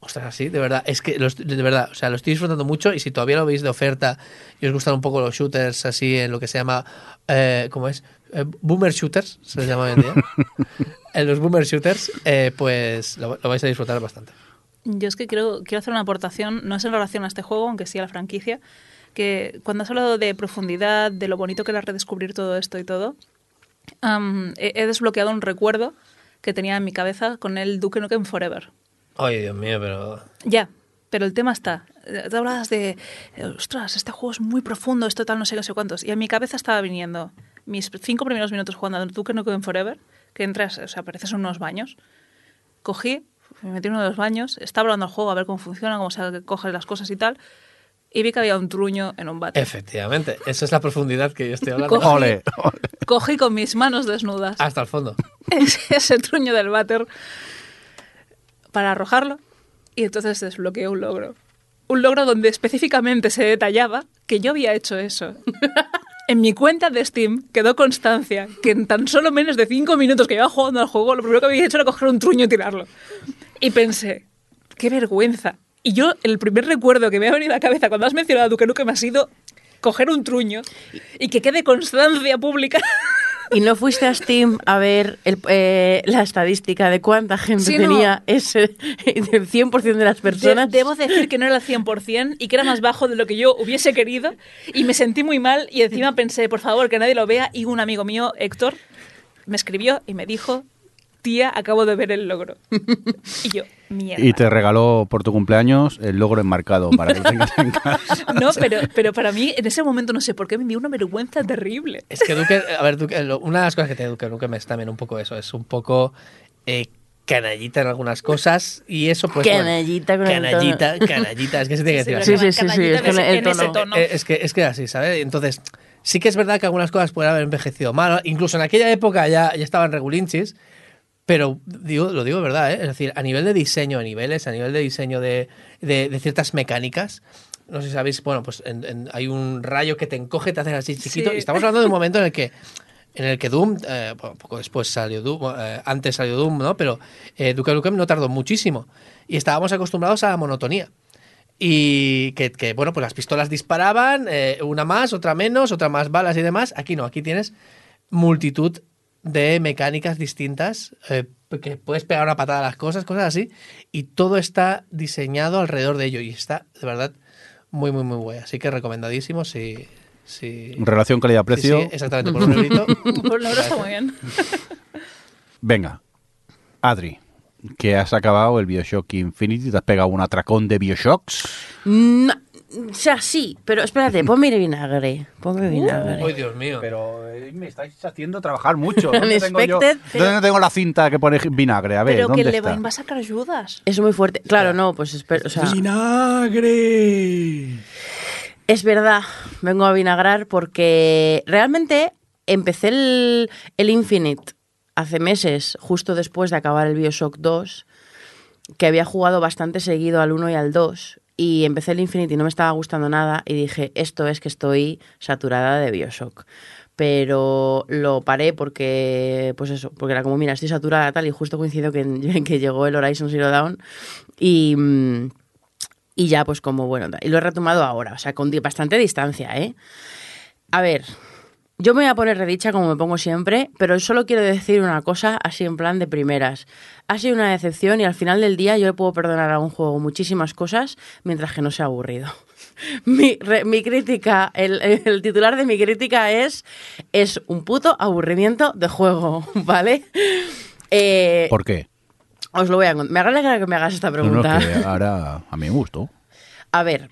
ostras, así, de verdad, es que, los- de verdad, o sea, lo estoy disfrutando mucho y si todavía lo veis de oferta y os gustan un poco los shooters así en lo que se llama, eh, ¿cómo es? Eh, boomer shooters, se les llama hoy en día. en los boomer shooters, eh, pues lo, lo vais a disfrutar bastante. Yo es que quiero, quiero hacer una aportación, no es en relación a este juego, aunque sí a la franquicia, que cuando has hablado de profundidad, de lo bonito que era redescubrir todo esto y todo, am, he, he desbloqueado un recuerdo que tenía en mi cabeza con el Duke Nukem Forever. Ay, Dios mío, pero... Ya, pero el tema está. Eh, Te hablabas de, eh, ostras, este juego es muy profundo, esto tal, no sé, no sé cuántos. Y en mi cabeza estaba viniendo mis cinco primeros minutos jugando al Duke Nukem Forever, que entras, o sea, apareces en unos baños. Cogí, me metí en uno de los baños, estaba hablando al juego a ver cómo funciona, cómo se cogen las cosas y tal. Y vi que había un truño en un bate. Efectivamente, esa es la profundidad que yo estoy hablando. Cogí, Ole, ole. cogí con mis manos desnudas Hasta el fondo. ese, ese truño del váter para arrojarlo y entonces desbloqueé un logro. Un logro donde específicamente se detallaba que yo había hecho eso. En mi cuenta de Steam quedó constancia que en tan solo menos de cinco minutos que iba jugando al juego, lo primero que había hecho era coger un truño y tirarlo. Y pensé, qué vergüenza. Y yo, el primer recuerdo que me ha venido a la cabeza cuando has mencionado a Duque Nukem ha sido coger un truño y que quede constancia pública ¿Y no fuiste a Steam a ver el- eh, la estadística de cuánta gente Sí, no. tenía ese del 100% de las De- personas? debo decir que no era el 100% y que era más bajo de lo que yo hubiese querido y me sentí muy mal y encima pensé, por favor, que nadie lo vea y un amigo mío, Héctor, me escribió y me dijo, tía, acabo de ver el logro. Y yo, mierda. Y te regaló por tu cumpleaños el logro enmarcado para que lo tengas en casa. No, pero, pero para mí en ese momento no sé por qué me dio una vergüenza terrible. Es que Duque, a ver, Duque, una de las cosas que tiene Duque Nukem es también un poco eso, es un poco eh, canallita en algunas cosas y eso pues... bueno, Canallita con el canallita, canallita, es que se tiene que decir Sí, así. sí, sí, sí, es que el tono- tono. Eh, Es que es que así, ¿sabes? Entonces, sí que es verdad que algunas cosas pueden haber envejecido mal, incluso en aquella época ya, ya estaban regulinchis, pero digo, lo digo de verdad, ¿eh? es decir, a nivel de diseño de niveles, a nivel de diseño de, de- de ciertas mecánicas, no sé si sabéis, bueno, pues en- en- hay un rayo que te encoge, te hace así chiquito, Sí. y estamos hablando de un momento en el que en el que Doom, eh, bueno, poco después salió Doom, eh, antes salió Doom, ¿no? Pero eh, Duke Nukem no tardó muchísimo y estábamos acostumbrados a la monotonía. Y que, que, bueno, pues las pistolas disparaban, eh, una más, otra menos, otra más balas y demás. Aquí no, aquí tienes multitud de mecánicas distintas, eh, que puedes pegar una patada a las cosas, cosas así, y todo está diseñado alrededor de ello y está, de verdad, muy, muy, muy guay. Así que recomendadísimo si... si Relación calidad-precio. Sí, sí, exactamente, por un eurito. Por el logro está muy bien. Venga, Adri, que has acabado el Bioshock Infinity, te has pegado un atracón de Bioshocks. No, sea, sí, pero espérate, ponme vinagre. Ponme vinagre. ¡Ay, Dios mío! Pero eh, me estáis haciendo trabajar mucho. ¿Dónde tengo, yo- Unexpected. ¿Dónde tengo la cinta que pone vinagre? A ver, Pero que ¿dónde Levine está? va a sacar ayudas. Es muy fuerte. Claro, no, pues espera. O sea, ¡Vinagre! Es verdad, vengo a vinagrar porque realmente empecé el, el Infinite hace meses, justo después de acabar el Bioshock 2, que había jugado bastante seguido al 1 y al 2. Y empecé el Infinite y no me estaba gustando nada y dije, esto es que estoy saturada de Bioshock. Pero lo paré porque, pues eso, porque era como, mira, estoy saturada tal y justo coincido que, que llegó el Horizon Zero Dawn y, mm, y ya pues como, bueno, y lo he retomado ahora, o sea, con bastante distancia, ¿eh? A ver, yo me voy a poner redicha como me pongo siempre, pero solo quiero decir una cosa así en plan de primeras. Ha sido una decepción y al final del día yo le puedo perdonar a un juego muchísimas cosas mientras que no sea aburrido. Mi, re- mi crítica, el, el titular de mi crítica es es un puto aburrimiento de juego, ¿vale? Eh, ¿Por qué? os lo voy a. Me alegra que me hagas esta No, no, pregunta. que ahora a mí me gustó. A ver,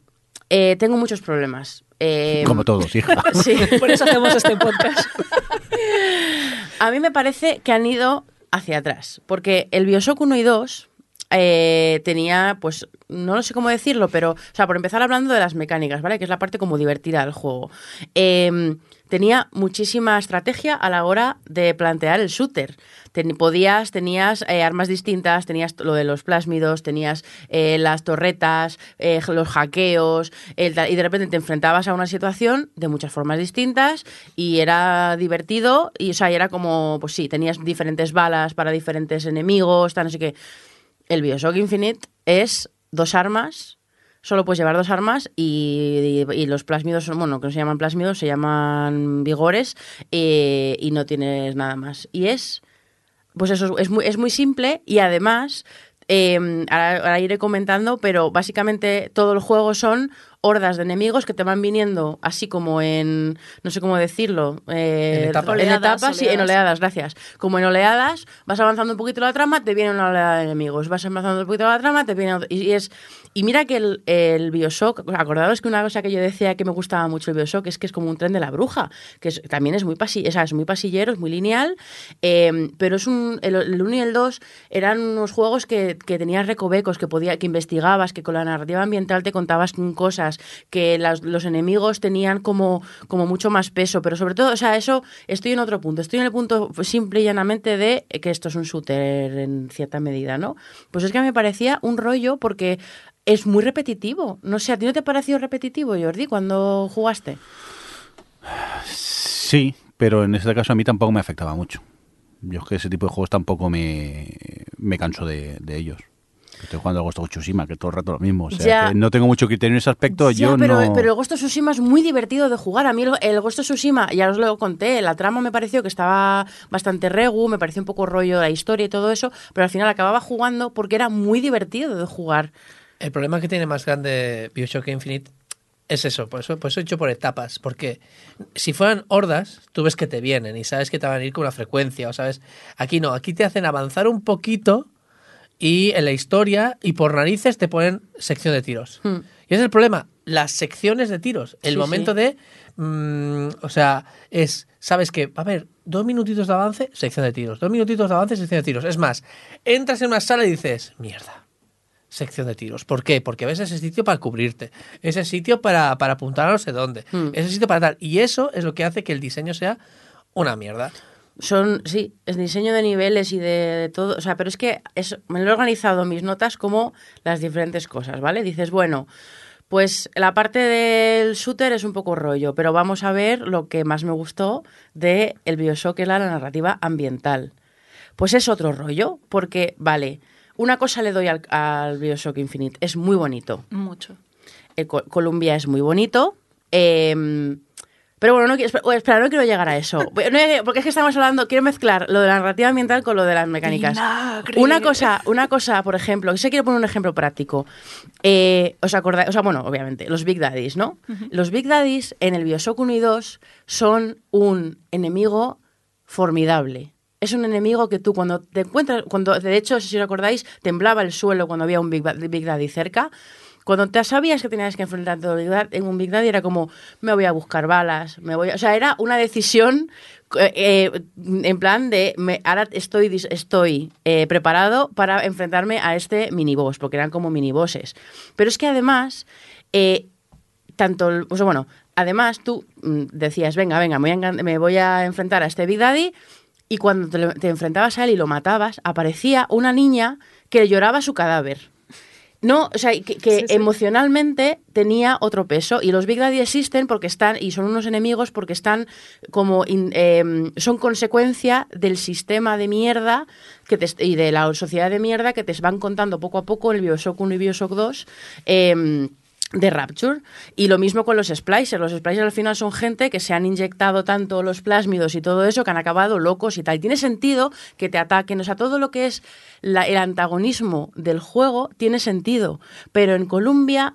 eh, tengo muchos problemas. Eh, Como todos, hija. Sí. Por eso hacemos este podcast. A mí me parece que han ido hacia atrás, porque el Bioshock 1 y 2 eh, tenía, pues, no lo sé cómo decirlo, pero, o sea, por empezar hablando de las mecánicas, ¿vale? Que es la parte como divertida del juego. Eh, tenía muchísima estrategia a la hora de plantear el shooter. Ten- podías, tenías eh, armas distintas, tenías lo de los plásmidos, tenías eh, las torretas, eh, los hackeos, y de repente te enfrentabas a una situación de muchas formas distintas y era divertido y, o sea, era como, pues sí, tenías diferentes balas para diferentes enemigos, tal, no sé qué. El Bioshock Infinite es dos armas, solo puedes llevar dos armas y, y- los plásmidos, son- bueno, que no se llaman plásmidos, se llaman vigores eh, y no tienes nada más. Y es, pues eso, es muy, es muy simple y además, eh, ahora, ahora iré comentando, pero básicamente todo el juego son hordas de enemigos que te van viniendo así como en, no sé cómo decirlo, eh, En etapas. en Oleadas, etapas, sí, en oleadas. oleadas, gracias. Como en oleadas, vas avanzando un poquito la trama, te viene una oleada de enemigos, vas avanzando un poquito la trama, te viene otro- y, y es y mira que el, el Bioshock, acordaros que una cosa que yo decía que me gustaba mucho el Bioshock es que es como un tren de la bruja, que es- también es muy, pasi, o sea, es muy pasillero, es muy lineal, eh, pero es un, el, el 1 y el 2 eran unos juegos que, que tenías recovecos, que, podía, que investigabas, que con la narrativa ambiental te contabas cosas, que los enemigos tenían como, como mucho más peso, pero sobre todo, o sea, eso estoy en otro punto, estoy en el punto simple y llanamente de que esto es un shooter en cierta medida, ¿no? Pues es que me parecía un rollo porque es muy repetitivo. No sé, ¿a ti no te pareció repetitivo, Jordi, cuando jugaste? Sí, pero en este caso a mí tampoco me afectaba mucho. Yo es que ese tipo de juegos tampoco me, me canso de ellos. Estoy jugando a Ghost of Tsushima, que todo el rato lo mismo. O sea, Ya. que no tengo mucho criterio en ese aspecto. Ya, yo pero, no... pero el Ghost of Tsushima es muy divertido de jugar. A mí el, el Ghost of Tsushima, ya os lo conté, la trama me pareció que estaba bastante regu, me pareció un poco rollo la historia y todo eso, pero al final acababa jugando porque era muy divertido de jugar. El problema que tiene más grande Bioshock Infinite es eso, por eso, por eso he hecho por etapas, porque si fueran hordas, tú ves que te vienen y sabes que te van a ir con una frecuencia, o sabes, aquí no, aquí te hacen avanzar un poquito y en la historia y por narices te ponen sección de tiros. Hmm. Y ese es el problema, las secciones de tiros, el Sí, momento sí. de, mm, o sea, es, sabes que, a ver, dos minutitos de avance, sección de tiros, dos minutitos de avance, sección de tiros. Es más, entras en una sala y dices, mierda, sección de tiros. ¿Por qué? Porque ves ese sitio para cubrirte, ese sitio para, para apuntar a no sé dónde, Hmm. ese sitio para tal. Y eso es lo que hace que el diseño sea una mierda. Son, sí, es diseño de niveles y de, de todo. O sea, pero es que es- me lo he organizado mis notas como las diferentes cosas, ¿vale? Dices, bueno, pues la parte del shooter es un poco rollo, pero vamos a ver lo que más me gustó de el Bioshock, que es la narrativa ambiental. Pues es otro rollo, porque, vale, una cosa le doy al, al Bioshock Infinite, es muy bonito. Mucho. Eh, Co- Columbia es muy bonito. eh, pero bueno, no quiero, espera, no quiero llegar a eso. Porque es que estamos hablando, quiero mezclar lo de la narrativa ambiental con lo de las mecánicas. Una cosa, una cosa, por ejemplo, se quiero poner un ejemplo práctico. Eh, ¿Os acordáis? O sea, bueno, obviamente, los Big Daddies, ¿no? Los Big Daddies en el Bioshock 1 y 2 son un enemigo formidable. Es un enemigo que tú cuando te encuentras, cuando de hecho, si os acordáis, temblaba el suelo cuando había un Big, Big Daddy cerca. Cuando te sabías que tenías que enfrentarte a en un Big Daddy era como, me voy a buscar balas, me voy a... O sea, era una decisión eh, eh, en plan de, me, ahora estoy, estoy eh, preparado para enfrentarme a este miniboss, porque eran como minibosses. Pero es que además, tanto, bueno, además tú mm, decías, venga, venga, me voy, a, enfrentar a este Big Daddy, y cuando te, te enfrentabas a él y lo matabas, aparecía una niña que lloraba su cadáver. No, o sea, que, que Sí, sí. emocionalmente tenía otro peso. Y los Big Daddy existen porque están, y son unos enemigos porque están como, in- em, son consecuencia del sistema de mierda que te, y de la sociedad de mierda que te van contando poco a poco el Bioshock 1 y Bioshock 2. em, de Rapture. Y lo mismo con los splicers. Los splicers al final son gente que se han inyectado tanto los plásmidos y todo eso que han acabado locos y tal. Tiene sentido que te ataquen. O sea, todo lo que es la- el antagonismo del juego tiene sentido. Pero en Colombia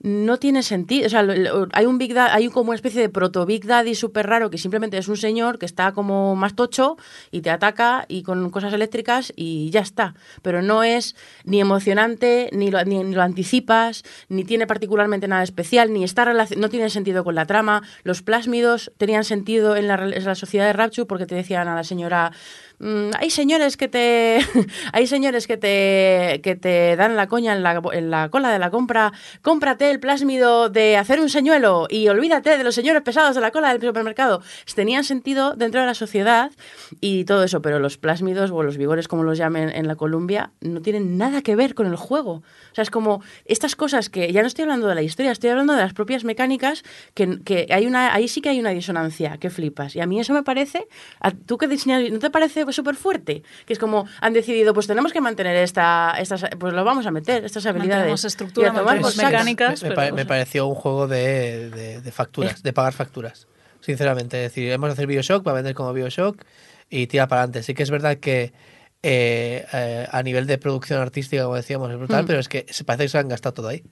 no tiene sentido. O sea, hay un Big Daddy, hay como una especie de proto Big Daddy súper raro que simplemente es un señor que está como más tocho y te ataca y con cosas eléctricas y ya está. Pero no es ni emocionante, ni lo, ni, lo anticipas, ni tiene particularmente nada especial, ni está no tiene sentido con la trama. Los plásmidos tenían sentido en la, en la sociedad de Rapture porque te decían a la señora "Mm, hay señores que te hay señores que te que te dan la coña en la, en la cola de la compra. Cómprate el plásmido de hacer un señuelo y olvídate de los señores pesados de la cola del supermercado. Tenían sentido dentro de la sociedad y todo eso pero los plásmidos o los vigores como los llamen en la Columbia no tienen nada que ver con el juego. O sea es como estas cosas que ya no estoy hablando de la historia estoy hablando de las propias mecánicas que, que hay una ahí sí que hay una disonancia que flipas. Y a mí eso me parece a- tú que diseñas no te parece súper fuerte que es como han decidido pues tenemos que mantener esta estas pues lo vamos a meter estas habilidades Mantenemos estructura, y a tomar mantenemos por saco. mecánicas. me, me pero- pare- me pareció un juego de, de- de facturas, de pagar facturas. Sinceramente, es decir, hemos de hacer Bioshock, va a vender como Bioshock y tira para adelante. Sí que es verdad que eh, eh, a nivel de producción artística, como decíamos, es brutal, Mm. pero es que se parece que se han gastado todo ahí.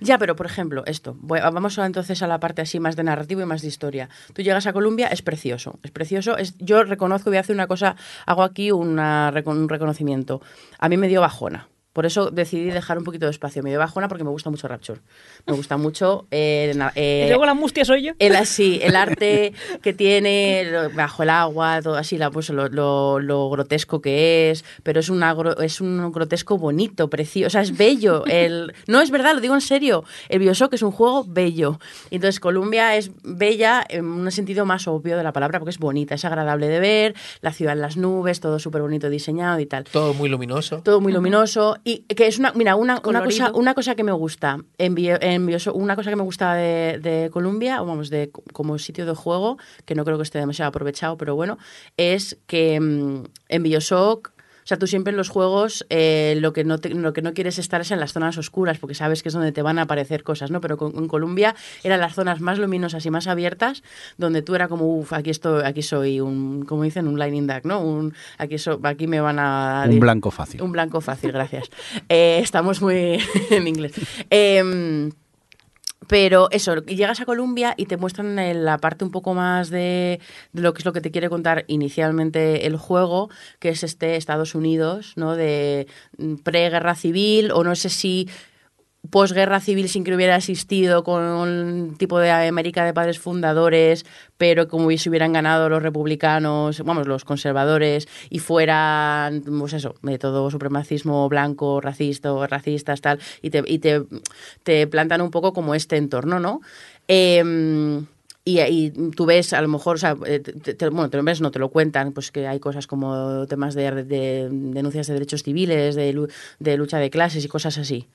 Ya, pero por ejemplo, esto. Voy- vamos entonces a la parte así más de narrativo y más de historia. Tú llegas a Colombia, es precioso. Es precioso. Es, yo reconozco, voy a hacer una cosa, hago aquí una, un reconocimiento. A mí me dio bajona. Por eso decidí dejar un poquito de espacio. Me dio bajona porque me gusta mucho Rapture. Me gusta mucho. eh, eh, y luego la mustia soy yo. el así, el arte que tiene bajo el agua, todo así, la, pues lo, lo- lo grotesco que es, pero es un, agro- es un grotesco bonito, precioso, o sea, es bello. El, no es verdad, lo digo en serio. El Bioshock es un juego bello. Entonces, Columbia es bella en un sentido más obvio de la palabra, porque es bonita, es agradable de ver, la ciudad en las nubes, todo súper bonito diseñado y tal Todo muy luminoso. todo muy luminoso y que es una mira una, una cosa una cosa que me gusta en, Bio- en Bioshock- una cosa que me gusta de, de Columbia o vamos de como sitio de juego que no creo que esté demasiado aprovechado pero bueno es que mm, en Bioshock sea, tú siempre en los juegos eh, lo, que no te- lo que no quieres estar es en las zonas oscuras porque sabes que es donde te van a aparecer cosas, ¿no? Pero con, en Columbia eran las zonas más luminosas y más abiertas donde tú era como, uff, aquí, estoy, aquí soy un, como dicen, un lightning duck, ¿no? Un, aquí, so- aquí me van a... Un blanco fácil. Un blanco fácil, gracias. Eh, estamos muy en inglés. Em, pero eso, llegas a Colombia y te muestran eh, la parte un poco más de, de lo que es lo que te quiere contar inicialmente el juego, que es este Estados Unidos, ¿no? De mm, preguerra civil, o no sé si posguerra civil sin que hubiera existido con un tipo de América de padres fundadores, pero como si hubieran ganado los republicanos, vamos, los conservadores, y fueran, pues eso, de todo supremacismo blanco, racista, racistas, tal, y te, y te, te plantan un poco como este entorno, ¿no? Em, y, y tú ves, a lo mejor, o sea, eh, te- bueno, te lo ves, no te lo cuentan, pues que hay cosas como temas de, de denuncias de derechos civiles, de lucha de clases y cosas así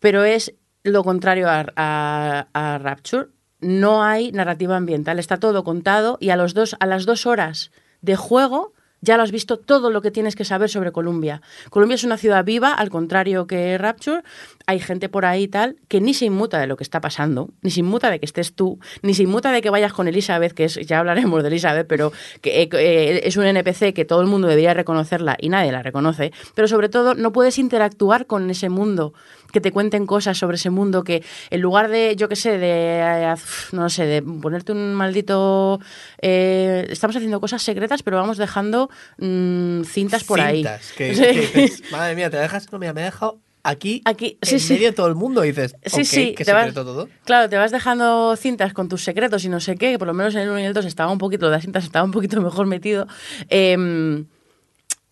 pero es lo contrario a, Rapture. No hay narrativa ambiental, está todo contado y a, los dos, a las dos horas de juego ya lo has visto todo lo que tienes que saber sobre Colombia. Colombia es una ciudad viva, al contrario que Rapture. Hay gente por ahí tal que ni se inmuta de lo que está pasando, ni se inmuta de que estés tú, ni se inmuta de que vayas con Elizabeth, que es, ya hablaremos de Elizabeth, pero que eh, eh, es un NPC que todo el mundo debería reconocerla y nadie la reconoce. Pero sobre todo no puedes interactuar con ese mundo, que te cuenten cosas sobre ese mundo, que en lugar de, yo qué sé, de, eh, no sé, de ponerte un maldito... eh, estamos haciendo cosas secretas, pero vamos dejando mm, cintas por ahí. Cintas, que, Sí. que dices, madre mía, te dejas, no, mira, me he dejado aquí, Aquí, en sí, medio de todo el mundo, y dices, Sí, sí, qué te vas- secreto todo. Claro, te vas dejando cintas con tus secretos y no sé qué, que por lo menos en el 1 y el 2 estaba un poquito, las cintas estaba un poquito mejor metido. Em,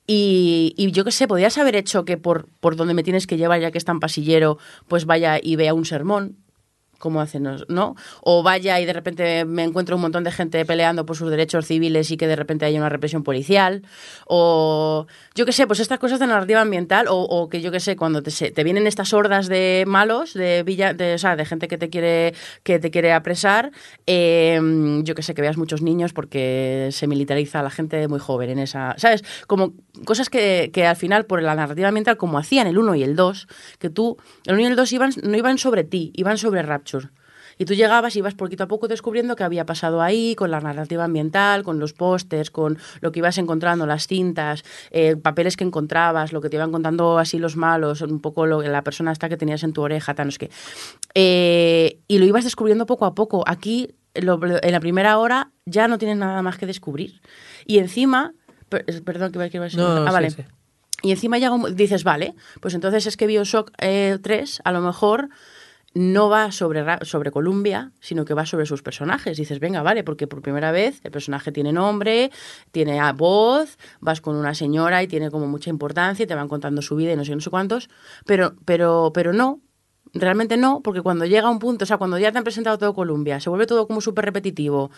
y, y yo qué sé, podías haber hecho que por, por donde me tienes que llevar, ya que es tan pasillero, pues vaya y vea un sermón. ¿Cómo hacen? ¿No? O vaya y de repente me encuentro un montón de gente peleando por sus derechos civiles y que de repente haya una represión policial. O yo qué sé, pues estas cosas de narrativa ambiental. O, o que yo qué sé, cuando te, te vienen estas hordas de malos, de villa, de, o sea, de gente que te quiere, que te quiere apresar. eh, yo qué sé, que veas muchos niños porque se militariza a la gente muy joven en esa. ¿Sabes? Como cosas que, que al final, por la narrativa ambiental, como hacían el 1 y el 2, que tú, el 1 y el 2 iban, no iban sobre ti, iban sobre Y tú llegabas y ibas poquito a poco descubriendo qué había pasado ahí, con la narrativa ambiental, con los pósters, con lo que ibas encontrando, las cintas, eh, papeles que encontrabas, lo que te iban contando así los malos, un poco lo, la persona esta que tenías en tu oreja, tal, no sé qué. Eh, y lo ibas descubriendo poco a poco. Aquí, lo- en la primera hora, ya no tienes nada más que descubrir. Y encima, per- perdón, que iba que a decir- No, ah, sí, vale. sí. Y encima un- dices, vale, pues entonces es que Bioshock eh, 3 a lo mejor no va sobre, sobre Columbia, sino que va sobre sus personajes. Dices, venga, vale, porque por primera vez el personaje tiene nombre, tiene voz, vas con una señora y tiene como mucha importancia, y te van contando su vida y no sé, no sé cuántos, pero, pero, pero no. Realmente no, porque cuando llega un punto, o sea, cuando ya te han presentado todo Columbia, se vuelve todo como súper repetitivo,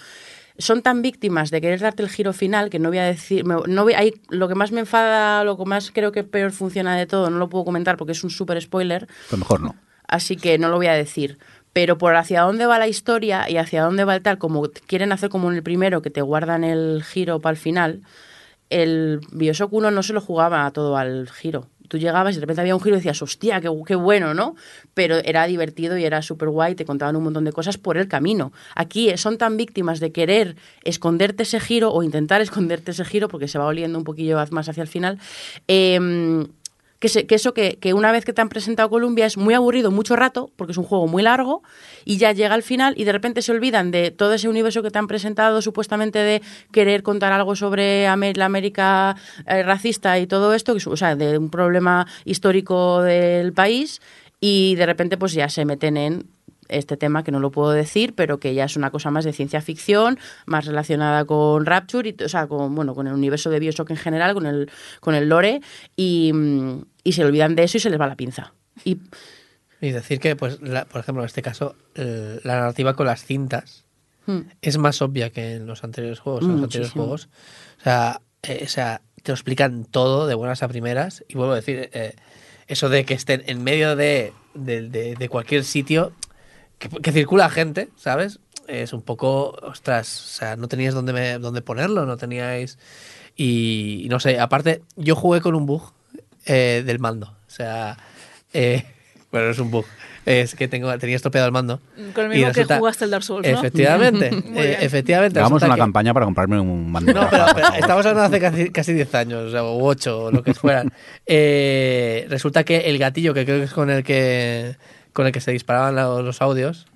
son tan víctimas de querer darte el giro final que no voy a decir, no voy, hay, lo que más me enfada, lo que más creo que peor funciona de todo, no lo puedo comentar porque es un súper spoiler, Pues mejor no. Así que no lo voy a decir. Pero por hacia dónde va la historia y hacia dónde va el tal, como quieren hacer como en el primero, que te guardan el giro para el final, el Bioshock 1 no se lo jugaba todo al giro. Tú llegabas y de repente había un giro y decías, hostia, qué, bueno, ¿no? Pero era divertido y era súper guay, te contaban un montón de cosas por el camino. Aquí son tan víctimas de querer esconderte ese giro o intentar esconderte ese giro, porque se va oliendo un poquillo más hacia el final, em, que, se- que eso que, que una vez que te han presentado Columbia es muy aburrido mucho rato, porque es un juego muy largo, y ya llega al final y de repente se olvidan de todo ese universo que te han presentado supuestamente de querer contar algo sobre la América eh, racista y todo esto, que o sea, de un problema histórico del país, y de repente pues ya se meten en este tema que no lo puedo decir, pero que ya es una cosa más de ciencia ficción, más relacionada con Rapture, y, o sea, con, bueno, con el universo de Bioshock en general, con el, con el lore, y, y se olvidan de eso y se les va la pinza. Y Y decir que, pues, la- por ejemplo, en este caso, el- la narrativa con las cintas mm, es más obvia que en los anteriores juegos. En los anteriores juegos. O sea, eh, o sea, te lo explican todo de buenas a primeras. Y vuelvo a decir, eh, eso de que estén en medio de, de- de- de cualquier sitio que, que circula gente, ¿sabes? Es un poco, ostras, o sea, no teníais dónde, me- dónde ponerlo, no teníais... Y, y no sé, aparte, yo jugué con un bug eh, del mando. O sea, eh, bueno, es un bug. Es que tengo, tenía estropeado el mando. Con el Y mismo que resulta- jugaste el Dark Souls, ¿no? Efectivamente, eh, efectivamente. Hagamos una que- campaña para comprarme un mando. no, pero, pero estamos hablando hace casi, casi 10 años, o sea, o 8, o lo que fueran. Eh, resulta que el gatillo, que creo que es con el que, con el que se disparaban lo- los audios,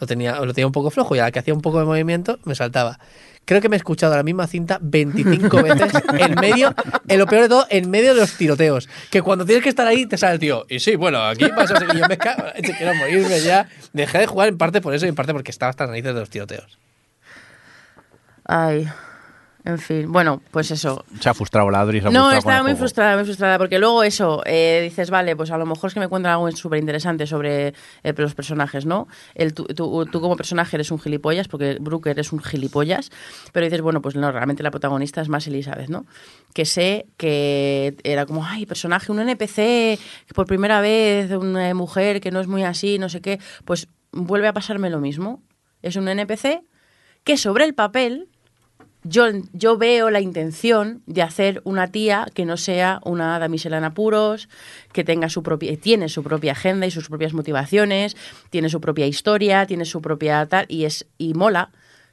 lo tenía, lo tenía un poco flojo y a la que hacía un poco de movimiento me saltaba. Creo que me he escuchado la misma cinta 25 veces en medio, en lo peor de todo, en medio de los tiroteos. Que cuando tienes que estar ahí te sale el tío. Y sí, bueno, aquí pasa. Y yo me cago, quiero morirme ya. Dejé de jugar en parte por eso y en parte porque estaba hasta las narices de los tiroteos. ay, en fin, bueno, pues eso, Se ha frustrado la Adri, se ha No, frustrado estaba muy juego. frustrada, muy frustrada, porque luego eso, eh, dices, vale, pues a lo mejor es que me cuentan algo súper interesante sobre eh, los personajes, ¿no? El, tú, tú- tú como personaje eres un gilipollas, porque Brooker es un gilipollas, pero dices, bueno, pues no, realmente la protagonista es más Elizabeth, ¿no? Que sé que era como, ay, personaje, un NPC, por primera vez, una mujer que no es muy así, no sé qué, pues vuelve a pasarme lo mismo. Es un NPC que sobre el papel yo, yo veo la intención de hacer una tía que no sea una damisela en apuros, que tenga su propia, tiene su propia agenda y sus propias motivaciones, tiene su propia historia, tiene su propia tal, y es, y mola.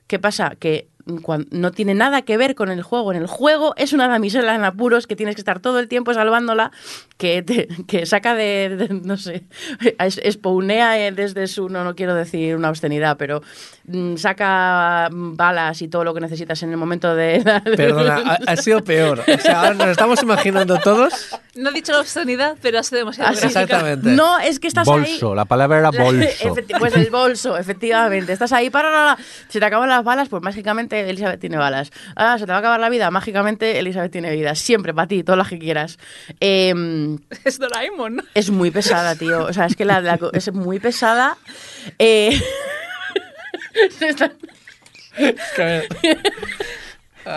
¿Qué pasa? Que no tiene nada que ver con el juego. En el juego es una damisela en apuros que tienes que estar todo el tiempo salvándola, que, te- que saca de, de- no sé, es- spawnea eh, desde su, no, no quiero decir una obscenidad, pero mm, saca mm, balas y todo lo que necesitas en el momento de... Perdona, ha, ha sido peor. O sea, ahora nos estamos imaginando todos. No he dicho la obscenidad, pero ha sido demasiado Así- gráfica. Exactamente. No, es que estás ahí... Bolso, la palabra era bolso. Pues el bolso, efectivamente. Estás ahí para. Se te acaban las balas, pues mágicamente mágicamente Elizabeth tiene balas. Ah, se te va a acabar la vida, mágicamente Elizabeth tiene vida. Siempre para ti, todas las que quieras. Em, Es Doraemon. es muy pesada, tío. O sea, es que la, la es muy pesada. Eh,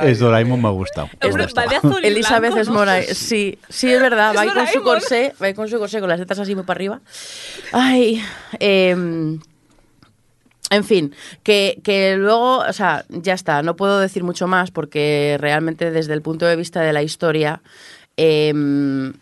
Es Doraemon, me ha gustado. Es Me de- gusta. va de azul y Elizabeth blanco, es ¿no? mora. Sí, sí, es verdad. Es Va ahí con su corsé, va ahí con su corsé, con las tetas así muy para arriba. Ay, em, en fin, que, que luego, o sea, ya está, no puedo decir mucho más porque realmente desde el punto de vista de la historia, em,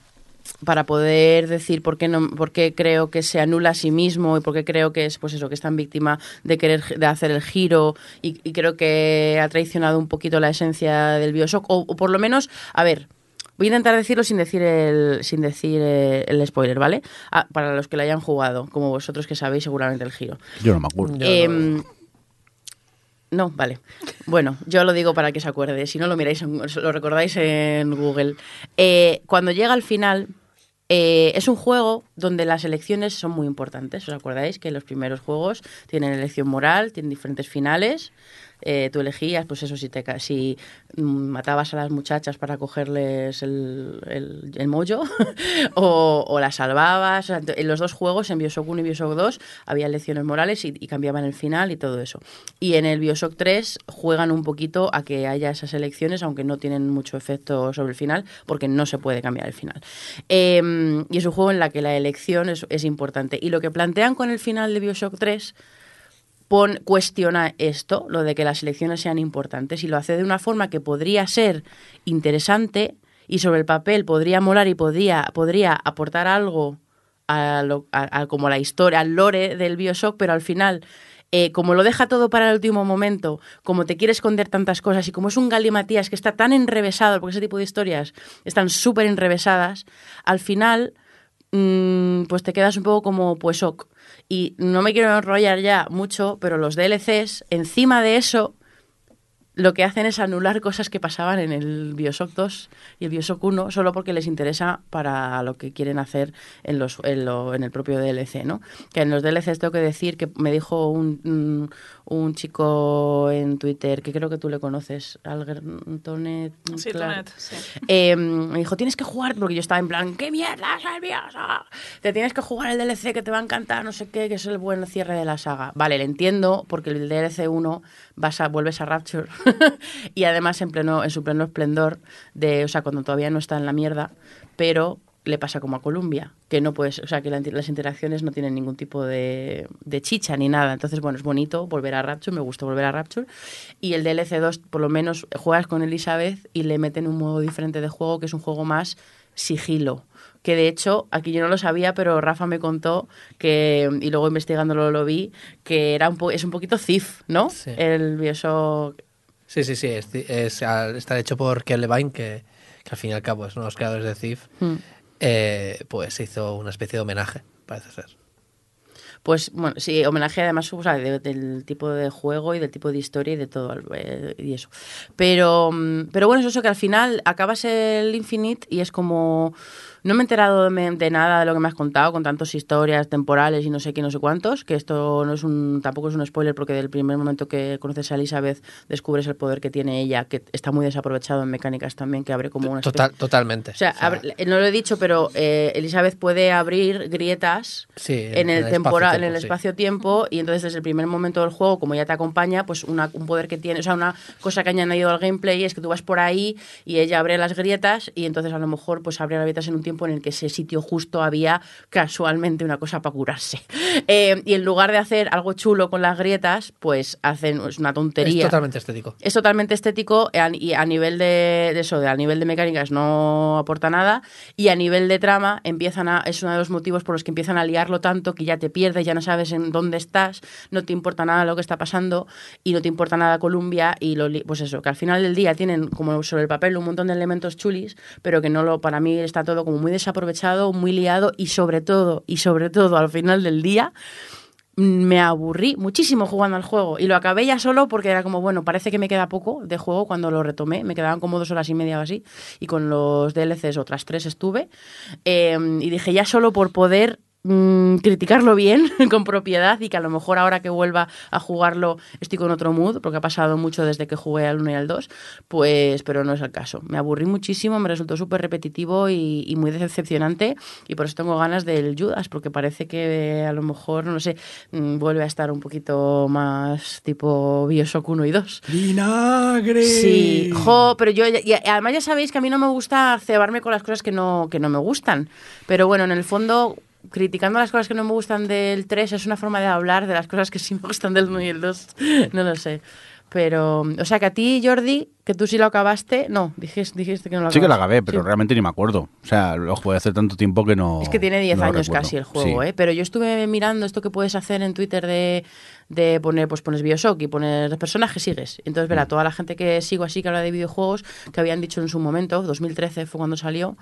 para poder decir por qué, no, por qué creo que se anula a sí mismo y por qué creo que es, pues eso, que es tan víctima de querer de hacer el giro y, y creo que ha traicionado un poquito la esencia del Bioshock, o, o por lo menos, a ver, Voy a intentar decirlo sin decir el, sin decir eh, el spoiler, ¿vale? Ah, para los que lo hayan jugado, como vosotros que sabéis seguramente el giro. Yo no me acuerdo. Em, no, vale. Bueno, yo lo digo para que se acuerde. Si no lo miráis, en- lo recordáis en Google. Eh, cuando llega al final, eh, es un juego donde las elecciones son muy importantes. ¿Os acordáis que los primeros juegos tienen elección moral, tienen diferentes finales? Eh, tú elegías, pues eso, si, te, si mm, matabas a las muchachas para cogerles el, el, el mollo o, o las salvabas. En los dos juegos, en Bioshock 1 y Bioshock 2, había lecciones morales y, cambiaban el final y todo eso. Y en el Bioshock 3 juegan un poquito a que haya esas elecciones, aunque no tienen mucho efecto sobre el final, porque no se puede cambiar el final. Eh, y es un juego en la que la elección es, es importante. Y lo que plantean con el final de Bioshock 3 pon, cuestiona esto, lo de que las elecciones sean importantes, y lo hace de una forma que podría ser interesante y sobre el papel podría molar y podría, podría aportar algo a, lo- como la historia, al lore del Bioshock, pero al final, eh, como lo deja todo para el último momento, como te quiere esconder tantas cosas y como es un galimatías que está tan enrevesado, porque ese tipo de historias están súper enrevesadas, al final mm, pues te quedas un poco como pues ok. Y no me quiero enrollar ya mucho, pero los DLCs, encima de eso, lo que hacen es anular cosas que pasaban en el Bioshock 2 y el Bioshock 1 solo porque les interesa para lo que quieren hacer en, los, en, lo- en el propio DLC, ¿no? Que en los DLCs tengo que decir que me dijo un, un, chico en Twitter, que creo que tú le conoces, Algertonet. Sí. Tonet, sí. Eh, me dijo, tienes que jugar, porque yo estaba en plan, ¿qué mierda Bioshock? Te tienes que jugar el DLC que te va a encantar, no sé qué, que es el buen cierre de la saga. Vale, le entiendo, porque el DLC 1 vas a, vuelves a Rapture y además en, pleno, en su pleno esplendor, de, o sea, cuando todavía no está en la mierda, pero le pasa como a Columbia, que no puedes, o sea, que la- las interacciones no tienen ningún tipo de, de chicha ni nada. Entonces, bueno, es bonito volver a Rapture, me gustó volver a Rapture. Y el DLC 2, por lo menos, juegas con Elizabeth y le meten un modo diferente de juego, que es un juego más sigilo. Que de hecho, aquí yo no lo sabía, pero Rafa me contó que, y luego investigándolo lo vi, que era un po- es un poquito Thief, ¿no? Sí. El Bioshock. Sí, sí, sí. Es, es- al- está hecho por Ken Levine, que, que al fin y al cabo es uno de los creadores de Thief. Hmm. Eh, pues hizo una especie de homenaje, parece ser. Pues bueno, sí, homenaje además de- del tipo de juego y del tipo de historia y de todo eh, y eso. Pero, mm, pero bueno, es eso que al final acabas el Infinite y es como no me he enterado de, nada de lo que me has contado con tantas historias temporales y no sé qué, no sé cuántos, que esto no es un tampoco es un spoiler porque del primer momento que conoces a Elizabeth descubres el poder que tiene ella, que está muy desaprovechado en mecánicas también, que abre como una Total, totalmente. o sea, abre- no lo he dicho, pero eh, Elizabeth puede abrir grietas Sí, en el, temporal, en el espacio-tiempo, sí. espacio-tiempo, y entonces desde el primer momento del juego, como ya te acompaña, pues una- un poder que tiene, o sea, una cosa que han añadido al gameplay es que tú vas por ahí y ella abre las grietas y entonces a lo mejor pues abre las grietas en un tiempo en el que ese sitio justo había casualmente una cosa para curarse. Eh, y en lugar de hacer algo chulo con las grietas, pues hacen es una es tontería. totalmente estético. Es totalmente estético eh, y a nivel de, de eso, de, a nivel de mecánicas no aporta nada y a nivel de trama empiezan a, es uno de los motivos por los que empiezan a liarlo tanto que ya te pierdes, ya no sabes en dónde estás, no te importa nada lo que está pasando y no te importa nada Columbia y lo, pues eso, que al final del día tienen como sobre el papel un montón de elementos chulis, pero que no lo, para mí está todo como muy desaprovechado, muy liado y sobre todo, y sobre todo al final del día me aburrí muchísimo jugando al juego. Y lo acabé ya solo porque era como, bueno, parece que me queda poco de juego. Cuando lo retomé, me quedaban como dos horas y media o así. Y con los DLCs otras tres estuve. Eh, y dije ya solo por poder mm, criticarlo bien, con propiedad, y que a lo mejor ahora que vuelva a jugarlo estoy con otro mood, porque ha pasado mucho desde que jugué al 1 y al 2, pues, pero no es el caso. Me aburrí muchísimo, me resultó súper repetitivo y, y muy decepcionante, y por eso tengo ganas del Judas, porque parece que a lo mejor, no sé, mm, vuelve a estar un poquito más tipo Bioshock 1 y 2. ¡Vinagre! Sí, jo, pero yo, y además ya sabéis que a mí no me gusta cebarme con las cosas que no, que no me gustan. Pero bueno, en el fondo, criticando las cosas que no me gustan del 3 es una forma de hablar de las cosas que sí me gustan del 1 y el 2. No lo sé. Pero, o sea, que a ti, Jordi, que tú sí lo acabaste, no, dijiste, dijiste que no lo acabaste. Sí que lo acabé, pero Sí. realmente ni me acuerdo. O sea, lo jugué hace tanto tiempo que no. Es que tiene 10 no lo años casi el juego, Sí. ¿eh? Pero yo estuve mirando esto que puedes hacer en Twitter de, de poner, pues pones Bioshock y pones personajes, sigues. Entonces, Mm. verá, toda la gente que sigo así que habla de videojuegos, que habían dicho en su momento, 2013 fue cuando salió,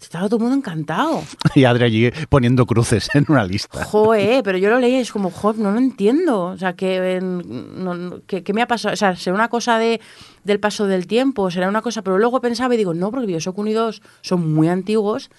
y estaba todo el mundo encantado. Y Adri allí poniendo cruces en una lista. Joder, pero yo lo leí y es como, joder, no lo entiendo. O sea, que, no- que, que me ha pasado. O sea, será una cosa de, del paso del tiempo, será una cosa. Pero luego pensaba y digo, no, porque Bioshock 1 y 2 son muy antiguos.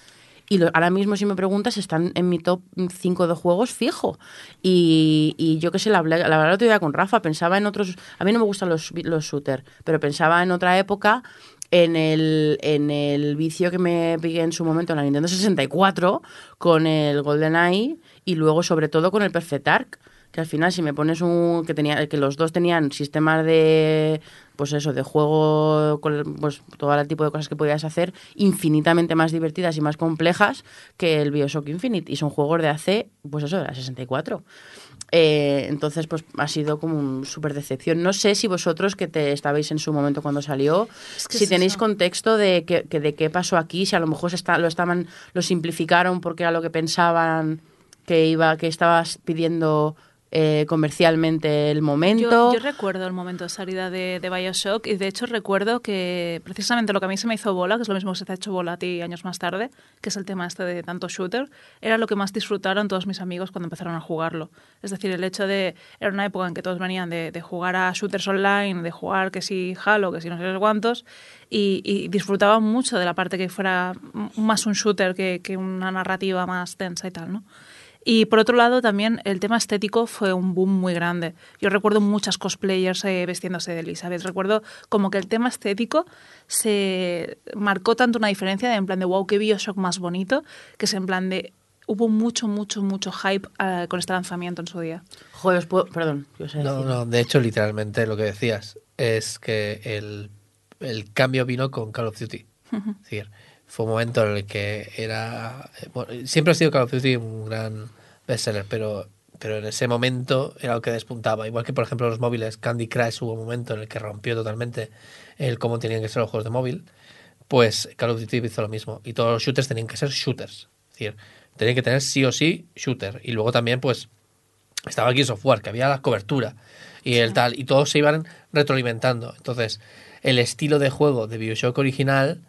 Y lo- ahora mismo, si me preguntas, están en mi top 5 de juegos fijo. Y, yo que sé, la, la verdad, otro día con Rafa, pensaba en otros. A mí no me gustan los, los shooters, pero pensaba en otra época en el, en el vicio que me pillé en su momento en la Nintendo 64 con el GoldenEye y luego sobre todo con el Perfect Dark que al final si me pones un que tenía que los dos tenían sistemas de pues eso de juego con pues todo el tipo de cosas que podías hacer infinitamente más divertidas y más complejas que el BioShock Infinite y son juegos de hace pues eso de la 64 eh, entonces, pues ha sido como un súper decepción. No sé si vosotros que te estabais en su momento cuando salió, Es que si es tenéis eso. contexto de que, que de qué pasó aquí, si a lo mejor se está, lo estaban, lo simplificaron porque era lo que pensaban que iba, que estabas pidiendo eh, comercialmente el momento. Yo, yo recuerdo el momento de salida de, de Bioshock y de hecho recuerdo que precisamente lo que a mí se me hizo bola, que es lo mismo que se te ha hecho bola a ti años más tarde, que es el tema este de tanto shooter, era lo que más disfrutaron todos mis amigos cuando empezaron a jugarlo. Es decir, el hecho de... Era una época en que todos venían de, de jugar a shooters online, de jugar que si Halo, que si no sé cuántos, y, y disfrutaban mucho de la parte que fuera más un shooter que, que una narrativa más densa y tal, ¿no? Y por otro lado, también el tema estético fue un boom muy grande. Yo recuerdo muchas cosplayers eh, vestiéndose de Elizabeth. Recuerdo como que el tema estético se marcó tanto una diferencia de en plan de wow, qué Bioshock más bonito, que es en plan de hubo mucho, mucho, mucho hype eh, con este lanzamiento en su día. Joder, os puedo- perdón, ¿qué ibas a No, no, de hecho, literalmente lo que decías es que el, el cambio vino con Call of Duty. Es decir, fue un momento en el que era. eh, bueno, siempre ha sido Call of Duty un gran bestseller, pero, pero en ese momento era lo que despuntaba. Igual que, por ejemplo, los móviles, Candy Crush hubo un momento en el que rompió totalmente el cómo tenían que ser los juegos de móvil. Pues Call of Duty hizo lo mismo. Y todos los shooters tenían que ser shooters. Es decir, tenían que tener sí o sí shooter. Y luego también, pues, estaba Gears of War, que había la cobertura y el tal, y todos se iban retroalimentando. Entonces, el estilo de juego de Bioshock original,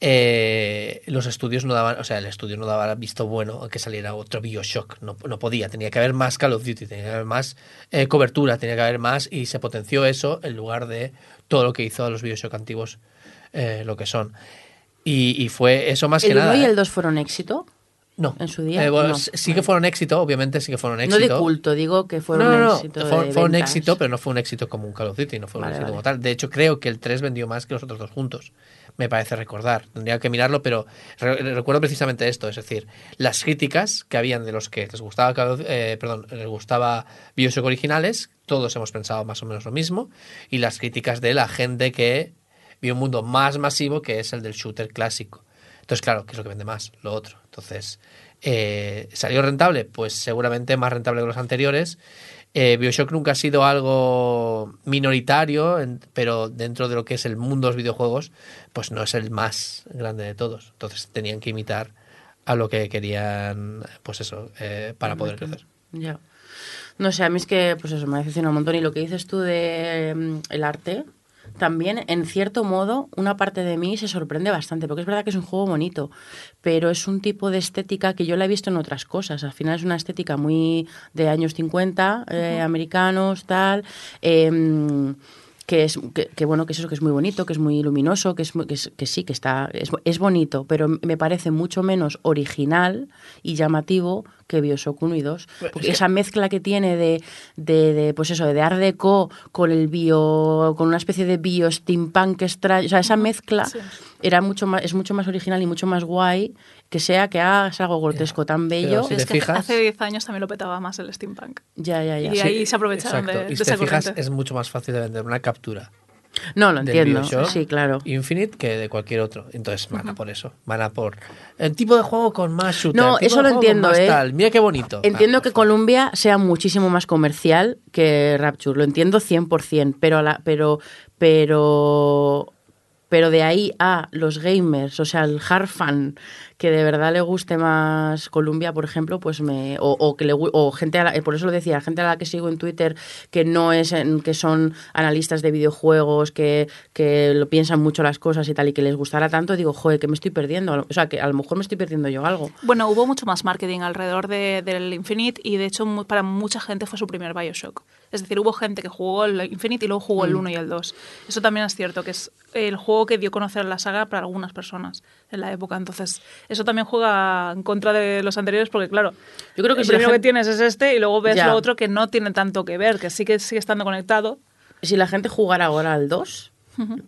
eh, los estudios no daban, o sea, el estudio no daba visto bueno a que saliera otro Bioshock, no, no podía, tenía que haber más Call of Duty, tenía que haber más eh, cobertura, tenía que haber más, y se potenció eso en lugar de todo lo que hizo a los Bioshock antiguos eh, lo que son. Y, y fue eso más ¿El que 1 nada. y ¿eh? el 2 fueron éxito? No. en su día? Eh, bueno, No. sí que fueron éxito, obviamente sí que fueron No éxito. de culto, digo que fueron no, no, no, éxito. Fue, de fue un éxito, pero no fue un éxito como un Call of Duty, no fue un Vale, éxito vale. como tal. De hecho, creo que el 3 vendió más que los otros dos juntos. Me parece recordar. Tendría que mirarlo, pero re- recuerdo precisamente esto. Es decir, las críticas que habían de los que les gustaba, eh, perdón, les gustaba Bioshock originales, todos hemos pensado más o menos lo mismo. Y las críticas de la gente que vio un mundo más masivo que es el del shooter clásico. Entonces, claro, ¿qué es lo que vende más? Lo otro. Entonces, eh, ¿salió rentable? Pues seguramente más rentable que los anteriores. Eh, Bioshock nunca ha sido algo minoritario, en- pero dentro de lo que es el mundo de los videojuegos, pues no es el más grande de todos. Entonces tenían que imitar a lo que querían, pues eso, eh, para poder crecer. Ya. No sé, a mí es que, pues eso, me ha decepcionado un montón. Y lo que dices tú de mm, el arte, también, en cierto modo, una parte de mí se sorprende bastante, porque es verdad que es un juego bonito, pero es un tipo de estética que yo la he visto en otras cosas. Al final es una estética muy de años 50, eh, americanos, tal. em, que es que, que, bueno que es eso que es muy bonito que es muy luminoso que es, muy- que, es- que sí que está es, es bonito pero me parece mucho menos original y llamativo que Bioshock 1 y 2. Pues Porque es que- esa mezcla que tiene de, de, de, pues eso, de Art Deco con el bio, con una especie de bio steampunk extraño, o sea, esa mezcla Sí. era mucho más, es mucho más original y mucho más guay que sea que hagas algo grotesco tan bello. Si es que fijas- hace 10 años también lo petaba más el steampunk. Ya, ya, ya. Y Sí. ahí se aprovecharon Exacto. de, y si esa te fijas, es mucho más fácil de vender una captura No, lo entiendo. Sí, claro. Infinite que de cualquier otro. Entonces van a por eso. Van a por el tipo de juego con más shooter. No, eso lo entiendo, ¿eh? tal. Mira qué bonito. Entiendo Ah, que. Columbia sea muchísimo más comercial que Rapture, lo entiendo 100%, pero, a la, pero, pero, pero de ahí a los gamers, o sea, el hard fan, que de verdad le guste más Columbia, por ejemplo, pues me, o, que le o gente, a la- por eso lo decía, gente a la que sigo en Twitter que no es, en- que son analistas de videojuegos, que, que lo piensan mucho las cosas y tal, y que les gustara tanto, digo, joder, que me estoy perdiendo, o sea, que a lo mejor me estoy perdiendo yo algo. Bueno, hubo mucho más marketing alrededor de- del Infinite y de hecho para mucha gente fue su primer Bioshock. Es decir, hubo gente que jugó el Infinite y luego jugó Mm. el 1 y el 2. Eso también es cierto, que es el juego que dio a conocer la saga para algunas personas en la época. Entonces, eso también juega en contra de los anteriores porque, claro, Yo creo que el si primero que tienes es este y luego ves Ya. lo otro que no tiene tanto que ver, que sí que sigue estando conectado. si la gente jugara ahora al 2,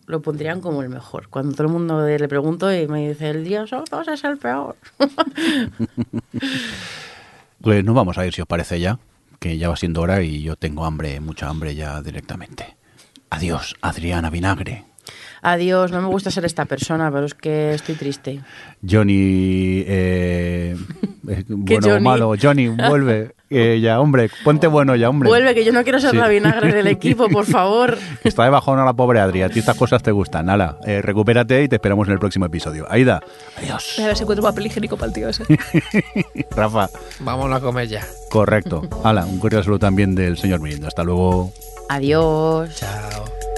lo pondrían como el mejor. Cuando todo el mundo le pregunto y me dice, el Dios 2 es el peor. Pues nos vamos a ir, si os parece ya, que ya va siendo hora y yo tengo hambre, mucha hambre ya directamente. Adiós, Adriana Vinagre. Adiós, no me gusta ser esta persona, pero es que estoy triste. Johnny, eh, eh, bueno o malo, Johnny, vuelve. Eh, ya, hombre, ponte bueno ya, hombre. Vuelve, que yo no quiero ser Sí. la vinagre del equipo, por favor. Está de bajón a la pobre Adri, a ti estas cosas te gustan. Nala, eh, recupérate y te esperamos en el próximo episodio. Aida, adiós. Voy a ver si encuentro papel higiénico para el tío ese. Rafa, Vámonos a comer ya. correcto. Hala, un cordial saludo también del señor Mirindo. Hasta luego. Adiós. Chao.